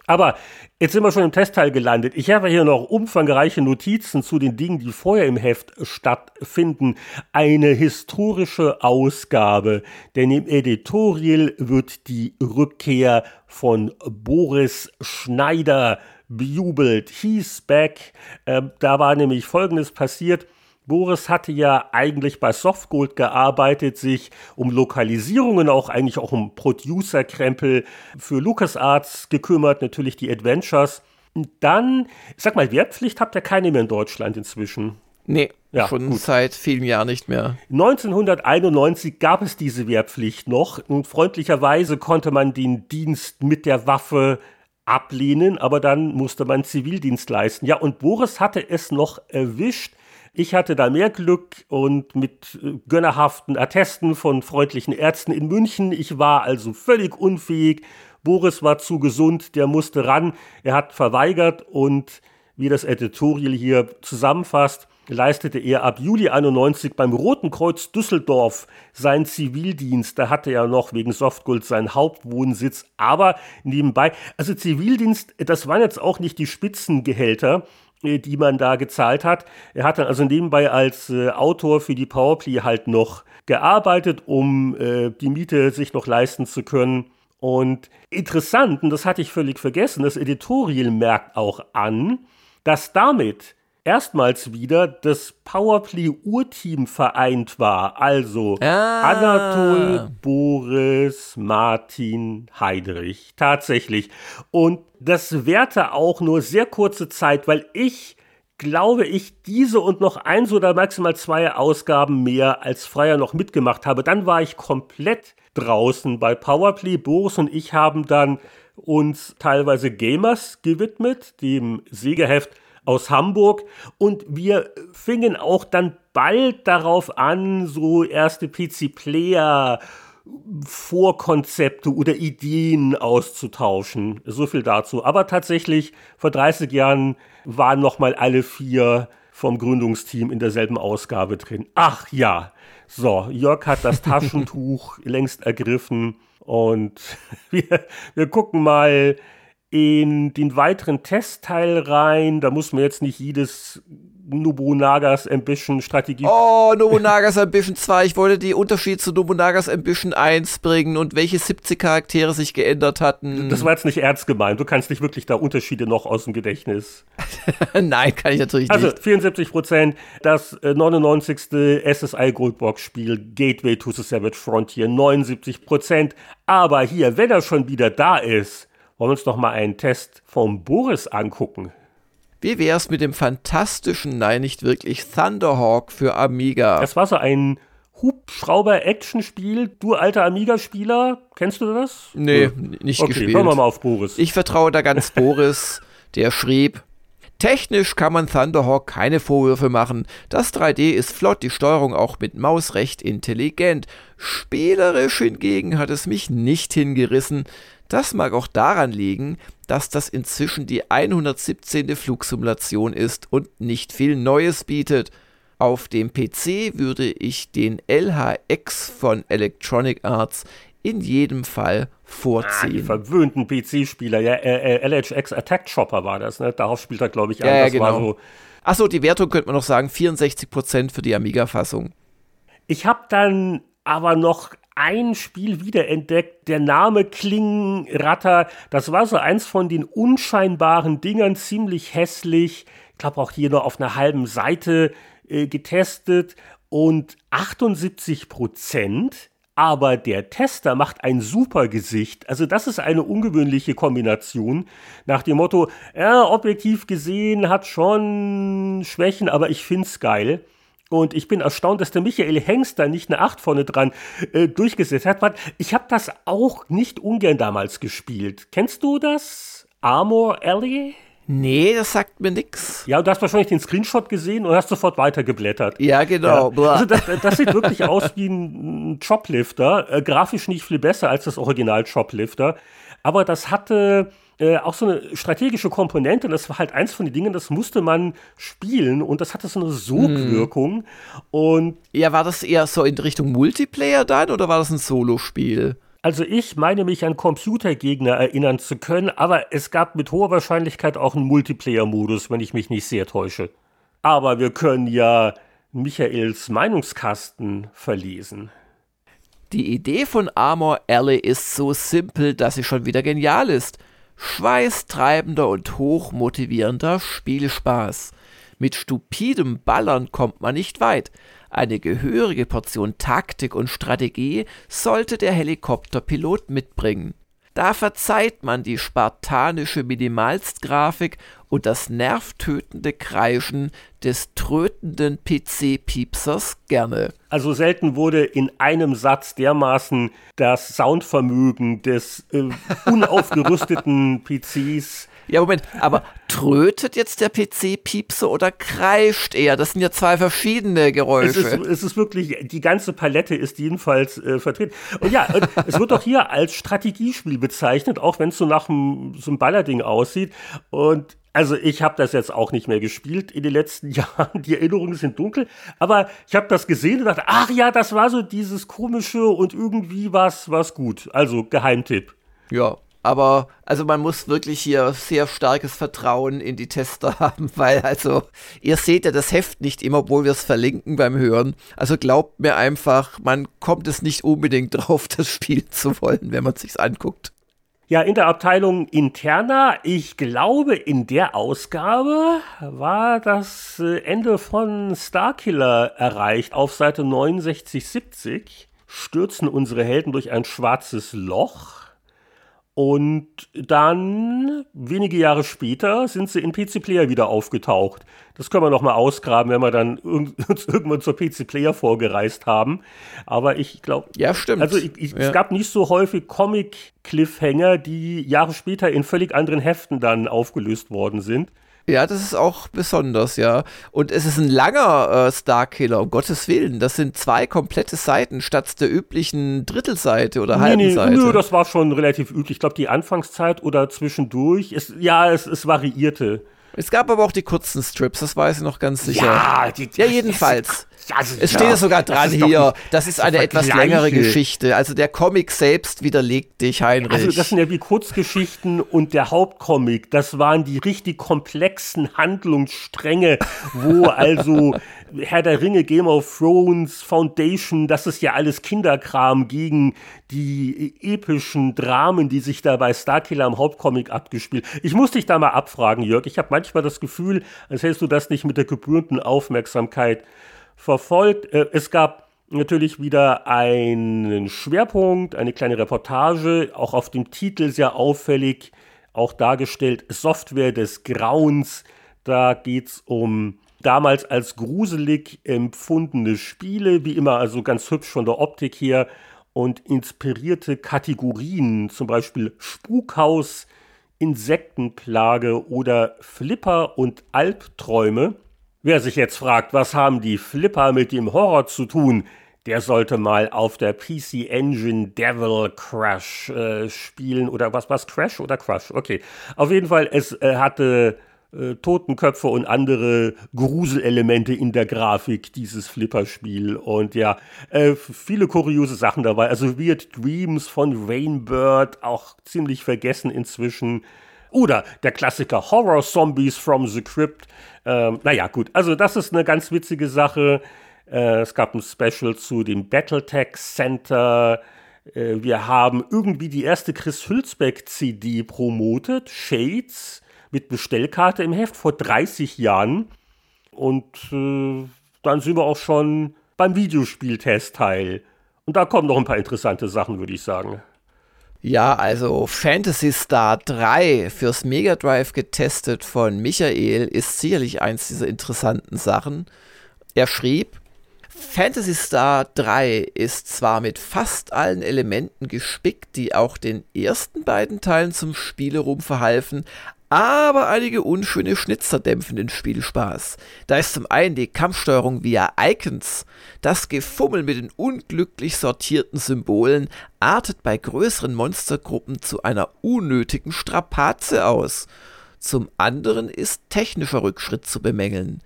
Aber jetzt sind wir schon im Testteil gelandet. Ich habe hier noch umfangreiche Notizen zu den Dingen, die vorher im Heft stattfinden. Eine historische Ausgabe, denn im Editorial wird die Rückkehr von Boris Schneider bejubelt. He's back. Äh, da war nämlich Folgendes passiert. Boris hatte ja eigentlich bei Softgold gearbeitet, sich um Lokalisierungen, auch eigentlich auch um Producer-Krempel für LucasArts gekümmert, natürlich die Adventures. Und dann, sag mal, Wehrpflicht habt ihr keine mehr in Deutschland inzwischen. Nee, ja, schon gut. seit vielen Jahren nicht mehr. 1991 gab es diese Wehrpflicht noch und freundlicherweise konnte man den Dienst mit der Waffe ablehnen, aber dann musste man Zivildienst leisten. Ja, und Boris hatte es noch erwischt, ich hatte da mehr Glück und mit äh, gönnerhaften Attesten von freundlichen Ärzten in München. Ich war also völlig unfähig. Boris war zu gesund, der musste ran. Er hat verweigert und wie das Editorial hier zusammenfasst, leistete er ab Juli 91 beim Roten Kreuz Düsseldorf seinen Zivildienst. Da hatte er noch wegen Softgold seinen Hauptwohnsitz. Aber nebenbei, also Zivildienst, das waren jetzt auch nicht die Spitzengehälter. Die man da gezahlt hat. Er hat dann also nebenbei als äh, Autor für die Powerplay halt noch gearbeitet, um äh, die Miete sich noch leisten zu können. Und interessant, und das hatte ich völlig vergessen, das Editorial merkt auch an, dass damit erstmals wieder das Powerplay-Urteam vereint war. Also ah. Anatol, Boris, Martin, Heidrich. Tatsächlich. Und das währte auch nur sehr kurze Zeit, weil ich glaube ich, diese und noch eins oder maximal zwei Ausgaben mehr als Freier noch mitgemacht habe. Dann war ich komplett draußen bei Powerplay. Boris und ich haben dann uns teilweise Gamers gewidmet, dem Sägeheft aus Hamburg. Und wir fingen auch dann bald darauf an, so erste PC-Player Vorkonzepte oder Ideen auszutauschen. So viel dazu. Aber tatsächlich, vor 30 Jahren waren nochmal alle vier vom Gründungsteam in derselben Ausgabe drin. Ach ja. So, Jörg hat das Taschentuch längst ergriffen und wir, wir gucken mal in den weiteren Testteil rein. Da muss man jetzt nicht jedes Nobunagas Ambition Strategie. Oh, Nobunagas Ambition 2. Ich wollte die Unterschiede zu Nobunagas Ambition 1 bringen und welche 70 Charaktere sich geändert hatten. Das war jetzt nicht ernst gemeint. Du kannst nicht wirklich da Unterschiede noch aus dem Gedächtnis. Nein, kann ich natürlich also, nicht. Also 74 Prozent. Das 99. Äh, SSI Goldbox Spiel Gateway to the Savage Frontier 79 Prozent. Aber hier, wenn er schon wieder da ist, wollen wir uns doch mal einen Test vom Boris angucken. Wie wär's mit dem fantastischen, nein, nicht wirklich, Thunderhawk für Amiga? Das war so ein Hubschrauber-Action-Spiel. Du alter Amiga-Spieler, kennst du das? Nee, ja. nicht okay, gespielt. Hören wir mal auf Boris. Ich vertraue da ganz Boris, der schrieb, Technisch kann man Thunderhawk keine Vorwürfe machen. Das 3D ist flott, die Steuerung auch mit Maus recht intelligent. Spielerisch hingegen hat es mich nicht hingerissen. Das mag auch daran liegen, dass das inzwischen die 117. Flugsimulation ist und nicht viel Neues bietet. Auf dem PC würde ich den LHX von Electronic Arts in jedem Fall vorziehen. Ah, die verwöhnten PC-Spieler, ja, äh, äh, LHX Attack Chopper war das, ne? Darauf spielt er, glaube ich, an. Ja, ja, genau. So Achso, die Wertung könnte man noch sagen, 64% für die Amiga-Fassung. Ich habe dann aber noch ein Spiel wiederentdeckt. Der Name Klingenratter, das war so eins von den unscheinbaren Dingern, ziemlich hässlich. Ich glaube auch hier nur auf einer halben Seite äh, getestet. Und 78 Prozent aber der Tester macht ein super Gesicht. Also das ist eine ungewöhnliche Kombination. Nach dem Motto, ja, objektiv gesehen hat schon Schwächen, aber ich find's geil. Und ich bin erstaunt, dass der Michael Hengst da nicht eine 8 vorne dran äh, durchgesetzt hat. Ich habe das auch nicht ungern damals gespielt. Kennst du das? Armor Alley? Nee, das sagt mir nix. Ja, du hast wahrscheinlich den Screenshot gesehen und hast sofort weitergeblättert. Ja, genau. Ja. Also das, das, sieht wirklich aus wie ein Choplifter. Äh, grafisch nicht viel besser als das Original Choplifter. Aber das hatte äh, auch so eine strategische Komponente. Das war halt eins von den Dingen, das musste man spielen und das hatte so eine Sogwirkung. Hm. Und ja, war das eher so in Richtung Multiplayer dann oder war das ein Solospiel? Also ich meine mich an Computergegner erinnern zu können, aber es gab mit hoher Wahrscheinlichkeit auch einen Multiplayer-Modus, wenn ich mich nicht sehr täusche. Aber wir können ja Michaels Meinungskasten verlesen. Die Idee von Armor Alley ist so simpel, dass sie schon wieder genial ist schweißtreibender und hochmotivierender Spielspaß. Mit stupidem Ballern kommt man nicht weit. Eine gehörige Portion Taktik und Strategie sollte der Helikopterpilot mitbringen. Da verzeiht man die spartanische Minimalstgrafik und das nervtötende Kreischen des trötenden PC-Piepsers gerne. Also selten wurde in einem Satz dermaßen das Soundvermögen des äh, unaufgerüsteten PCs ja, Moment, aber trötet jetzt der PC Piepse oder kreischt er? Das sind ja zwei verschiedene Geräusche. Es ist, es ist wirklich, die ganze Palette ist jedenfalls äh, vertreten. Und ja, es wird doch hier als Strategiespiel bezeichnet, auch wenn es so nach einem, so einem Ballerding aussieht. Und also ich habe das jetzt auch nicht mehr gespielt in den letzten Jahren. Die Erinnerungen sind dunkel. Aber ich habe das gesehen und dachte, ach ja, das war so dieses komische und irgendwie was was gut. Also Geheimtipp. Ja, aber also man muss wirklich hier sehr starkes Vertrauen in die Tester haben, weil also ihr seht ja das Heft nicht immer, obwohl wir es verlinken beim Hören. Also glaubt mir einfach, man kommt es nicht unbedingt drauf, das Spiel zu wollen, wenn man es sich anguckt. Ja, in der Abteilung Interna, ich glaube, in der Ausgabe war das äh, Ende von Starkiller erreicht. Auf Seite 6970 stürzen unsere Helden durch ein schwarzes Loch Und dann, wenige Jahre später, sind sie in PC Player wieder aufgetaucht. Das können wir noch mal ausgraben, wenn wir dann uns irgendwann zur PC Player vorgereist haben. Aber ich glaube. Ja, stimmt. Also ich, ich, ja. es gab nicht so häufig Comic-Cliffhanger, die Jahre später in völlig anderen Heften dann aufgelöst worden sind. Ja, das ist auch besonders, ja. Und es ist ein langer äh, Starkiller, um Gottes Willen. Das sind zwei komplette Seiten statt der üblichen Drittelseite oder halben nee, nee, Seite. Nö, das war schon relativ üblich. Ich glaube, die Anfangszeit oder zwischendurch, es, ja, es, es variierte. Es gab aber auch die kurzen Strips, das weiß ich noch ganz sicher. Ja, die, Ja, jedenfalls. Also, Es ja, steht ja sogar dran das hier. nicht- Das ist das eine etwas längere Geschichte. Also der Comic selbst widerlegt dich, Heinrich. Also das sind ja wie Kurzgeschichten und der Hauptcomic, das waren die richtig komplexen Handlungsstränge, wo also Herr der Ringe, Game of Thrones, Foundation, das ist ja alles Kinderkram gegen die epischen Dramen, die sich da bei Starkiller im Hauptcomic abgespielt. Ich muss dich da mal abfragen, Jörg. Ich habe manchmal das Gefühl, als hättest du das nicht mit der gebührenden Aufmerksamkeit verfolgt. Äh, Es gab natürlich wieder einen Schwerpunkt, eine kleine Reportage, auch auf dem Titel sehr auffällig, auch dargestellt Software des Grauens. Da geht es um damals als gruselig empfundene Spiele, wie immer also ganz hübsch von der Optik her und inspirierte Kategorien, zum Beispiel Spukhaus, Insektenplage oder Flipper und Albträume. Wer sich jetzt fragt, was haben die Flipper mit dem Horror zu tun, der sollte mal auf der PC Engine Devil Crash äh, spielen oder was was Crash oder Crush. Okay, auf jeden Fall es äh, hatte äh, Totenköpfe und andere Gruselelemente in der Grafik dieses Flipperspiel und ja äh, viele kuriose Sachen dabei. Also Weird Dreams von Rainbird auch ziemlich vergessen inzwischen. Oder der Klassiker Horror Zombies from the Crypt. Ähm, naja, gut. Also, das ist eine ganz witzige Sache. Äh, es gab ein Special zu dem Battletech Center. Äh, wir haben irgendwie die erste Chris Hülsbeck CD promotet. Shades mit Bestellkarte im Heft vor 30 Jahren. Und äh, dann sind wir auch schon beim Videospieltestteil. Und da kommen noch ein paar interessante Sachen, würde ich sagen. Ja, also Phantasy Star 3 fürs Mega Drive getestet von Michael ist sicherlich eins dieser interessanten Sachen. Er schrieb, Phantasy Star 3 ist zwar mit fast allen Elementen gespickt, die auch den ersten beiden Teilen zum Spielerum verhalfen, aber einige unschöne Schnitzer dämpfen den Spielspaß. Da ist zum einen die Kampfsteuerung via Icons, das Gefummel mit den unglücklich sortierten Symbolen artet bei größeren Monstergruppen zu einer unnötigen Strapaze aus. Zum anderen ist technischer Rückschritt zu bemängeln.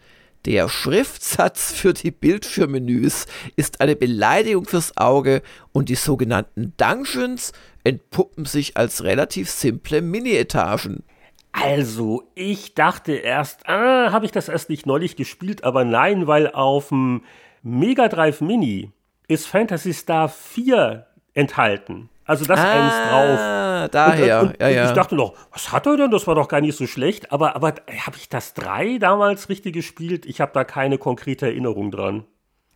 Der Schriftsatz für die Bildschirmmenüs ist eine Beleidigung fürs Auge und die sogenannten Dungeons entpuppen sich als relativ simple Mini-Etagen. Also, ich dachte erst, ah, habe ich das erst nicht neulich gespielt, aber nein, weil auf dem Mega Drive Mini ist Phantasy Star 4 enthalten. Also das eins drauf. Ah, daher, Und, und, ja, ja. Ich dachte noch, was hat er denn? Das war doch gar nicht so schlecht. Aber, aber habe ich das 3 damals richtig gespielt? Ich habe da keine konkrete Erinnerung dran.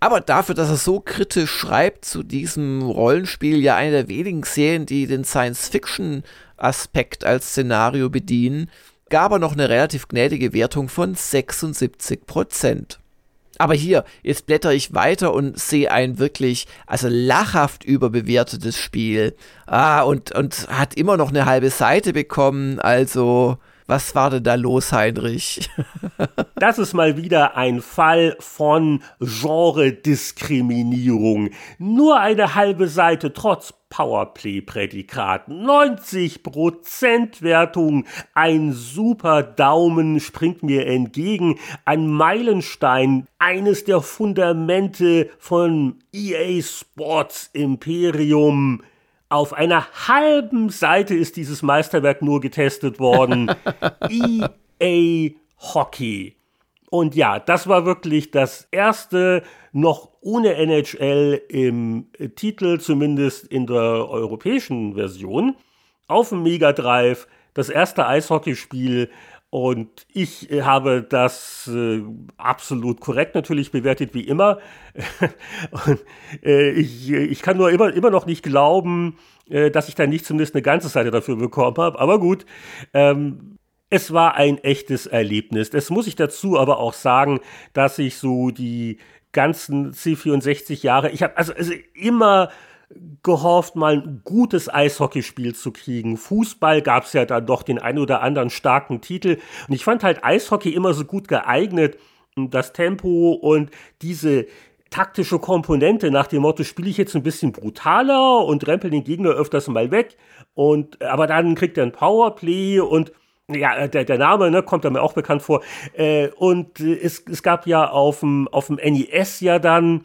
Aber dafür, dass er so kritisch schreibt zu diesem Rollenspiel, ja eine der wenigen Serien, die den Science-Fiction-Aspekt als Szenario bedienen, gab er noch eine relativ gnädige Wertung von 76 Prozent. Aber hier, jetzt blätter ich weiter und sehe ein wirklich, also lachhaft überbewertetes Spiel. Ah, und, und hat immer noch eine halbe Seite bekommen, also was war denn da los, Heinrich? Das ist mal wieder ein Fall von Genre-Diskriminierung. Nur eine halbe Seite trotz Powerplay-Prädikat. 90% Wertung. Ein super Daumen springt mir entgegen. Ein Meilenstein. Eines der Fundamente von EA Sports Imperium. Auf einer halben Seite ist dieses Meisterwerk nur getestet worden. EA Hockey. Und ja, das war wirklich das erste noch ohne NHL im Titel, zumindest in der europäischen Version, auf dem Mega Drive, das erste Eishockeyspiel. Und ich äh, habe das äh, absolut korrekt natürlich bewertet, wie immer. Und, äh, ich, ich kann nur immer, immer noch nicht glauben, äh, dass ich da nicht zumindest eine ganze Seite dafür bekommen habe. Aber gut, ähm, es war ein echtes Erlebnis. Das muss ich dazu aber auch sagen, dass ich so die ganzen C64 Jahre, ich habe also, also immer gehofft, mal ein gutes Eishockeyspiel zu kriegen. Fußball gab es ja dann doch den ein oder anderen starken Titel. Und ich fand halt Eishockey immer so gut geeignet. Das Tempo und diese taktische Komponente nach dem Motto, spiele ich jetzt ein bisschen brutaler und rempel den Gegner öfters mal weg. Und aber dann kriegt er ein Powerplay und ja, der, der Name ne, kommt mir auch bekannt vor. Äh, und es, es gab ja auf dem NES ja dann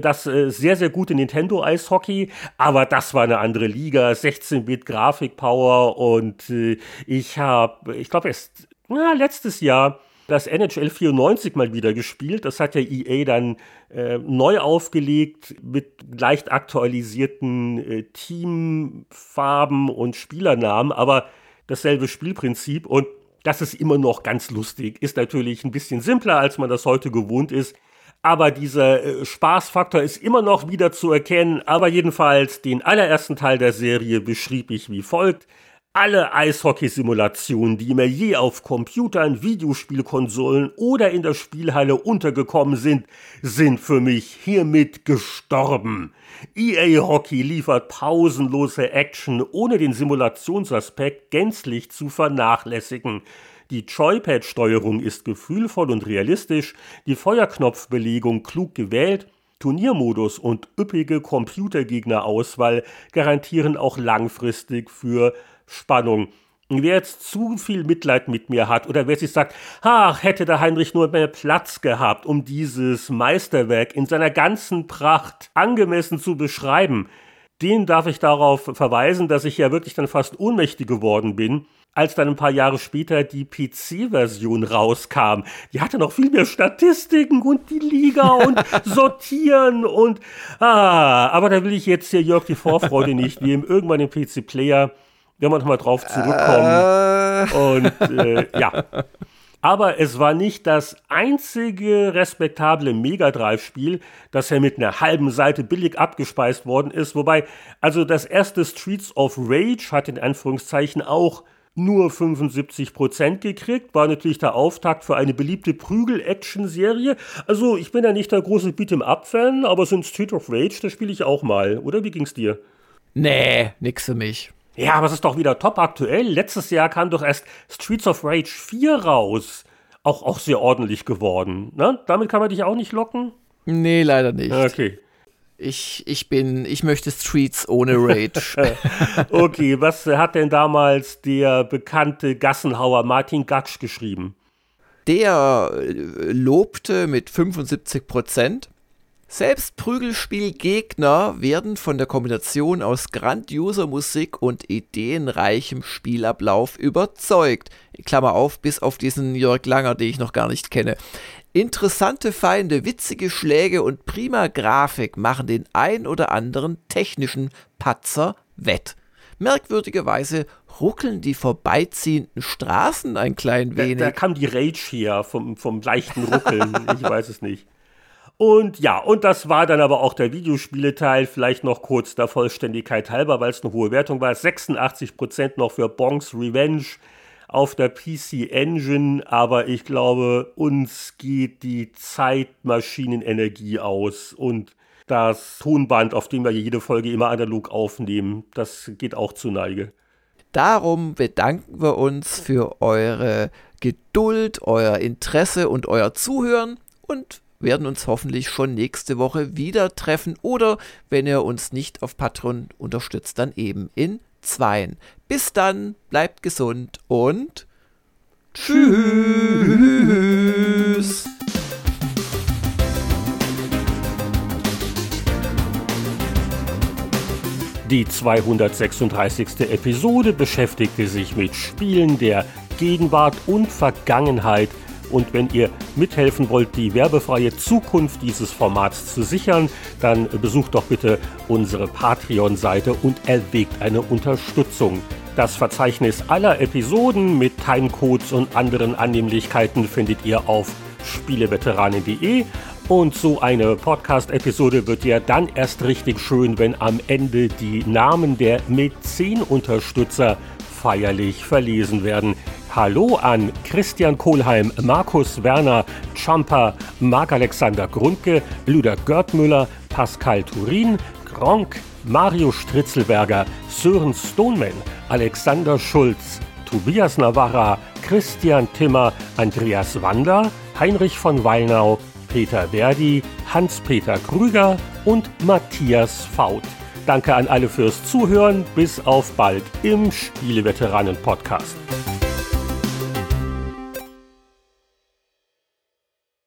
das äh, sehr, sehr gute Nintendo Eishockey, aber das war eine andere Liga, 16-Bit Grafikpower und äh, ich habe, ich glaube erst na, letztes Jahr das NHL 94 mal wieder gespielt. Das hat ja EA dann äh, neu aufgelegt mit leicht aktualisierten äh, Teamfarben und Spielernamen, aber dasselbe Spielprinzip und das ist immer noch ganz lustig. Ist natürlich ein bisschen simpler, als man das heute gewohnt ist aber dieser äh, Spaßfaktor ist immer noch wieder zu erkennen. Aber jedenfalls den allerersten Teil der Serie beschrieb ich wie folgt. Alle Eishockey-Simulationen, die mir je auf Computern, Videospielkonsolen oder in der Spielhalle untergekommen sind, sind für mich hiermit gestorben. EA Hockey liefert pausenlose Action, ohne den Simulationsaspekt gänzlich zu vernachlässigen. Die Joypad-Steuerung ist gefühlvoll und realistisch, die Feuerknopfbelegung klug gewählt, Turniermodus und üppige Computergegnerauswahl garantieren auch langfristig für Spannung. Wer jetzt zu viel Mitleid mit mir hat oder wer sich sagt, ach, hätte der Heinrich nur mehr Platz gehabt, um dieses Meisterwerk in seiner ganzen Pracht angemessen zu beschreiben, den darf ich darauf verweisen, dass ich ja wirklich dann fast ohnmächtig geworden bin als dann ein paar Jahre später die PC-Version rauskam. Die hatte noch viel mehr Statistiken und die Liga und Sortieren und ah, aber da will ich jetzt hier Jörg die Vorfreude nicht nehmen. Irgendwann im PC-Player werden wir nochmal drauf zurückkommen. Äh. Und äh, ja. Aber es war nicht das einzige respektable Mega Drive-Spiel, das ja mit einer halben Seite billig abgespeist worden ist. Wobei, also das erste Streets of Rage hat in Anführungszeichen auch nur 75 Prozent gekriegt. War natürlich der Auftakt für eine beliebte Prügel-Action-Serie. Also ich bin ja nicht der große Beat'em-up-Fan, aber so ein Street of Rage, das spiele ich auch mal. Oder wie ging's dir? Nee, nix für mich. Ja, aber es ist doch wieder top aktuell. Letztes Jahr kam doch erst Streets of Rage 4 raus. Auch, auch sehr ordentlich geworden. Ne? Damit kann man dich auch nicht locken? Nee, leider nicht. Okay. Ich, ich bin, ich möchte Streets ohne Rage. okay, was hat denn damals der bekannte Gassenhauer Martin Gatsch geschrieben? Der äh, lobte mit 75 Prozent. Selbst Prügelspielgegner werden von der Kombination aus grandioser Musik und ideenreichem Spielablauf überzeugt. Klammer auf, bis auf diesen Jörg Langer, den ich noch gar nicht kenne. Interessante Feinde, witzige Schläge und prima Grafik machen den ein oder anderen technischen Patzer wett. Merkwürdigerweise ruckeln die vorbeiziehenden Straßen ein klein wenig. Da, da kam die Rage hier vom, vom leichten Ruckeln. ich weiß es nicht. Und ja, und das war dann aber auch der Videospieleteil, vielleicht noch kurz der Vollständigkeit halber, weil es eine hohe Wertung war. 86% noch für Bonks Revenge, auf der PC Engine, aber ich glaube, uns geht die Zeitmaschinenenergie aus und das Tonband, auf dem wir jede Folge immer analog aufnehmen, das geht auch zu Neige. Darum bedanken wir uns für eure Geduld, euer Interesse und euer Zuhören und werden uns hoffentlich schon nächste Woche wieder treffen oder wenn ihr uns nicht auf Patreon unterstützt, dann eben in zweien. Bis dann, bleibt gesund und tschüss. Die 236. Episode beschäftigte sich mit Spielen der Gegenwart und Vergangenheit – und wenn ihr mithelfen wollt, die werbefreie Zukunft dieses Formats zu sichern, dann besucht doch bitte unsere Patreon-Seite und erwägt eine Unterstützung. Das Verzeichnis aller Episoden mit Timecodes und anderen Annehmlichkeiten findet ihr auf spieleveteranen.de und so eine Podcast-Episode wird ja dann erst richtig schön, wenn am Ende die Namen der Mäzen-Unterstützer feierlich verlesen werden. Hallo an Christian Kohlheim, Markus Werner, Champa, Marc-Alexander Grundke, Lüder Görtmüller, Pascal Turin, Gronk, Mario Stritzelberger, Sören Stoneman, Alexander Schulz, Tobias Navarra, Christian Timmer, Andreas Wander, Heinrich von Wallnau, Peter Verdi, Hans-Peter Krüger und Matthias Faut. Danke an alle fürs Zuhören. Bis auf bald im Spieleveteranen-Podcast.